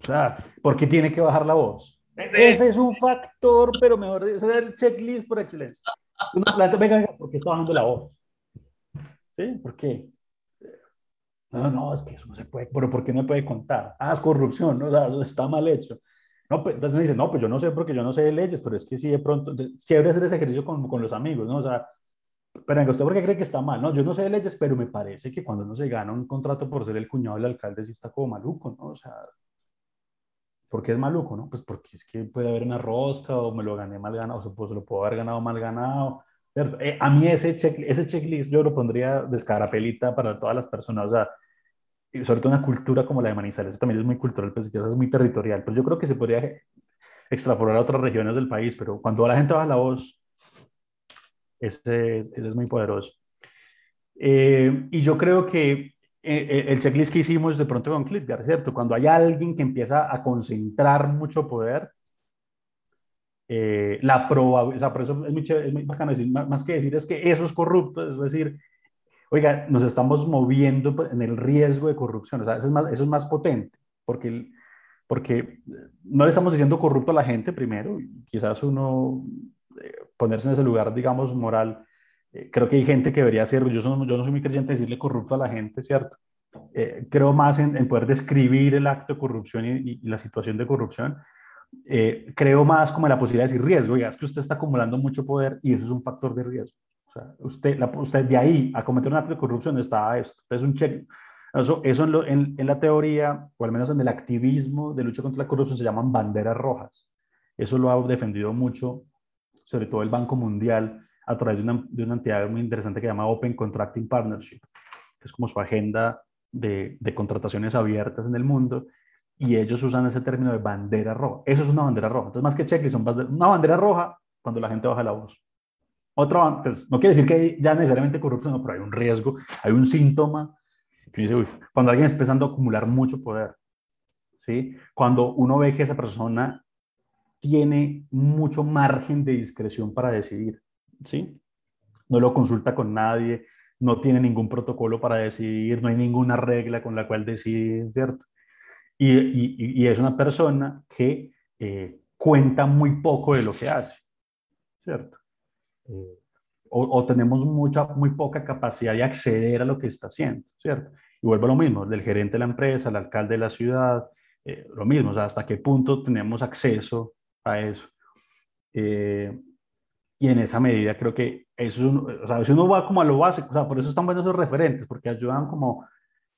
O sea, ¿por qué tiene que bajar la voz? Ese es un factor, pero mejor, ese es el checklist por excelencia. Una planta, venga, porque está bajando la voz. ¿Sí? ¿Por qué? No, no, es que eso no se puede, pero ¿por qué no puede contar? Ah, es corrupción, ¿no? o sea, eso está mal hecho. No, pues, entonces me dice, no, pues yo no sé porque yo no sé de leyes, pero es que sí de pronto, chévere hacer ese ejercicio con, con los amigos, ¿no? O sea, pero ¿usted por qué cree que está mal? No, yo no sé de leyes, pero me parece que cuando uno se gana un contrato por ser el cuñado del alcalde, sí está como maluco, ¿no? O sea, ¿Por qué es maluco? No? Pues porque es que puede haber una rosca o me lo gané mal ganado, o pues lo puedo haber ganado mal ganado. Eh, a mí ese, check, ese checklist yo lo pondría de escarapelita para todas las personas, o sea, sobre todo una cultura como la de Manizales, también es muy cultural, pues es muy territorial, pero yo creo que se podría extrapolar a otras regiones del país, pero cuando la gente baja la voz, ese, es muy poderoso. Eh, y yo creo que eh, eh, el checklist que hicimos de pronto con Clipgar, ¿cierto? Cuando hay alguien que empieza a concentrar mucho poder, la probabilidad, o sea, por eso es muy, es muy bacano decir, más, que decir es que eso es corrupto, es decir, oiga, nos estamos moviendo pues, en el riesgo de corrupción, o sea, eso es más, eso es más potente, porque, porque no le estamos diciendo corrupto a la gente primero, quizás uno ponerse en ese lugar, digamos, moral, eh, creo que hay gente que debería ser, yo, yo no soy muy creyente de decirle corrupto a la gente, ¿cierto? Eh, creo más en, poder describir el acto de corrupción y, la situación de corrupción. Eh, creo más como en la posibilidad de decir riesgo, oiga, es que usted está acumulando mucho poder y eso es un factor de riesgo. O sea, usted, la, usted de ahí a cometer un acto de corrupción está esto. Es un check. Eso, eso en, la teoría, o al menos en el activismo de lucha contra la corrupción, se llaman banderas rojas. Eso lo ha defendido mucho, sobre todo el Banco Mundial, a través de una, de una entidad muy interesante que se llama Open Contracting Partnership, que es como su agenda de, de contrataciones abiertas en el mundo, y ellos usan ese término de bandera roja. Eso es una bandera roja. Entonces, más que checklist, son una bandera roja cuando la gente baja la voz. Otro, pues, no quiere decir que ya necesariamente corrupción, pero hay un riesgo, hay un síntoma. Cuando alguien está empezando a acumular mucho poder, ¿sí? Cuando uno ve que esa persona tiene mucho margen de discreción para decidir. ¿sí? No lo consulta con nadie, no tiene ningún protocolo para decidir, no hay ninguna regla con la cual decidir, ¿cierto? Y, y, es una persona que eh, cuenta muy poco de lo que hace, ¿cierto? Eh, o, tenemos mucha, muy poca capacidad de acceder a lo que está haciendo, ¿cierto? Y vuelvo a lo mismo, del gerente de la empresa, el alcalde de la ciudad, eh, lo mismo, o sea, hasta qué punto tenemos acceso a eso. Y en esa medida creo que eso es o sea, si uno va como a lo básico, o sea, por eso están buenos esos referentes, porque ayudan como,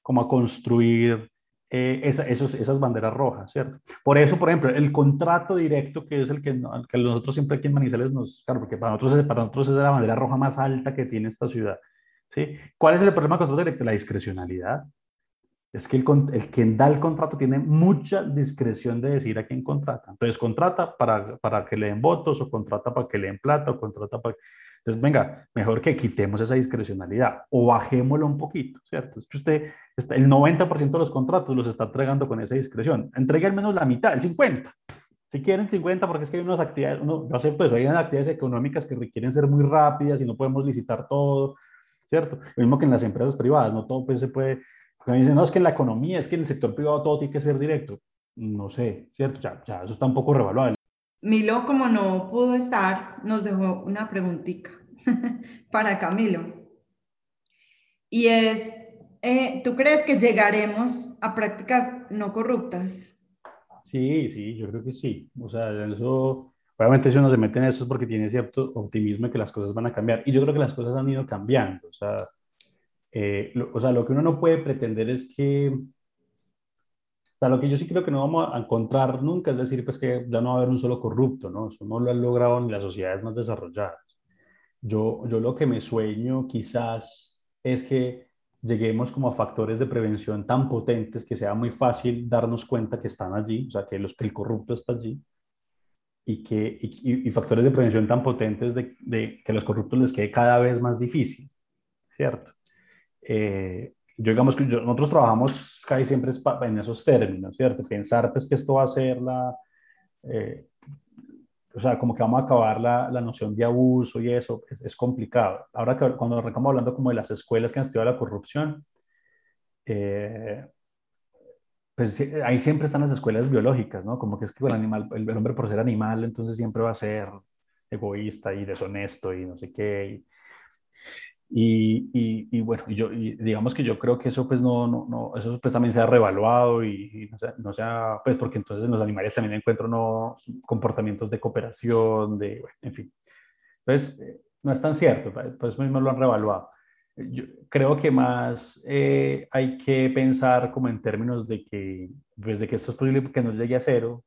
como a construir eh, esos, esas banderas rojas, ¿cierto? Por eso, por ejemplo, el contrato directo, que es el que, que nosotros siempre aquí en Manizales nos, claro, porque para nosotros, para nosotros es la bandera roja más alta que tiene esta ciudad, ¿sí? ¿Cuál es el problema con el contrato directo? La discrecionalidad. Es que el, el, quien da el contrato tiene mucha discreción de decir a quién contrata. Entonces, contrata para, para que le den votos, o contrata para que le den plata, o contrata para... Entonces, venga, mejor que quitemos esa discrecionalidad o bajémoslo un poquito, ¿cierto? Usted, el 90% de los contratos los está entregando con esa discreción. Entregue al menos la mitad, el 50%. Si quieren 50, porque es que hay unas actividades, no, yo acepto eso, hay unas actividades económicas que requieren ser muy rápidas y no podemos licitar todo, ¿cierto? Lo mismo que en las empresas privadas, no todo pues se puede me dicen, no, es que en la economía, es que en el sector privado todo tiene que ser directo. No sé, ¿cierto? Ya, ya eso está un poco revaluado. Milo, como no pudo estar, nos dejó una preguntita [laughs] para Camilo. Y es, eh, ¿tú crees que llegaremos a prácticas no corruptas? Sí, sí, yo creo que sí. O sea, eso, obviamente si uno se mete en eso es porque tiene cierto optimismo de que las cosas van a cambiar. Y yo creo que las cosas han ido cambiando. O sea, eh, o sea, lo que uno no puede pretender es que, o sea, lo que yo sí creo que no vamos a encontrar nunca es decir, pues que ya no va a haber un solo corrupto, ¿no? Eso no lo han logrado ni las sociedades más desarrolladas. Yo, yo lo que me sueño quizás es que lleguemos como a factores de prevención tan potentes que sea muy fácil darnos cuenta que están allí, o sea, que, los, que el corrupto está allí, y, que, y, factores de prevención tan potentes de, de, que los corruptos les quede cada vez más difícil, ¿cierto? Eh, yo digamos que nosotros trabajamos casi siempre en esos términos, ¿cierto? Pensar pues que esto va a ser la, eh, o sea, como que vamos a acabar la, la noción de abuso y eso, es, complicado. Ahora que cuando estamos hablando como de las escuelas que han estudiado la corrupción, eh, pues ahí siempre están las escuelas biológicas, ¿no? Como que es que el, animal, el, hombre por ser animal, entonces siempre va a ser egoísta y deshonesto y no sé qué. Y, y, bueno, yo, digamos que yo creo que eso pues no, no, no eso pues también se ha revaluado y, no, sea, no sea, pues porque entonces en los animales también encuentro no, comportamientos de cooperación, de, bueno, en fin. Entonces, eh, no es tan cierto, pues mismo lo han revaluado. Yo creo que más eh, hay que pensar como en términos de que, pues de que esto es posible que no llegue a cero,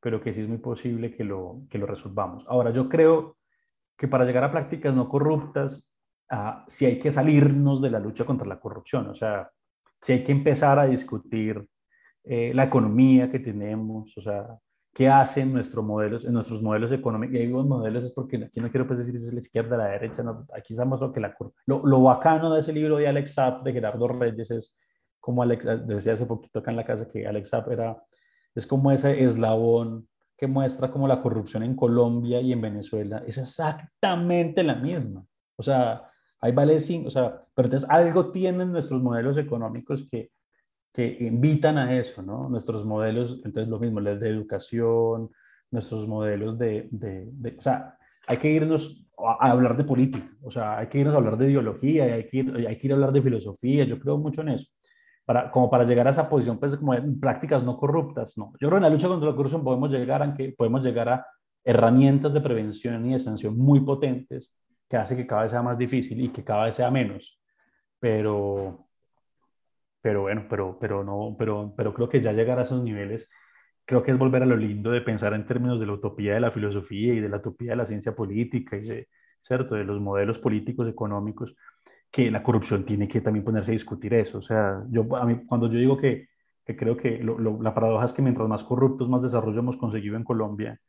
pero que sí es muy posible que lo, que lo resolvamos. Ahora, yo creo que para llegar a prácticas no corruptas si hay que salirnos de la lucha contra la corrupción, o sea, si hay que empezar a discutir eh, la economía que tenemos, o sea, qué hacen nuestros modelos, nuestros modelos económicos, y digo modelos es porque aquí no quiero pues decir si es la izquierda la derecha, no, aquí estamos lo que la lo, lo bacano de ese libro de Alex Zapp, de Gerardo Reyes, es como Alex, decía hace poquito acá en la casa que Alex Zapp era, es como ese eslabón que muestra como la corrupción en Colombia y en Venezuela es exactamente la misma. O sea, hay vale o sea, pero entonces algo tienen nuestros modelos económicos que, que invitan a eso, ¿no? Nuestros modelos, entonces lo mismo, les de educación, nuestros modelos de, de, o sea, hay que irnos a, hablar de política, o sea, hay que irnos a hablar de ideología, hay que, ir, hay que ir a hablar de filosofía, yo creo mucho en eso, para, como para llegar a esa posición, pues, como en prácticas no corruptas, ¿no? Yo creo que en la lucha contra la corrupción podemos llegar a, podemos llegar a herramientas de prevención y de sanción muy potentes que hace que cada vez sea más difícil y que cada vez sea menos. Pero, pero bueno, pero, pero, no, pero, pero creo que ya llegar a esos niveles, creo que es volver a lo lindo de pensar en términos de la utopía de la filosofía y de la utopía de la ciencia política y de, ¿cierto? de los modelos políticos económicos, que la corrupción tiene que también ponerse a discutir eso. O sea, yo, a mí, cuando yo digo que, que creo que la paradoja es que mientras más corruptos, más desarrollo hemos conseguido en Colombia,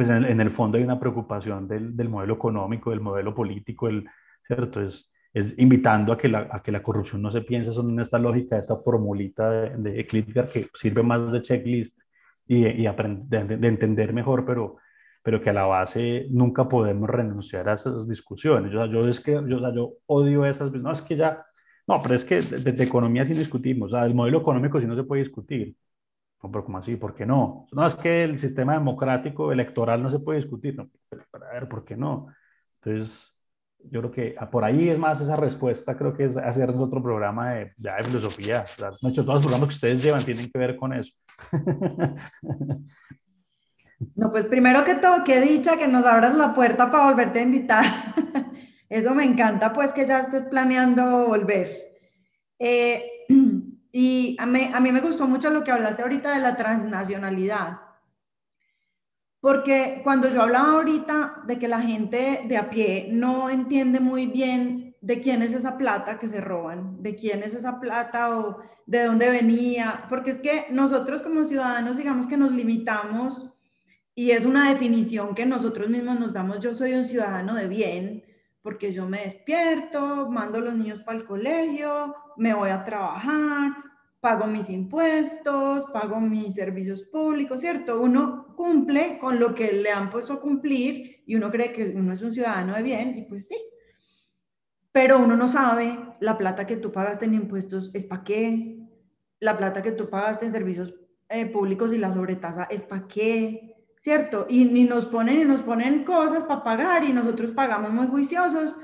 pues en el, fondo hay una preocupación del, del, modelo económico, del modelo político, el, ¿cierto? Es, es invitando a que, la, a que la corrupción no se piense solo en esta lógica, esta formulita de, de que sirve más de checklist y, y de, de, entender mejor, pero, pero que a la base nunca podemos renunciar a esas discusiones. Yo, yo, es que, yo, yo odio esas, no, es que ya, no, pero es que de, economía sí discutimos, o sea, el modelo económico sí no se puede discutir. No, pero ¿cómo así? ¿Por qué no? No, es que el sistema democrático electoral no se puede discutir. No, a ver, ¿por qué no? Entonces, yo creo que por ahí es más esa respuesta, creo que es hacer otro programa de, ya filosofía. de hecho, todos los programas que ustedes llevan tienen que ver con eso. [laughs] No, pues primero que todo, qué dicha que nos abras la puerta para volverte a invitar. [laughs] Eso me encanta, pues que ya estés planeando volver. Eh, y a mí, a mí me gustó mucho lo que hablaste ahorita de la transnacionalidad. Porque cuando yo hablaba ahorita de que la gente de a pie no entiende muy bien de quién es esa plata que se roban, de quién es esa plata o de dónde venía, porque es que nosotros como ciudadanos digamos que nos limitamos y es una definición que nosotros mismos nos damos, yo soy un ciudadano de bien, porque yo me despierto, mando a los niños para el colegio, me voy a trabajar, pago mis impuestos, pago mis servicios públicos, ¿cierto? Uno cumple con lo que le han puesto a cumplir y uno cree que uno es un ciudadano de bien y pues sí. Pero uno no sabe la plata que tú pagaste en impuestos es para qué, la plata que tú pagaste en servicios eh, públicos y la sobretasa es para qué, ¿cierto? Y ni nos ponen y nos ponen cosas para pagar y nosotros pagamos muy juiciosos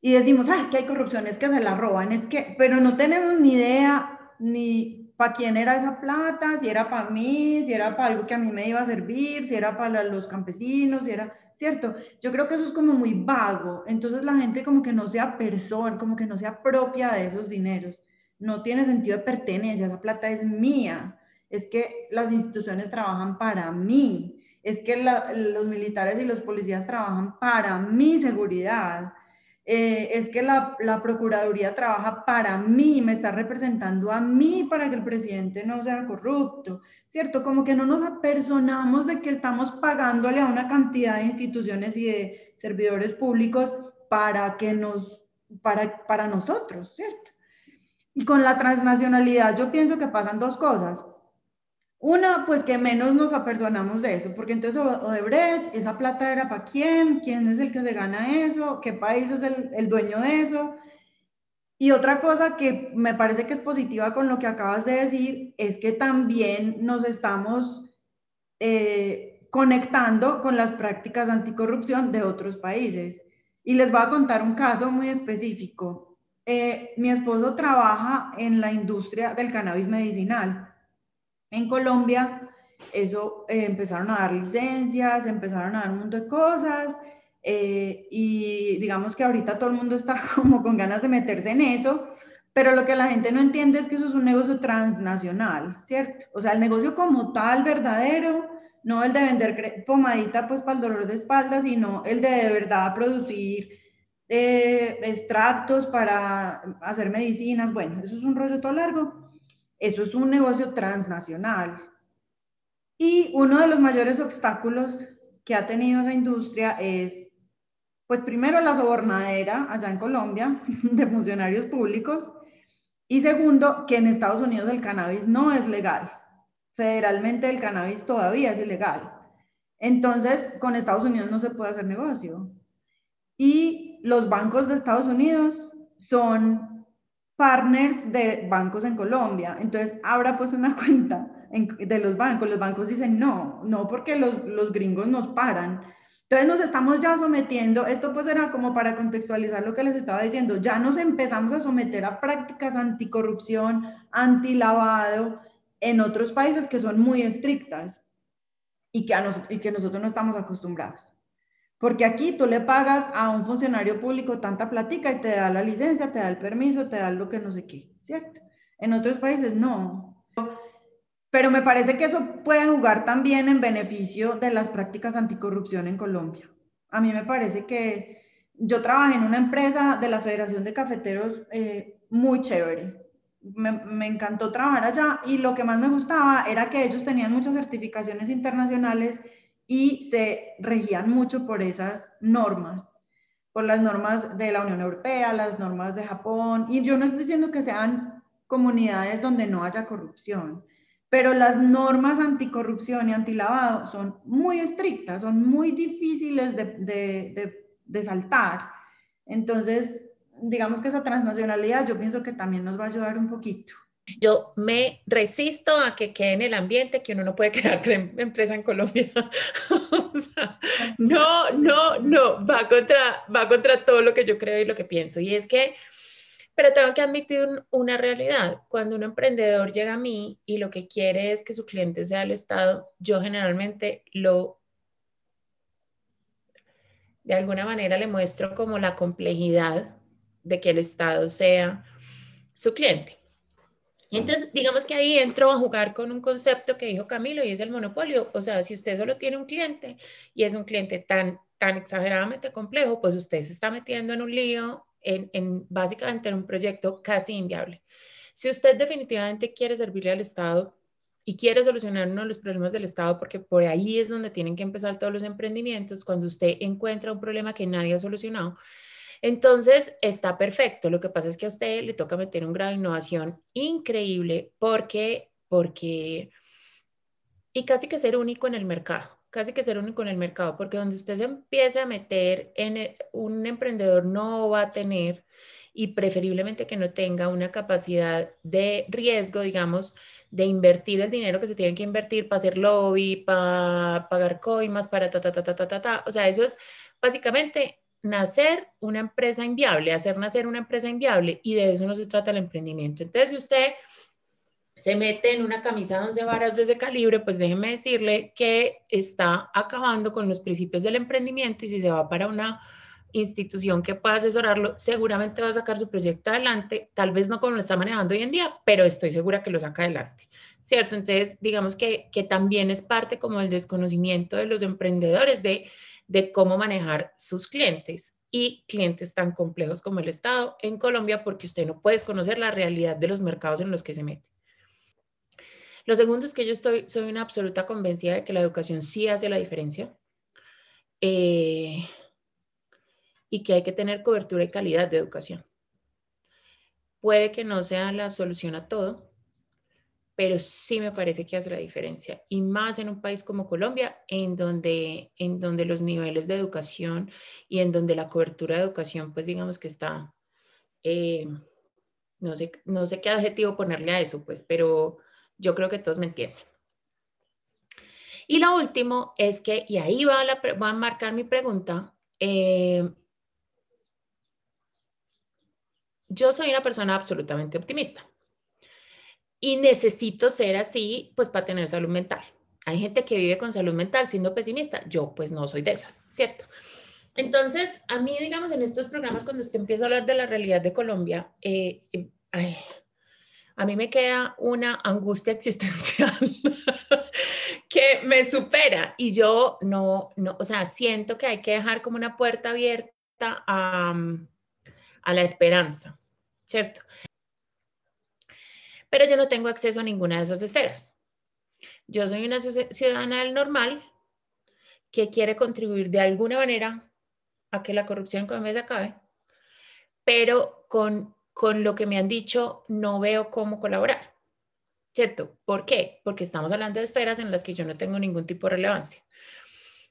y decimos, ah, es que hay corrupciones que se la roban, es que, pero no tenemos ni idea ni para quién era esa plata, si era para mí, si era para algo que a mí me iba a servir, si era para los campesinos, si era, ¿cierto? Yo creo que eso es como muy vago, entonces la gente como que no sea persona, como que no sea propia de esos dineros, no tiene sentido de pertenencia, esa plata es mía, es que las instituciones trabajan para mí, es que los militares y los policías trabajan para mi seguridad, eh, es que la, Procuraduría trabaja para mí, me está representando a mí para que el presidente no sea corrupto, ¿cierto? Como que no nos apersonamos de que estamos pagándole a una cantidad de instituciones y de servidores públicos para que nos, para, para nosotros, ¿cierto? Y con la transnacionalidad yo pienso que pasan dos cosas. Una, pues que menos nos apersonamos de eso, porque entonces Odebrecht, esa plata era para quién, quién es el que se gana eso, qué país es el, dueño de eso. Y otra cosa que me parece que es positiva con lo que acabas de decir es que también nos estamos eh, conectando con las prácticas anticorrupción de otros países. Y les voy a contar un caso muy específico. Eh, mi esposo trabaja en la industria del cannabis medicinal en Colombia, eso eh, empezaron a dar licencias, empezaron a dar un montón de cosas eh, y digamos que ahorita todo el mundo está [laughs] como con ganas de meterse en eso, pero lo que la gente no entiende es que eso es un negocio transnacional, ¿cierto? O sea, el negocio como tal, verdadero, no el de vender pomadita pues para el dolor de espalda, sino el de de verdad producir eh, extractos para hacer medicinas, bueno, eso es un rollo todo largo. Eso es un negocio transnacional. Y uno de los mayores obstáculos que ha tenido esa industria es, pues primero la sobornadera allá en Colombia [laughs] de funcionarios públicos y segundo que en Estados Unidos el cannabis no es legal. Federalmente el cannabis todavía es ilegal. Entonces, con Estados Unidos no se puede hacer negocio. Y los bancos de Estados Unidos son partners de bancos en Colombia. Entonces, abra pues una [laughs] cuenta de los bancos. Los bancos dicen, no, no porque los, los gringos nos paran. Entonces nos estamos ya sometiendo, esto pues era como para contextualizar lo que les estaba diciendo, ya nos empezamos a someter a prácticas anticorrupción, antilavado en otros países que son muy estrictas y que, a y que nosotros no estamos acostumbrados. Porque aquí tú le pagas a un funcionario público tanta platica y te da la licencia, te da el permiso, te da lo que no sé qué, ¿cierto? En otros países no. Pero me parece que eso puede jugar también en beneficio de las prácticas anticorrupción en Colombia. A mí me parece que yo trabajé en una empresa de la Federación de Cafeteros eh, muy chévere. Me, me, encantó trabajar allá y lo que más me gustaba era que ellos tenían muchas certificaciones internacionales y se regían mucho por esas normas, por las normas de la Unión Europea, las normas de Japón. Y yo no estoy diciendo que sean comunidades donde no haya corrupción, pero las normas anticorrupción y antilavado son muy estrictas, son muy difíciles de, de, de saltar. Entonces, digamos que esa transnacionalidad yo pienso que también nos va a ayudar un poquito. Yo me resisto a que quede en el ambiente que uno no puede [laughs] crear empresa en Colombia. [laughs] no, no, no, va contra, va contra todo lo que yo creo y lo que pienso. Y es que, pero tengo que admitir una realidad. Cuando un emprendedor llega a mí y lo que quiere es que su cliente sea el Estado, yo generalmente lo, de alguna manera le muestro como la complejidad de que el Estado sea su cliente. Entonces, digamos que ahí entro a jugar con un concepto que dijo Camilo y es el monopolio. O sea, si usted solo tiene un cliente y es un cliente tan, tan exageradamente complejo, pues usted se está metiendo en un lío en, en básicamente en un proyecto casi inviable. Si usted definitivamente quiere servirle al Estado y quiere solucionar uno de los problemas del Estado, porque por ahí es donde tienen que empezar todos los emprendimientos, cuando usted encuentra un problema que nadie ha solucionado, entonces está perfecto. Lo que pasa es que a usted le toca meter un grado de innovación increíble porque, porque, y casi que ser único en el mercado casi que ser único en el mercado, porque donde usted se empiece a meter en un emprendedor no va a tener y preferiblemente que no tenga una capacidad de riesgo, digamos, de invertir el dinero que se tiene que invertir para hacer lobby, para pagar coimas, para ta, ta, ta, ta, ta, ta, ta. O sea, eso es básicamente nacer una empresa inviable, hacer nacer una empresa inviable y de eso no se trata el emprendimiento. Entonces, si usted se mete en una camisa de 11 varas de ese calibre, pues déjeme decirle que está acabando con los principios del emprendimiento y si se va para una institución que pueda asesorarlo, seguramente va a sacar su proyecto adelante, tal vez no como lo está manejando hoy en día, pero estoy segura que lo saca adelante, ¿cierto? Entonces, digamos que, que también es parte como el desconocimiento de los emprendedores de, de cómo manejar sus clientes y clientes tan complejos como el Estado en Colombia, porque usted no puede conocer la realidad de los mercados en los que se mete. Lo segundo es que yo estoy, soy una absoluta convencida de que la educación sí hace la diferencia eh, y que hay que tener cobertura y calidad de educación. Puede que no sea la solución a todo, pero sí me parece que hace la diferencia. Y más en un país como Colombia, en donde, en donde los niveles de educación y en donde la cobertura de educación, pues digamos que está, eh, no, sé, no sé qué adjetivo ponerle a eso, pues, pero yo creo que todos me entienden. Y lo último es que, y ahí va, la, a marcar mi pregunta, eh, yo soy una persona absolutamente optimista y necesito ser así, pues para tener salud mental. Hay gente que vive con salud mental siendo pesimista, yo pues no soy de esas, ¿cierto? Entonces, a mí, digamos, en estos programas, cuando usted empieza a hablar de la realidad de Colombia, eh, ay, a mí me queda una angustia [laughs] existencial que me supera y yo no, no, o sea, siento que hay que dejar como una puerta abierta a la esperanza, ¿cierto? Pero yo no tengo acceso a ninguna de esas esferas. Yo soy una ciudadana del normal que quiere contribuir de alguna manera a que la corrupción en Colombia se acabe, pero con con lo que me han dicho no veo cómo colaborar. ¿Cierto? ¿Por qué? Porque estamos hablando de esferas en las que yo no tengo ningún tipo de relevancia.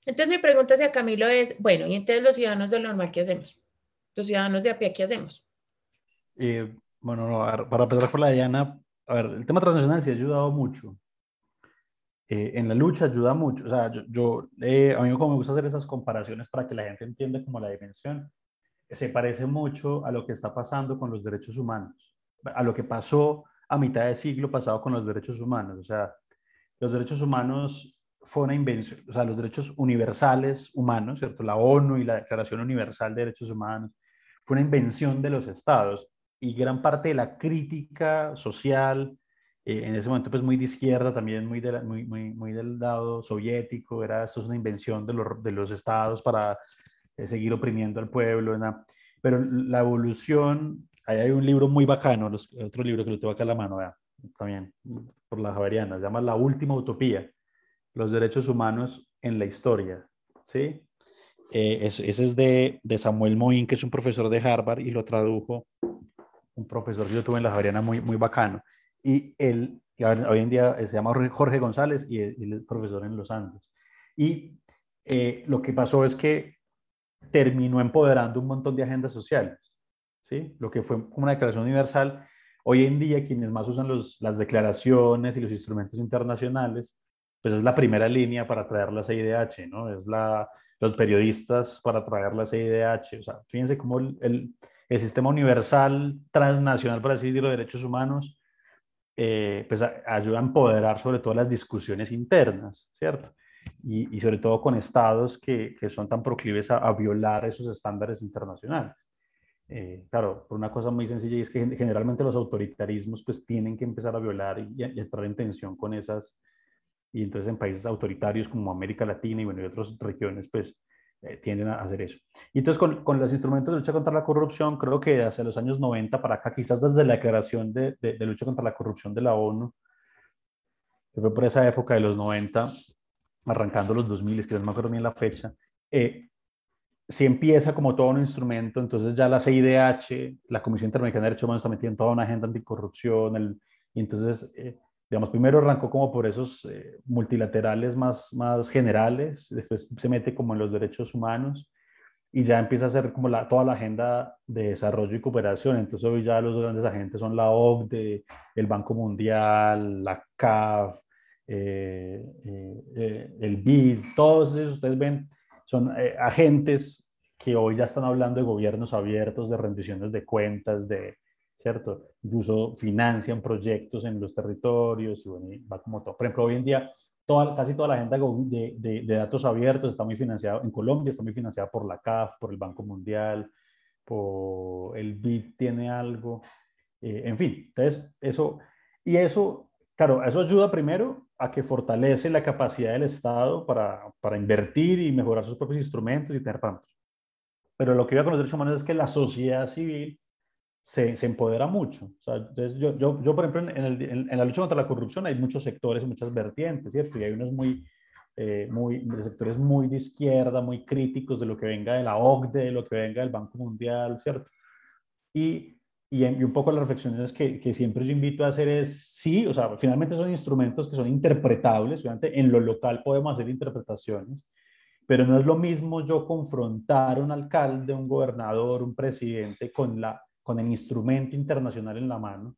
Entonces mi pregunta hacia Camilo es, bueno, ¿y entonces los ciudadanos del normal qué hacemos? Los ciudadanos de a pie, ¿qué hacemos? Eh, bueno, para empezar por la Diana, a ver, el tema transnacional sí ha ayudado mucho. Eh, en la lucha ayuda mucho. O sea, yo, eh, a mí como me gusta hacer esas comparaciones para que la gente entienda como la dimensión se parece mucho a lo que está pasando con los derechos humanos, a lo que pasó a mitad del siglo pasado con los derechos humanos. O sea, los derechos humanos fue una invención, o sea, los derechos universales humanos, ¿cierto? La ONU y la Declaración Universal de Derechos Humanos fue una invención de los estados y gran parte de la crítica social, eh, en ese momento pues muy de izquierda, también muy, de muy, muy, muy, del lado soviético, era esto es una invención de los, de los estados para seguir oprimiendo al pueblo. Pero la evolución, ahí hay un libro muy bacano, otro libro que lo tengo acá a la mano, también por la Javeriana, se llama La Última Utopía, los derechos humanos en la historia. ¿sí? Eh, ese es de, de, Samuel Moín, que es un profesor de Harvard, y lo tradujo un profesor que yo tuve en la Javeriana muy, muy bacano. Y él, hoy en día se llama Jorge González y él, es profesor en los Andes. Y eh, lo que pasó es que terminó empoderando un montón de agendas sociales. ¿sí? Lo que fue una declaración universal. Hoy en día, quienes más usan las declaraciones y los instrumentos internacionales, pues es la primera línea para traer la CIDH, ¿no? Es la, los periodistas para traer la CIDH. O sea, fíjense cómo el, el, sistema universal transnacional, para así decirlo, de derechos humanos, eh, pues ayuda a empoderar sobre todo las discusiones internas, ¿cierto? y, sobre todo con estados que, que son tan proclives a, violar esos estándares internacionales. Eh, claro, por una cosa muy sencilla y es que generalmente los autoritarismos pues tienen que empezar a violar y, entrar en tensión con esas, y entonces en países autoritarios como América Latina y, bueno, y otras regiones pues eh, tienden a hacer eso. Y entonces con, con, los instrumentos de lucha contra la corrupción, creo que hacia los años 90 para acá, quizás desde la declaración de, de, lucha contra la corrupción de la ONU, que fue por esa época de los 90, arrancando los 2000, que no me acuerdo bien la fecha, eh, si empieza como todo un instrumento, entonces ya la CIDH, la Comisión Interamericana de Derechos Humanos metida en toda una agenda anticorrupción, el, y entonces, eh, digamos, primero arrancó como por esos eh, multilaterales más, más generales, después se mete como en los derechos humanos y ya empieza a ser como la, toda la agenda de desarrollo y cooperación. Entonces hoy ya los grandes agentes son la OCDE, el Banco Mundial, la CAF, eh, el BID, todos esos ustedes ven son eh, agentes que hoy ya están hablando de gobiernos abiertos, de rendiciones de cuentas, de, ¿cierto? Incluso financian proyectos en los territorios y bueno, va como todo. Por ejemplo, hoy en día toda, casi toda la agenda de, de, de, datos abiertos está muy financiada, en Colombia está muy financiada por la CAF, por el Banco Mundial, por el BID tiene algo, eh, en fin, entonces eso, y eso, claro, eso ayuda primero a que fortalece la capacidad del Estado para, para invertir y mejorar sus propios instrumentos y tener parámetros. Pero lo que iba con los derechos humanos es que la sociedad civil se, se empodera mucho. O sea, entonces yo, yo, yo, por ejemplo, en, la lucha contra la corrupción hay muchos sectores muchas vertientes, ¿cierto? Y hay unos muy, eh, muy, sectores muy de izquierda, muy críticos de lo que venga de la OCDE, de lo que venga del Banco Mundial, ¿cierto? Y y, un poco las reflexiones que, que, siempre yo invito a hacer es, sí, o sea, finalmente son instrumentos que son interpretables, obviamente en lo local podemos hacer interpretaciones, pero no es lo mismo yo confrontar a un alcalde, un gobernador, un presidente con, la, con el instrumento internacional en la mano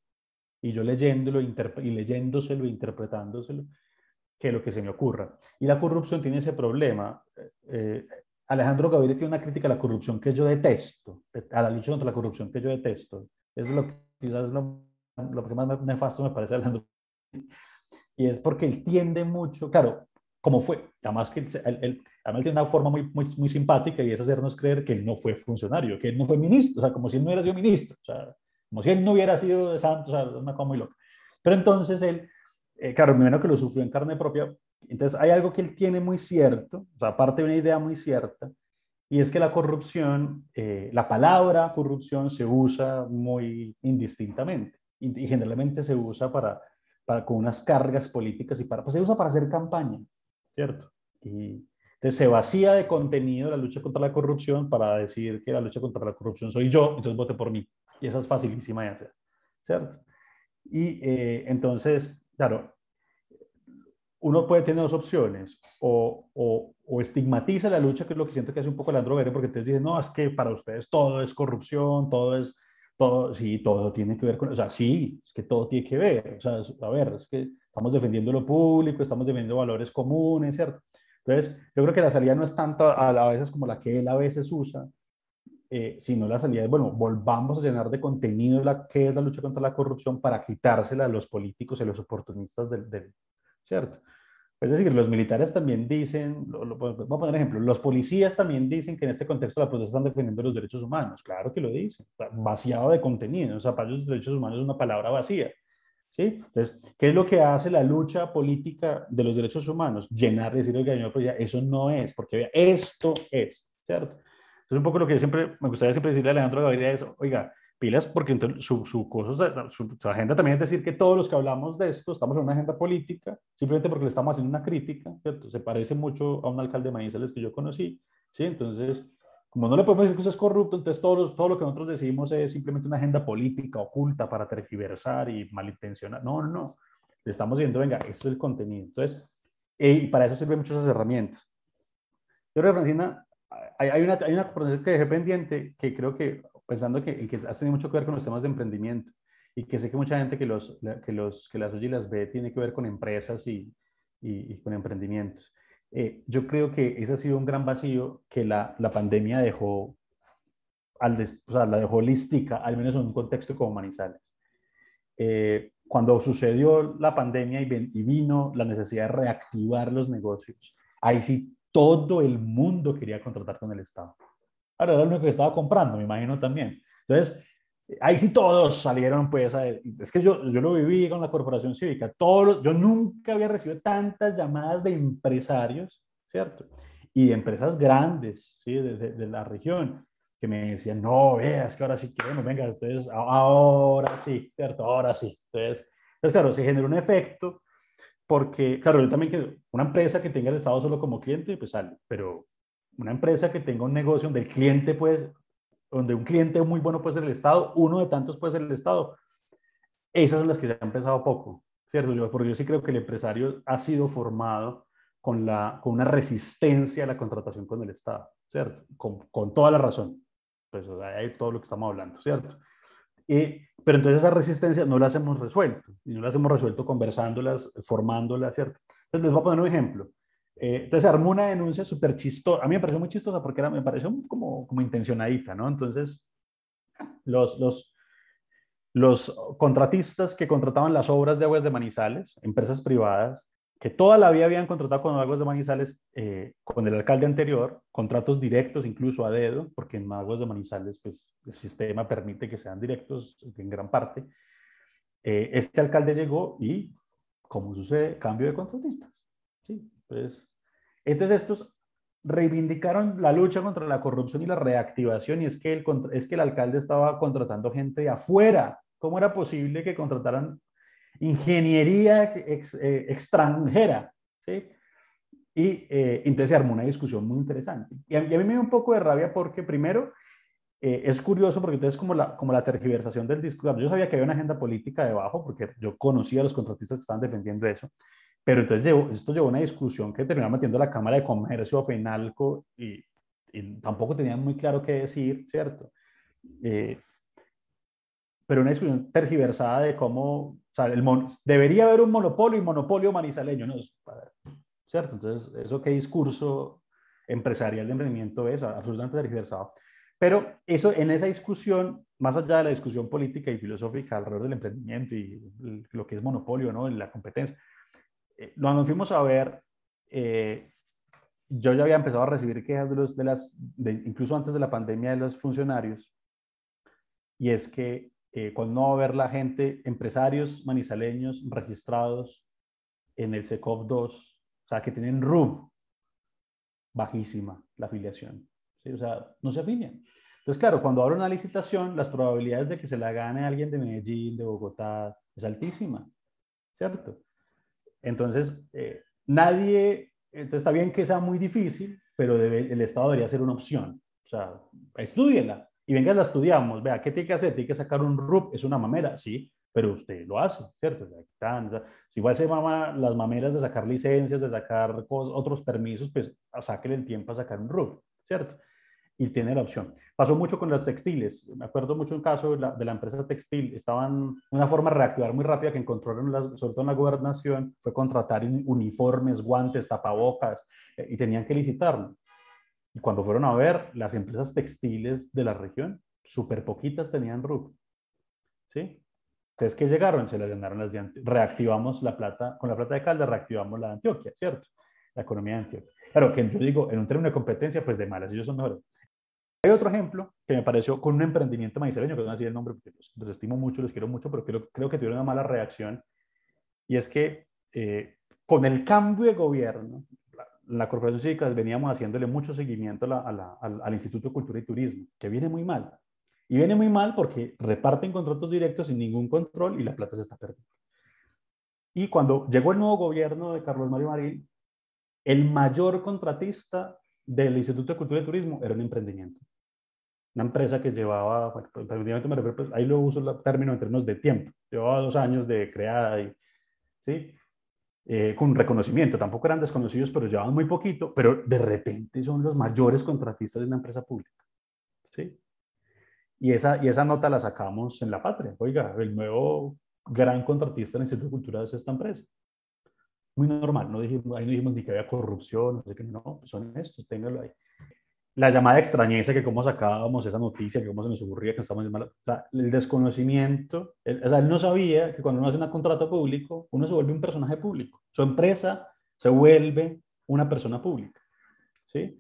y yo leyéndolo y leyéndoselo, interpretándoselo, que lo que se me ocurra. Y la corrupción tiene ese problema. Eh, Alejandro Gaviria tiene una crítica a la corrupción que yo detesto, a la lucha contra la corrupción que yo detesto. Es lo que quizás lo, lo que más nefasto me parece Alejandro. Y es porque él tiende mucho, claro, como fue, además que él, él, además tiene una forma muy, muy, muy, simpática y es hacernos creer que él no fue funcionario, que él no fue ministro, o sea, como si él no hubiera sido ministro, o sea, como si él no hubiera sido santo, o sea, una cosa muy loca. Pero entonces él, eh, claro, menos que lo sufrió en carne propia, entonces hay algo que él tiene muy cierto, o sea, aparte de una idea muy cierta, y es que la corrupción, eh, la palabra corrupción se usa muy indistintamente y, generalmente se usa para, para, con unas cargas políticas y para, pues se usa para hacer campaña, ¿cierto? Y entonces se vacía de contenido la lucha contra la corrupción para decir que la lucha contra la corrupción soy yo, entonces vote por mí. Y esa es facilísima de hacer, ¿cierto? Y eh, entonces, claro, uno puede tener dos opciones, o, o, o, estigmatiza la lucha, que es lo que siento que hace un poco Leandro Verde, porque entonces dicen, no, es que para ustedes todo es corrupción, todo es, todo, sí, todo tiene que ver con, o sea, sí, es que todo tiene que ver, o sea, a ver, es que estamos defendiendo lo público, estamos defendiendo valores comunes, ¿cierto? Entonces, yo creo que la salida no es tanto a, a veces como la que él a veces usa, eh, sino la salida es, bueno, volvamos a llenar de contenido la que es la lucha contra la corrupción para quitársela a los políticos y a los oportunistas del, del ¿cierto? Es decir, los militares también dicen, lo, lo, vamos a poner ejemplo, los policías también dicen que en este contexto la protesta están defendiendo los derechos humanos. Claro que lo dicen, vaciado de contenido. O sea, para ellos los derechos humanos es una palabra vacía. ¿Sí? Entonces, ¿qué es lo que hace la lucha política de los derechos humanos? Llenar, decir, oiga, pues eso no es, porque vea, esto es, ¿cierto? Entonces, un poco lo que yo siempre, me gustaría siempre decirle a Alejandro Gaviria es, oiga, pilas porque su, su, su, su, agenda también es decir que todos los que hablamos de esto estamos en una agenda política, simplemente porque le estamos haciendo una crítica, ¿cierto? Se parece mucho a un alcalde de Manizales que yo conocí, ¿sí? Entonces, como no le podemos decir que usted es corrupto, entonces todo, todo lo que nosotros decimos es simplemente una agenda política oculta para tergiversar y malintencionar. No, no, no. Le estamos diciendo, venga, este es el contenido. Entonces, eh, y para eso sirven muchas herramientas. Yo creo, Francina, hay, hay una, hay una que dejé pendiente que creo que pensando que, que has tenido mucho que ver con los temas de emprendimiento y que sé que mucha gente que, los, que, los, que las oye y las ve tiene que ver con empresas y, y, con emprendimientos. Eh, yo creo que ese ha sido un gran vacío que la, la pandemia dejó, al o sea, la dejó holística, al menos en un contexto como Manizales. Eh, cuando sucedió la pandemia y, y vino la necesidad de reactivar los negocios, ahí sí todo el mundo quería contratar con el Estado. Ahora era el único que estaba comprando, me imagino también. Entonces, ahí sí todos salieron, pues, es que yo, yo lo viví con la corporación cívica, todos, yo nunca había recibido tantas llamadas de empresarios, ¿cierto? y de empresas grandes, ¿sí? De, de, la región, que me decían, no, veas que ahora sí queremos, venga, entonces, ahora sí, ¿cierto? Ahora sí. Entonces, entonces claro, se genera un efecto porque, claro, yo también que una empresa que tenga el Estado solo como cliente, pues sale, pero una empresa que tenga un negocio donde el cliente puede, donde un cliente muy bueno puede ser el Estado, uno de tantos puede ser el Estado, esas son las que se han empezado poco, ¿cierto? Yo, porque yo sí creo que el empresario ha sido formado con, la, con una resistencia a la contratación con el Estado, ¿cierto? Con, con toda la razón. Pues hay todo lo que estamos hablando, ¿cierto? pero entonces esa resistencia no las hemos resuelto, y no las hemos resuelto conversándolas, formándolas, ¿cierto? Entonces les voy a poner un ejemplo. Eh, entonces armó una denuncia súper chistosa, a mí me pareció muy chistosa porque era, me pareció como, como intencionadita, ¿no? Entonces, los, los, los contratistas que contrataban las obras de aguas de Manizales, empresas privadas, que toda la vida habían contratado con Aguas de Manizales, eh, con el alcalde anterior, contratos directos incluso a dedo, porque en Aguas de Manizales pues, el sistema permite que sean directos en gran parte. Eh, este alcalde llegó y, como sucede, cambio de contratistas. ¿sí? Entonces, entonces estos reivindicaron la lucha contra la corrupción y la reactivación y es que el, es que el alcalde estaba contratando gente de afuera. ¿Cómo era posible que contrataran ingeniería eh, extranjera, ¿sí? Y eh, entonces se armó una discusión muy interesante. Y a, mí me dio un poco de rabia porque primero eh, es curioso porque entonces como la, como la tergiversación del discurso, yo sabía que había una agenda política debajo porque yo conocía a los contratistas que estaban defendiendo eso, pero entonces llevó, esto llevó a una discusión que terminó metiendo la Cámara de Comercio a FENALCO y, y tampoco tenían muy claro qué decir, ¿cierto? pero una discusión tergiversada de cómo o sea, el debería haber un monopolio y monopolio manizaleño, ¿no? ¿Cierto? Entonces, ¿eso qué discurso empresarial de emprendimiento es? Absolutamente tergiversado. Pero eso, en esa discusión, más allá de la discusión política y filosófica alrededor del emprendimiento y lo que es monopolio, ¿no? En la competencia, eh, nos fuimos a ver, eh, yo ya había empezado a recibir quejas de, los, de las, incluso antes de la pandemia, de los funcionarios, y es que eh, cuando no va a ver la gente, empresarios manizaleños registrados en el SECOP 2, o sea, que tienen RUB, bajísima la afiliación. ¿sí? O sea, no se afilian. Entonces, claro, cuando abre una licitación, las probabilidades de que se la gane alguien de Medellín, de Bogotá, es altísima, ¿cierto? Entonces, eh, nadie, entonces está bien que sea muy difícil, pero el Estado debería ser una opción. O sea, estudienla, y venga, la estudiamos, vea, ¿qué tiene que hacer? Tiene que sacar un RUP, es una mamera, sí, pero usted lo hace, ¿cierto? Si igual se mama las mameras de sacar licencias, de sacar otros permisos, pues sáquele el tiempo a sacar un RUP, ¿cierto? Y tiene la opción. Pasó mucho con los textiles. Me acuerdo mucho un caso de la, empresa textil. Estaban, una forma de reactivar muy rápida que encontraron, sobre todo en la gobernación, fue contratar uniformes, guantes, tapabocas, eh, y tenían que licitarlo. Y cuando fueron a ver, las empresas textiles de la región, súper poquitas tenían RUC. ¿Sí? Entonces, ¿qué llegaron? Se las ganaron las de Reactivamos la plata, con la plata de Caldas reactivamos la de Antioquia, ¿cierto? La economía de Antioquia. Claro, que yo digo, en un término de competencia, pues de malas, ellos son mejores. Hay otro ejemplo que me pareció con un emprendimiento maizaleño, que no decir el nombre porque los, estimo mucho, los quiero mucho, pero creo, creo que tuvieron una mala reacción. Y es que eh, con el cambio de gobierno, la Corporación Cívica veníamos haciéndole mucho seguimiento al, Instituto de Cultura y Turismo, que viene muy mal. Y viene muy mal porque reparten contratos directos sin ningún control y la plata se está perdiendo. Y cuando llegó el nuevo gobierno de Carlos Mario Marín, el mayor contratista del Instituto de Cultura y Turismo era un emprendimiento. Una empresa que llevaba, bueno, emprendimiento me refiero, pues, ahí lo uso el término en términos de tiempo, llevaba dos años de creada y, ¿sí? Eh, con reconocimiento, tampoco eran desconocidos, pero llevaban muy poquito, pero de repente son los mayores contratistas de una empresa pública. ¿sí? Y, esa, y esa nota la sacamos en La Patria. Oiga, el nuevo gran contratista del Instituto de Cultura es esta empresa. Muy normal, no dijimos, ahí no dijimos ni que había corrupción, no sé qué, no, son estos, téngalo ahí la llamada extrañeza que cómo sacábamos esa noticia, que cómo se nos ocurría que estamos mal. O el desconocimiento, sea, él no sabía que cuando uno hace un contrato público, uno se vuelve un personaje público. Su empresa se vuelve una persona pública. ¿Sí?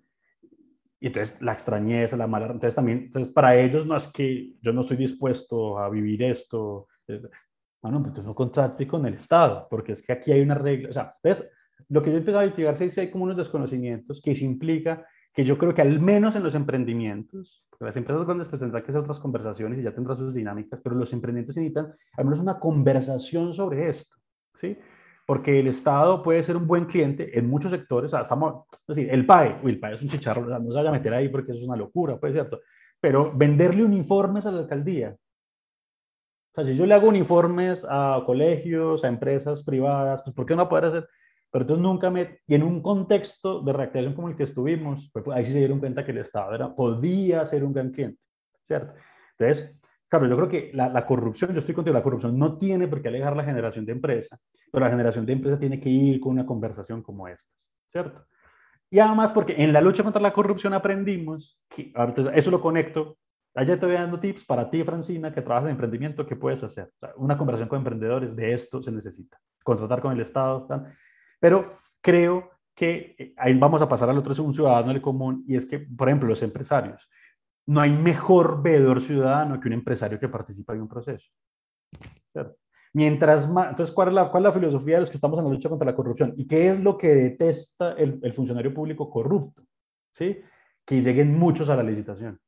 Y entonces la extrañeza, la mala, entonces también, entonces para ellos no es que yo no estoy dispuesto a vivir esto. Bueno, pues no contrate con el Estado, porque es que aquí hay una regla, o sea, entonces lo que yo empecé a investigar es que hay como unos desconocimientos que se implica que yo creo que al menos en los emprendimientos, las empresas grandes pues tendrán que hacer otras conversaciones y ya tendrán sus dinámicas, pero los emprendimientos necesitan al menos una conversación sobre esto, ¿sí? Porque el Estado puede ser un buen cliente en muchos sectores, o sea, estamos, es decir, el PAE, uy, el PAE es un chicharro, no se vaya a meter ahí porque eso es una locura, pues, ¿cierto? Pero venderle uniformes a la alcaldía, o sea, si yo le hago uniformes a colegios, a empresas privadas, pues ¿por qué no poder hacer? Pero entonces nunca me... Y en un contexto de reactivación como el que estuvimos, pues, pues ahí sí se dieron cuenta que el Estado era, podía ser un gran cliente, ¿cierto? Entonces, claro, yo creo que la, la, corrupción, yo estoy contigo, la corrupción no tiene por qué alejar la generación de empresa, pero la generación de empresa tiene que ir con una conversación como esta, ¿cierto? Y además porque en la lucha contra la corrupción aprendimos, que, eso lo conecto, allá te voy dando tips para ti, Francina, que trabajas en emprendimiento, ¿qué puedes hacer? una conversación con emprendedores, de esto se necesita. Contratar con el Estado, ¿tal? Pero creo que eh, ahí vamos a pasar al otro, es un ciudadano del común, y es que, por ejemplo, los empresarios. No hay mejor veedor ciudadano que un empresario que participa en un proceso. Mientras más, entonces, ¿cuál es, la, ¿cuál es la filosofía de los que estamos en la lucha contra la corrupción? ¿Y qué es lo que detesta el, el funcionario público corrupto? ¿Sí? Que lleguen muchos a la licitación.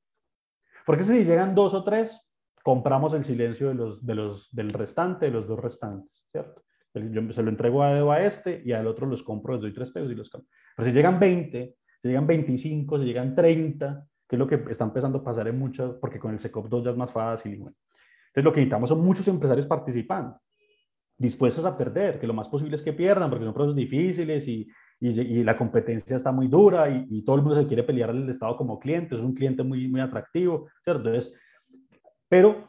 Porque si llegan dos o tres, compramos el silencio de los, de los, del restante, de los dos restantes, ¿cierto? Yo se lo entrego a, a este y al otro los compro, les doy tres pesos y los compro. Pero si llegan 20, si llegan 25, si llegan 30, que es lo que está empezando a pasar en muchas, porque con el SECOP 2 ya es más fácil y bueno. Entonces lo que necesitamos son muchos empresarios participando, dispuestos a perder, que lo más posible es que pierdan, porque son procesos difíciles y, y, y la competencia está muy dura y, y, todo el mundo se quiere pelear al Estado como cliente, es un cliente muy, muy atractivo, ¿cierto? Entonces, pero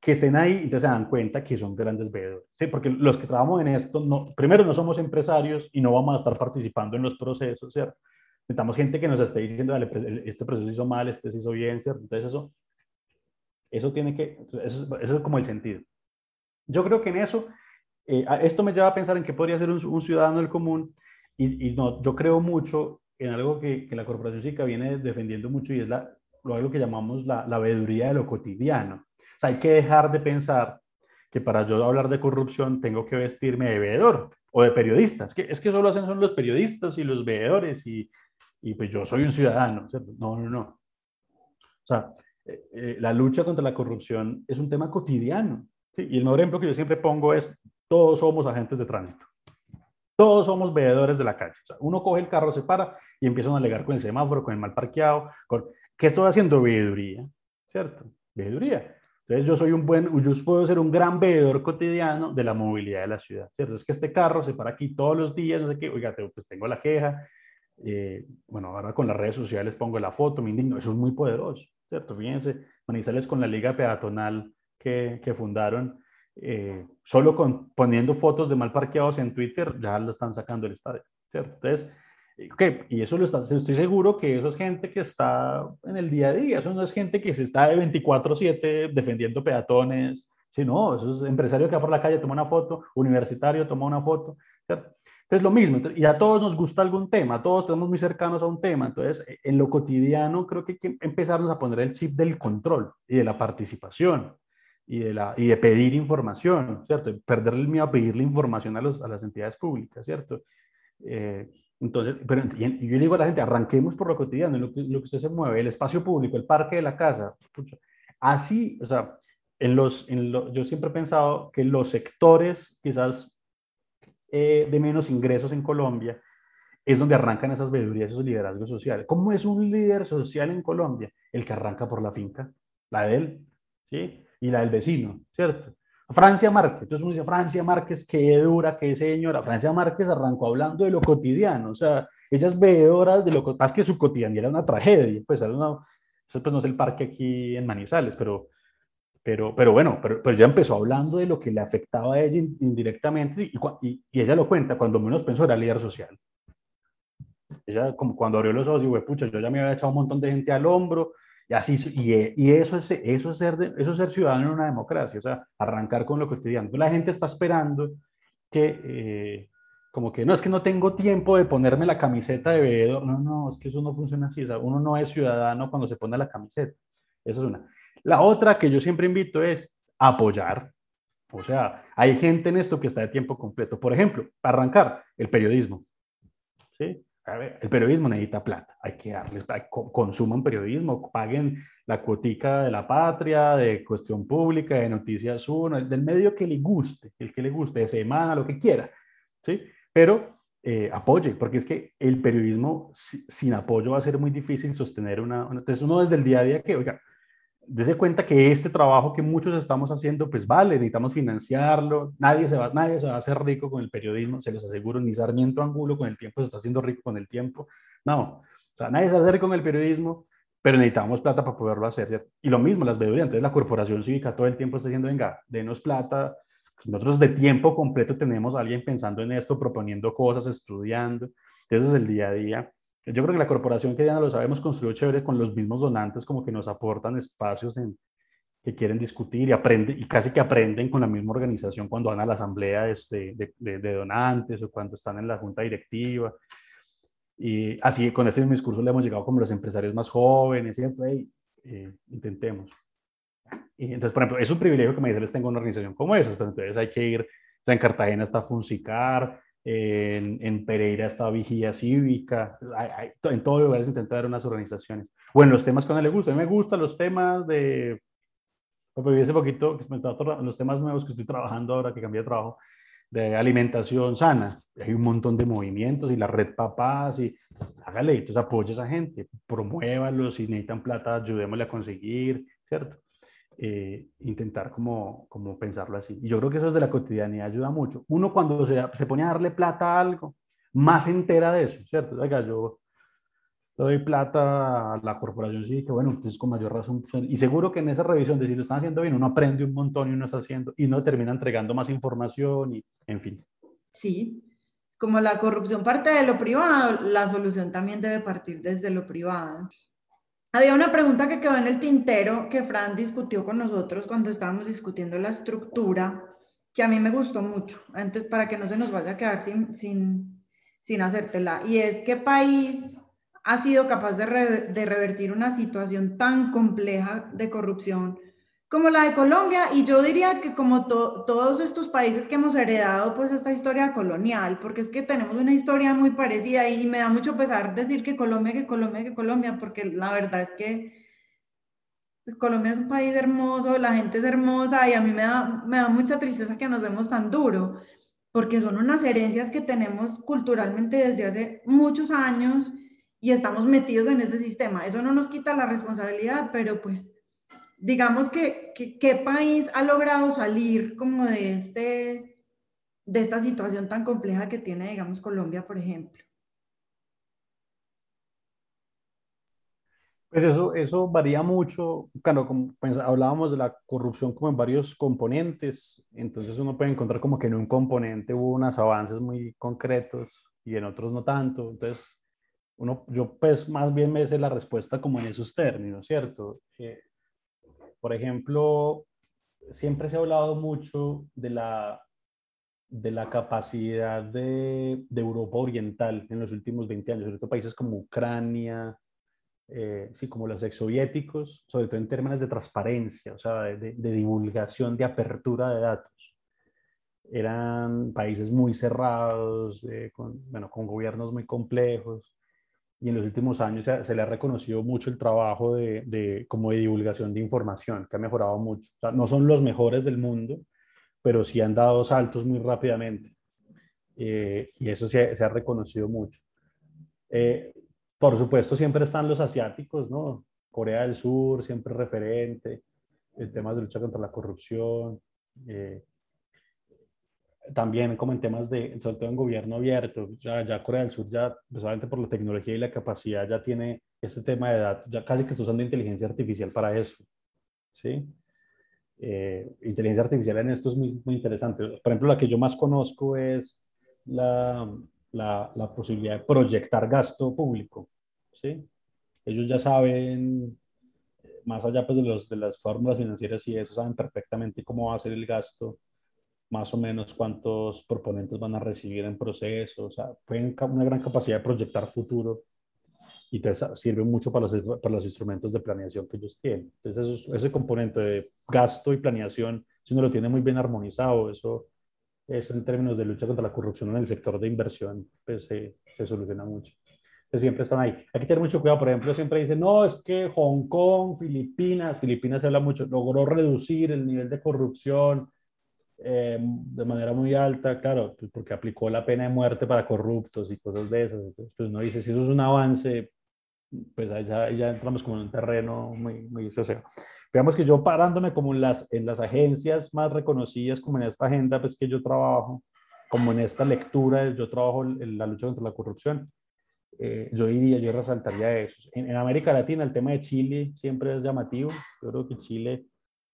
que estén ahí, entonces se dan cuenta que son grandes veedores, ¿sí? Porque los que trabajamos en esto, no, primero no somos empresarios y no vamos a estar participando en los procesos, ¿cierto? Necesitamos gente que nos esté diciendo, pues, este proceso hizo mal, este se hizo bien, ¿cierto? Entonces eso, eso tiene que, eso, eso es como el sentido. Yo creo que en eso, eh, esto me lleva a pensar en qué podría ser un, un ciudadano del común y, y, no, yo creo mucho en algo que, que la corporación SICA viene defendiendo mucho y es la, lo que llamamos la, la veeduría de lo cotidiano sea, hay que dejar de pensar que para yo hablar de corrupción tengo que vestirme de veedor o de periodista. Es que, es que solo hacen son los periodistas y los veedores y, y pues yo soy un ciudadano. ¿cierto? No, no, no. O sea, eh, eh, la lucha contra la corrupción es un tema cotidiano. ¿sí? Y el mejor ejemplo que yo siempre pongo es, todos somos agentes de tránsito. Todos somos veedores de la calle. O sea, uno coge el carro, se para y empiezan a alegar con el semáforo, con el mal parqueado. Con... ¿Qué estoy haciendo? Veeduría. ¿Cierto? Veeduría. Entonces yo soy un buen, yo puedo ser un gran veedor cotidiano de la movilidad de la ciudad, ¿cierto? Es que este carro se para aquí todos los días, no sé qué, oiga, pues tengo la queja, eh, bueno, ahora con las redes sociales pongo la foto, me indigno, eso es muy poderoso, ¿cierto? Fíjense, Manizales con la liga peatonal que, que fundaron, eh, solo con, poniendo fotos de mal parqueados en Twitter, ya lo están sacando del estadio, ¿cierto? Entonces, Okay, y eso lo está, estoy seguro que eso es gente que está en el día a día, eso no es gente que se está de 24/7 defendiendo peatones, sino eso es empresario que va por la calle, toma una foto, universitario, toma una foto. ¿cierto? Entonces lo mismo, y a todos nos gusta algún tema, todos estamos muy cercanos a un tema, entonces en lo cotidiano creo que hay que empezarnos a poner el chip del control y de la participación y de, la, y de pedir información, ¿cierto? Perder el miedo a pedirle información a, los, a las entidades públicas, ¿cierto? Eh, entonces, pero yo le digo a la gente, arranquemos por lo cotidiano, lo que, lo que usted se mueve, el espacio público, el parque de la casa. Así, o sea, en los, en lo, yo siempre he pensado que los sectores quizás eh, de menos ingresos en Colombia es donde arrancan esas veedurías, esos liderazgos sociales. ¿Cómo es un líder social en Colombia? El que arranca por la finca, la de él, ¿sí? Y la del vecino, ¿cierto? Francia Márquez, entonces uno dice, Francia Márquez, qué dura, qué señora. Francia Márquez arrancó hablando de lo cotidiano, o sea, ella es veedora de lo que que su cotidianidad era una tragedia, pues, era una, eso pues no es el parque aquí en Manizales, pero, pero, pero bueno, pero, pero ella empezó hablando de lo que le afectaba a ella indirectamente y, y, y ella lo cuenta cuando menos pensó era líder social. Ella, como cuando abrió los ojos, y pucha, yo ya me había echado un montón de gente al hombro, y, así, y, y eso, es, eso, es ser de, eso es ser ciudadano en una democracia, o sea, arrancar con lo cotidiano. La gente está esperando que, eh, como que, no, es que no tengo tiempo de ponerme la camiseta de veedor. No, no, es que eso no funciona así. O sea, uno no es ciudadano cuando se pone la camiseta. Eso es una. La otra que yo siempre invito es apoyar. O sea, hay gente en esto que está de tiempo completo. Por ejemplo, arrancar, el periodismo. ¿Sí? El periodismo necesita plata. Hay que darles, consuman periodismo, paguen la cuotica de la patria, de cuestión pública, de Noticias Uno, del medio que le guste, el que le guste, de semana, lo que quiera. ¿Sí? Pero eh, apoye, porque es que el periodismo sin apoyo va a ser muy difícil sostener una, una... Entonces uno desde el día a día que, oiga, Dese cuenta que este trabajo que muchos estamos haciendo, pues vale, necesitamos financiarlo, nadie se, va, nadie se va a hacer rico con el periodismo, se los aseguro, ni Sarmiento Angulo con el tiempo se está haciendo rico con el tiempo, no, o sea, nadie se va a hacer con el periodismo, pero necesitamos plata para poderlo hacer, Y lo mismo, las veedurías, entonces la corporación cívica todo el tiempo está diciendo, venga, denos plata, nosotros de tiempo completo tenemos a alguien pensando en esto, proponiendo cosas, estudiando, ese es el día a día. Yo creo que la corporación que ya lo sabemos construyó chévere con los mismos donantes como que nos aportan espacios en, que quieren discutir y aprenden y casi que aprenden con la misma organización cuando van a la asamblea de, de, de, donantes o cuando están en la junta directiva. Y así con este discurso le hemos llegado como los empresarios más jóvenes, ¿cierto? Hey, eh, intentemos. Y entonces, por ejemplo, es un privilegio que me dice les tengo una organización como esa, entonces hay que ir, en Cartagena está Funsicar, en, Pereira está Vigía Cívica, en todos lugares intentar unas organizaciones. Bueno, los temas que a uno le gusta, a mí me gustan los temas de, hace poquito, los temas nuevos que estoy trabajando ahora, que cambié de trabajo, de alimentación sana. Hay un montón de movimientos y la red papás y hágale, entonces apoya a esa gente, promuévalos, si necesitan plata, ayudémosle a conseguir, ¿cierto? Eh, intentar como, como pensarlo así. Y yo creo que eso es de la cotidianidad ayuda mucho. Uno cuando se, se pone a darle plata a algo, más entera de eso, ¿cierto? Oiga, yo doy plata a la corporación, sí, que bueno, entonces con mayor razón. Pues, y seguro que en esa revisión de si lo están haciendo bien, uno aprende un montón y uno está haciendo, y no termina entregando más información y, en fin. Sí, como la corrupción parte de lo privado, la solución también debe partir desde lo privado. Había una pregunta que quedó en el tintero que Fran discutió con nosotros cuando estábamos discutiendo la estructura, que a mí me gustó mucho, antes para que no se nos vaya a quedar sin, sin, sin hacértela. Y es, ¿qué país ha sido capaz de, de revertir una situación tan compleja de corrupción como la de Colombia y yo diría que como todos estos países que hemos heredado pues esta historia colonial, porque es que tenemos una historia muy parecida y me da mucho pesar decir que Colombia, que Colombia, que Colombia, porque la verdad es que pues, Colombia es un país hermoso, la gente es hermosa y a mí me da, me da mucha tristeza que nos demos tan duro, porque son unas herencias que tenemos culturalmente desde hace muchos años y estamos metidos en ese sistema. Eso no nos quita la responsabilidad, pero pues digamos que, qué país ha logrado salir como de, este, de esta situación tan compleja que tiene, digamos, Colombia, por ejemplo. Pues eso, eso varía mucho. Claro, como pues, hablábamos de la corrupción como en varios componentes, entonces uno puede encontrar como que en un componente hubo unos avances muy concretos y en otros no tanto. Entonces, uno, yo pues más bien me sé la respuesta como en esos términos, ¿cierto? Eh, por ejemplo, siempre se ha hablado mucho de la, de la capacidad de, Europa Oriental en los últimos 20 años, sobre todo países como Ucrania, eh, sí, como los exsoviéticos, sobre todo en términos de transparencia, o sea, de, divulgación, de apertura de datos. Eran países muy cerrados, eh, con, bueno, con gobiernos muy complejos, y en los últimos años se, le ha reconocido mucho el trabajo de, de, como de divulgación de información, que ha mejorado mucho. no son los mejores del mundo, pero sí han dado saltos muy rápidamente. Eh, y eso se, se, ha reconocido mucho. Eh, por supuesto, siempre están los asiáticos, ¿no? Corea del Sur, siempre referente, el tema de lucha contra la corrupción, eh, también como en temas de, sobre todo en gobierno abierto, ya, ya Corea del Sur ya, precisamente por la tecnología y la capacidad, ya tiene este tema de datos, ya casi que está usando inteligencia artificial para eso, ¿sí? Eh, inteligencia artificial en esto es muy, muy, interesante. Por ejemplo, la que yo más conozco es la, la, posibilidad de proyectar gasto público, ¿sí? Ellos ya saben, más allá pues, de, los, de las fórmulas financieras y eso, saben perfectamente cómo va a ser el gasto más o menos cuántos proponentes van a recibir en proceso, o sea, pueden una gran capacidad de proyectar futuro y entonces sirve mucho para los, para los instrumentos de planeación que ellos tienen. Entonces, ese componente de gasto y planeación si uno lo tiene muy bien armonizado, eso, eso en términos de lucha contra la corrupción en el sector de inversión, pues se, se soluciona mucho. Siempre están ahí. Hay que tener mucho cuidado, por ejemplo, siempre dicen, no, es que Hong Kong, Filipinas, Filipinas se habla mucho, logró reducir el nivel de corrupción, eh, de manera muy alta, claro, pues porque aplicó la pena de muerte para corruptos y cosas de esas. Entonces, pues uno dice, si eso es un avance, pues allá ya entramos como en un terreno muy, muy social. Veamos que yo parándome como en las, en las agencias más reconocidas, como en esta agenda, pues que yo trabajo, como en esta lectura, yo trabajo en la lucha contra la corrupción, eh, yo diría, yo resaltaría eso. En, en, América Latina el tema de Chile siempre es llamativo. Yo creo que Chile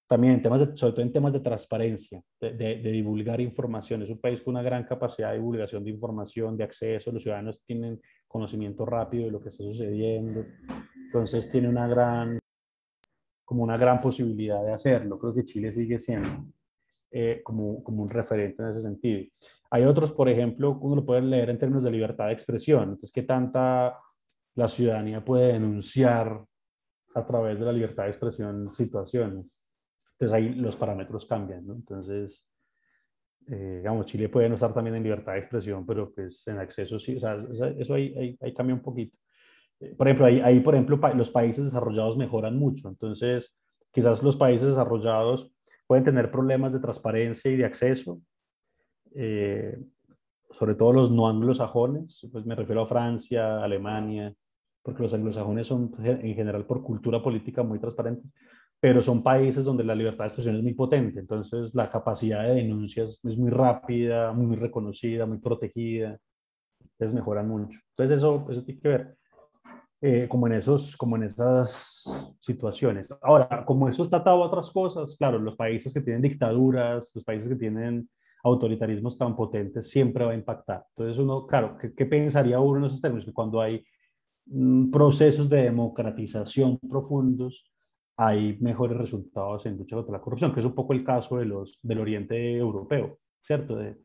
también, en temas de, sobre todo en temas de transparencia, de, de, de, divulgar información. Es un país con una gran capacidad de divulgación de información, de acceso. Los ciudadanos tienen conocimiento rápido de lo que está sucediendo. Entonces tiene una gran, como una gran posibilidad de hacerlo. Creo que Chile sigue siendo eh, como, como un referente en ese sentido. Hay otros, por ejemplo, uno lo puede leer en términos de libertad de expresión. Entonces, ¿qué tanta la ciudadanía puede denunciar a través de la libertad de expresión situaciones? Entonces ahí los parámetros cambian, ¿no? Entonces, eh, digamos, Chile puede no estar también en libertad de expresión, pero pues en acceso sí, o sea, eso ahí, ahí, ahí cambia un poquito. Eh, por ejemplo, ahí, ahí, por ejemplo, los países desarrollados mejoran mucho. Entonces, quizás los países desarrollados pueden tener problemas de transparencia y de acceso, eh, sobre todo los no anglosajones, pues me refiero a Francia, Alemania, porque los anglosajones son en general por cultura política muy transparentes, pero son países donde la libertad de expresión es muy potente, entonces la capacidad de denuncias es muy rápida, muy reconocida, muy protegida, entonces mejoran mucho. Entonces eso, eso tiene que ver eh, como, en esos, como en esas situaciones. Ahora, como eso está atado a otras cosas, claro, los países que tienen dictaduras, los países que tienen autoritarismos tan potentes, siempre va a impactar. Entonces uno, claro, ¿qué, qué pensaría uno en esos términos? Que cuando hay mm, procesos de democratización profundos, hay mejores resultados en lucha contra la corrupción, que es un poco el caso de los, del Oriente Europeo, ¿cierto? De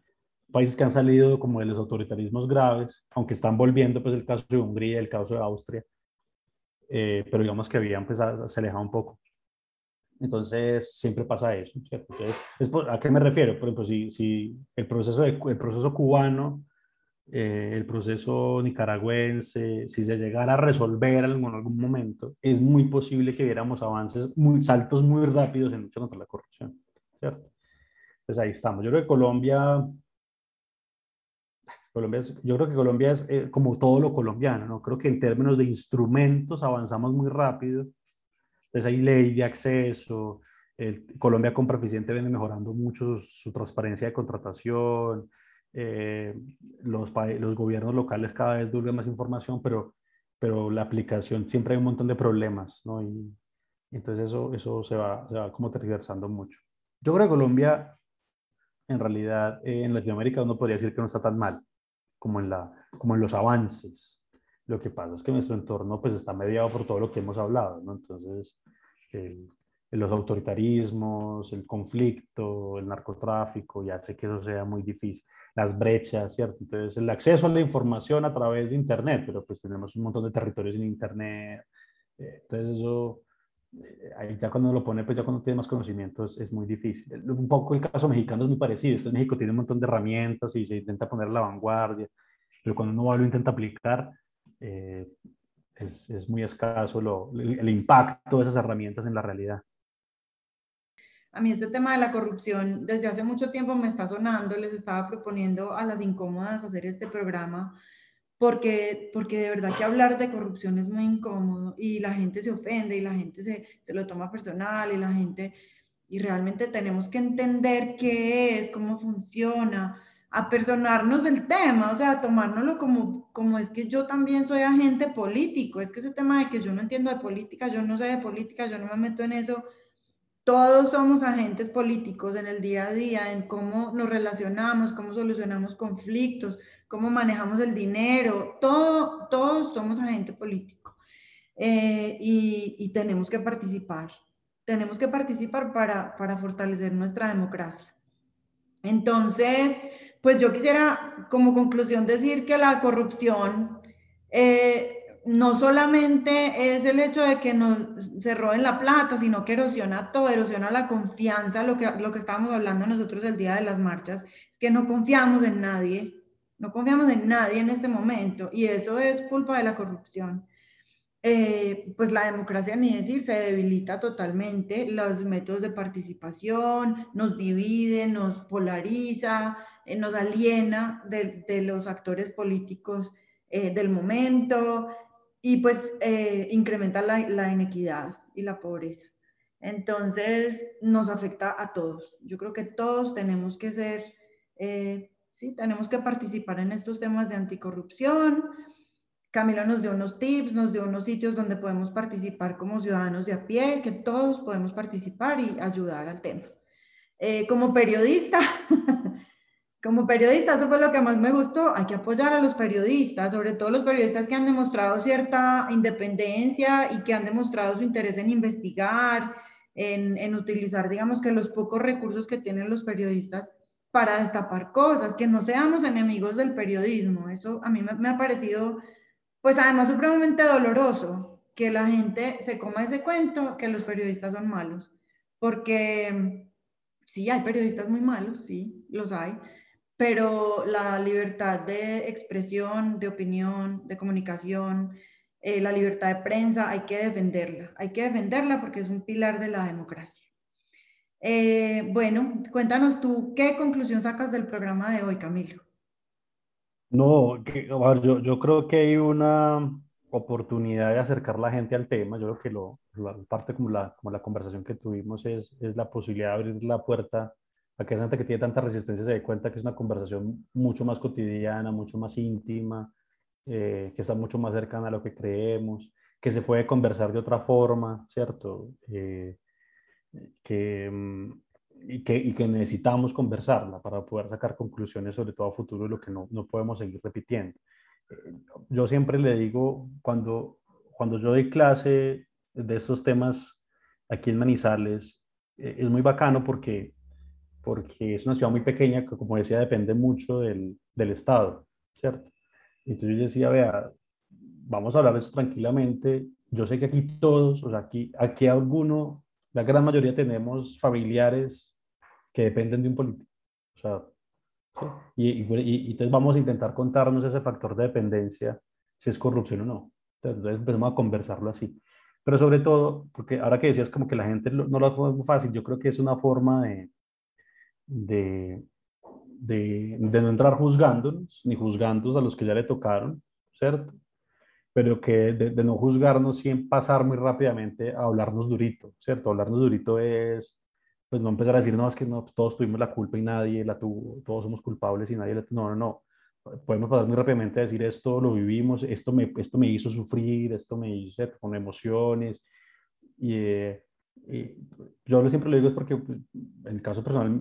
países que han salido como de los autoritarismos graves, aunque están volviendo, pues el caso de Hungría, el caso de Austria, eh, pero digamos que habían pues se alejado un poco. Entonces, siempre pasa eso, ¿cierto? Entonces, ¿a qué me refiero? Por ejemplo, si, si el, proceso el proceso cubano eh, el proceso nicaragüense, si se llegara a resolver en algún momento, es muy posible que viéramos avances, muy, saltos muy rápidos en lucha contra la corrupción, ¿cierto? Entonces ahí estamos. Yo creo que Colombia, Colombia es, yo creo que Colombia es eh, como todo lo colombiano, ¿no? Creo que en términos de instrumentos avanzamos muy rápido. Entonces hay ley de acceso, el, Colombia compra eficiente viene mejorando mucho su, su transparencia de contratación, eh, los, los gobiernos locales cada vez divulgan más información, pero, pero la aplicación siempre hay un montón de problemas, ¿no? Y, entonces eso, eso se, va, se va como tergiversando mucho. Yo creo que Colombia, en realidad, eh, en Latinoamérica uno podría decir que no está tan mal como en, la, como en los avances. Lo que pasa es que nuestro entorno pues está mediado por todo lo que hemos hablado, ¿no? Entonces, el, los autoritarismos, el conflicto, el narcotráfico, ya sé que eso sea muy difícil las brechas, ¿cierto? Entonces, el acceso a la información a través de Internet, pero pues tenemos un montón de territorios sin Internet. Eh, entonces, eso, eh, ahí ya cuando lo pone, pues ya cuando tiene más conocimientos es muy difícil. Un poco el caso mexicano es muy parecido. Entonces, México tiene un montón de herramientas y se intenta poner a la vanguardia, pero cuando uno lo intenta aplicar, eh, es, es, muy escaso lo, el, el impacto de esas herramientas en la realidad. A mí este tema de la corrupción desde hace mucho tiempo me está sonando, les estaba proponiendo a las incómodas hacer este programa porque, porque de verdad que hablar de corrupción es muy incómodo y la gente se ofende y la gente se, se lo toma personal y la gente, y realmente tenemos que entender qué es, cómo funciona, apersonarnos del tema, o sea, tomárnoslo como, como es que yo también soy agente político, es que ese tema de que yo no entiendo de política, yo no sé de política, yo no me meto en eso, todos somos agentes políticos en el día a día, en cómo nos relacionamos, cómo solucionamos conflictos, cómo manejamos el dinero, todo, todos somos agente político eh, y, tenemos que participar, tenemos que participar para, para fortalecer nuestra democracia. Entonces, pues yo quisiera como conclusión decir que la corrupción eh, no solamente es el hecho de que nos, se roben la plata, sino que erosiona todo, erosiona la confianza, lo que, lo que estábamos hablando nosotros el día de las marchas, es que no confiamos en nadie, no confiamos en nadie en este momento y eso es culpa de la corrupción. Eh, pues la democracia, ni decir, se debilita totalmente, los métodos de participación nos dividen, nos polariza, eh, nos aliena de, de, los actores políticos eh, del momento y pues incrementa la, la inequidad y la pobreza. Entonces nos afecta a todos. Yo creo que todos tenemos que ser, sí, tenemos que participar en estos temas de anticorrupción, Camilo nos dio unos tips, nos dio unos sitios donde podemos participar como ciudadanos de a pie, que todos podemos participar y ayudar al tema. Eh, como periodista, [laughs] como periodista, eso fue lo que más me gustó, hay que apoyar a los periodistas, sobre todo los periodistas que han demostrado cierta independencia y que han demostrado su interés en investigar, en, en utilizar, digamos que los pocos recursos que tienen los periodistas para destapar cosas, que no seamos enemigos del periodismo. Eso a mí me, me ha parecido pues además supremamente doloroso que la gente se coma ese cuento que los periodistas son malos, porque sí, hay periodistas muy malos, sí, los hay, pero la libertad de expresión, de opinión, de comunicación, eh, la libertad de prensa, hay que defenderla, hay que defenderla porque es un pilar de la democracia. Eh, bueno, cuéntanos tú, ¿qué conclusión sacas del programa de hoy, Camilo? No, yo, yo creo que hay una oportunidad de acercar la gente al tema. Yo creo que lo, la parte como la, como la conversación que tuvimos es, es la posibilidad de abrir la puerta a que esa gente que tiene tanta resistencia se dé cuenta que es una conversación mucho más cotidiana, mucho más íntima, eh, que está mucho más cercana a lo que creemos, que se puede conversar de otra forma, ¿cierto? Eh, que, mm, y que, y que necesitamos conversarla para poder sacar conclusiones sobre todo a futuro de lo que no, no podemos seguir repitiendo. Eh, yo siempre le digo, cuando, cuando yo doy clase de estos temas aquí en Manizales, es muy bacano porque, porque es una ciudad muy pequeña que, como decía, depende mucho del, del Estado, ¿cierto? Entonces yo decía, vea, vamos a hablar de eso tranquilamente. Yo sé que aquí todos, o sea, aquí, aquí alguno la gran mayoría tenemos familiares que dependen de un político. O sea, y, y, entonces vamos a intentar contarnos ese factor de dependencia, si es corrupción o no. Entonces empezamos a conversarlo así. Pero sobre todo, porque ahora que decías como que la gente no lo hace fácil, yo creo que es una forma de, de, de, no entrar juzgándonos, ni juzgándonos a los que ya le tocaron, ¿cierto? pero que de, no juzgarnos sin pasar muy rápidamente a hablarnos durito, ¿cierto? Hablarnos durito es, pues no empezar a decir, no, es que no, todos tuvimos la culpa y nadie la tuvo, todos somos culpables y nadie la No, no, no. Podemos pasar muy rápidamente a decir, esto lo vivimos, esto me, esto me hizo sufrir, esto me hizo con emociones. Y, eh, yo siempre lo digo es porque en el caso personal,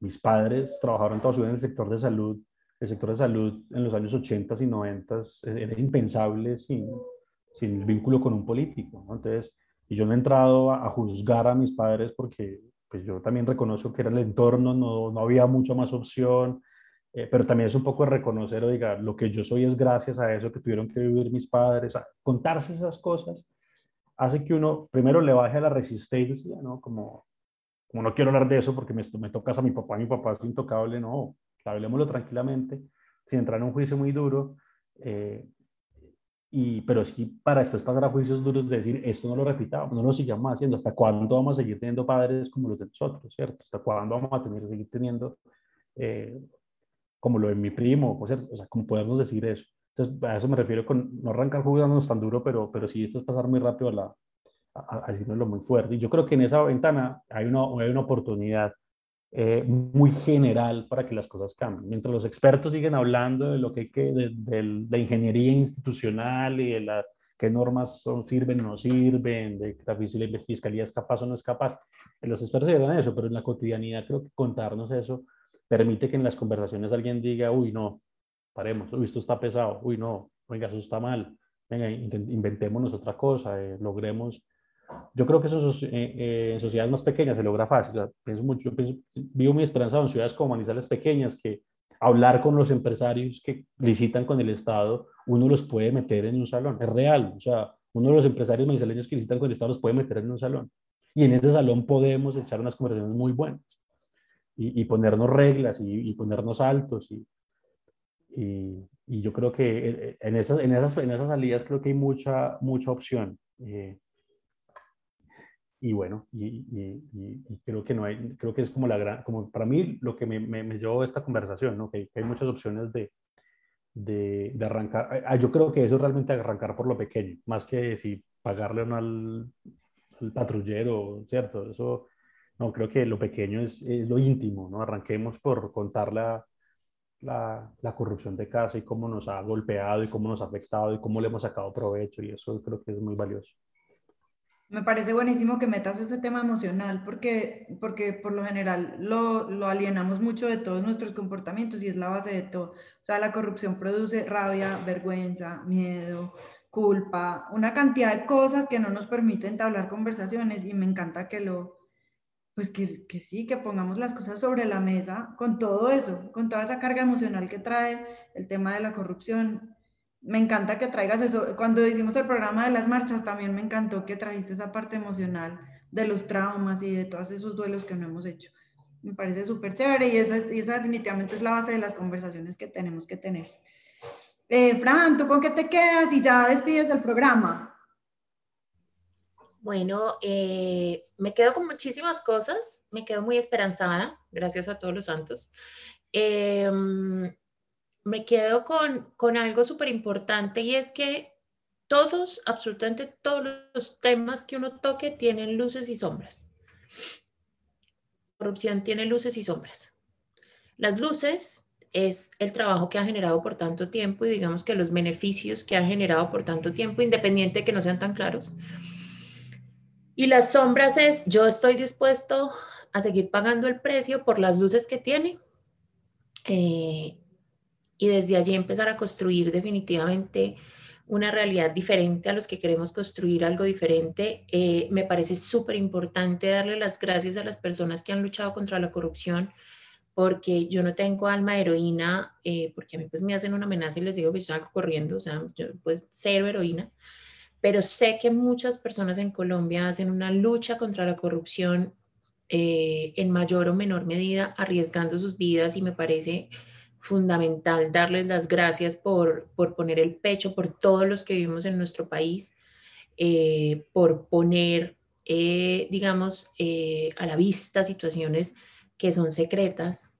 mis padres trabajaron toda su vida en el sector de salud el sector de salud en los años 80 y 90 era impensable sin, sin vínculo con un político. Entonces, y yo no he entrado a, juzgar a mis padres porque pues yo también reconozco que era el entorno, no, no había mucha más opción, eh, pero también es un poco reconocer, oiga, lo que yo soy es gracias a eso que tuvieron que vivir mis padres. contarse esas cosas hace que uno primero le baje la resistencia, ¿no? Como, como no quiero hablar de eso porque me, me tocas a mi papá, mi papá es intocable, no, hablemoslo tranquilamente, sin entrar en un juicio muy duro, eh, y, pero sí para después pasar a juicios duros de decir, esto no lo repitamos, no lo sigamos haciendo, ¿hasta cuándo vamos a seguir teniendo padres como los de nosotros, ¿cierto? ¿Hasta cuándo vamos a tener que seguir teniendo, eh, como lo de mi primo, o sea, como podemos decir eso? Entonces, a eso me refiero con no arrancar jugándonos tan duro, pero, pero sí después pasar muy rápido a, la, a, decirlo muy fuerte. Y yo creo que en esa ventana hay una, hay una oportunidad eh, muy general para que las cosas cambien. Mientras los expertos siguen hablando de lo que hay que, de, la ingeniería institucional y de la, qué normas son, sirven o no sirven, de que la fiscalía es capaz o no es capaz, eh, los expertos dirán eso, pero en la cotidianidad creo que contarnos eso permite que en las conversaciones alguien diga, uy, no, paremos, uy, esto está pesado, uy, no, venga, eso está mal, venga, inventémonos otra cosa, eh, logremos yo creo que eso eh, eh, en sociedades más pequeñas se logra fácil. pienso mucho, vivo muy esperanzado en ciudades como Manizales pequeñas que hablar con los empresarios que licitan con el Estado, uno los puede meter en un salón. Es real. O sea, uno de los empresarios manizaleños que licitan con el Estado los puede meter en un salón. Y en ese salón podemos echar unas conversaciones muy buenas y, ponernos reglas y, ponernos altos. Y, y, yo creo que eh, en esas, en, esas, en esas salidas creo que hay mucha, mucha opción. Eh, y bueno, y, creo que no hay, creo que es como la gran, como para mí lo que me, me, llevó a esta conversación, ¿no? Que, hay muchas opciones de, de, de, arrancar. Ah, yo creo que eso es realmente arrancar por lo pequeño, más que si pagarle uno al, al patrullero, ¿cierto? Eso, no, creo que lo pequeño es, es lo íntimo, ¿no? Arranquemos por contar la, la, corrupción de casa y cómo nos ha golpeado y cómo nos ha afectado y cómo le hemos sacado provecho y eso creo que es muy valioso. Me parece buenísimo que metas ese tema emocional porque, porque por lo general lo, lo, alienamos mucho de todos nuestros comportamientos y es la base de todo. O sea, la corrupción produce rabia, vergüenza, miedo, culpa, una cantidad de cosas que no nos permiten entablar conversaciones y me encanta que lo, pues que, que sí, que pongamos las cosas sobre la mesa con todo eso, con toda esa carga emocional que trae el tema de la corrupción me encanta que traigas eso. Cuando hicimos el programa de las marchas, también me encantó que trajiste esa parte emocional de los traumas y de todos esos duelos que no hemos hecho. Me parece súper chévere y esa, esa definitivamente es la base de las conversaciones que tenemos que tener. Eh, Fran, ¿tú con qué te quedas y ya despides el programa? Bueno, eh, me quedo con muchísimas cosas, me quedo muy esperanzada, gracias a todos los santos. Eh, me quedo con, con algo súper importante y es que todos, absolutamente todos los temas que uno toque tienen luces y sombras. corrupción tiene luces y sombras. Las luces es el trabajo que ha generado por tanto tiempo y digamos que los beneficios que ha generado por tanto tiempo, independiente de que no sean tan claros. Y las sombras es yo estoy dispuesto a seguir pagando el precio por las luces que tiene. Eh, y desde allí empezar a construir definitivamente una realidad diferente a los que queremos construir algo diferente. Eh, me parece súper importante darle las gracias a las personas que han luchado contra la corrupción, porque yo no tengo alma heroína, eh, porque a mí pues me hacen una amenaza y les digo que yo salgo corriendo, o sea, yo pues cero heroína, pero sé que muchas personas en Colombia hacen una lucha contra la corrupción eh, en mayor o menor medida, arriesgando sus vidas y me parece fundamental darles las gracias por, por poner el pecho por todos los que vivimos en nuestro país, eh, por poner, eh, digamos, eh, a la vista situaciones que son secretas.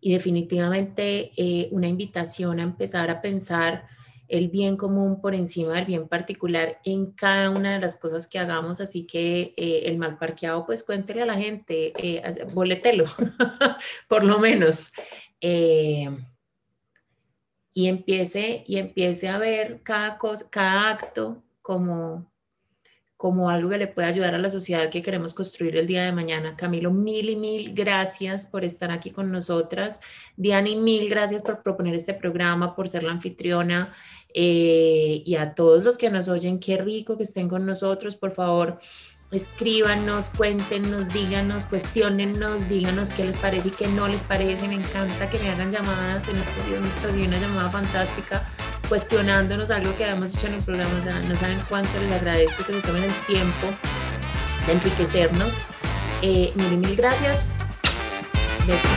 Y definitivamente una invitación a empezar a pensar el bien común por encima del bien particular en cada una de las cosas que hagamos. Así que el mal parqueado, pues cuéntele a la gente, eh, boletelo, [laughs] por lo menos. Eh, y empiece, y empiece a ver cada, cosa, cada acto como, como algo que le pueda ayudar a la sociedad que queremos construir el día de mañana. Camilo, mil y mil gracias por estar aquí con nosotras. Diana, mil gracias por proponer este programa, por ser la anfitriona. Eh, y a todos los que nos oyen, qué rico que estén con nosotros. Por favor, escríbanos, cuéntenos, díganos, cuestionennos, díganos qué les parece y qué no les parece. Me encanta que me hagan llamadas. En estos días recibí una llamada fantástica cuestionándonos algo que habíamos hecho en el programa. O sea, no saben cuánto les agradezco que se tomen el tiempo de enriquecernos. Eh, mil y mil gracias. Besos.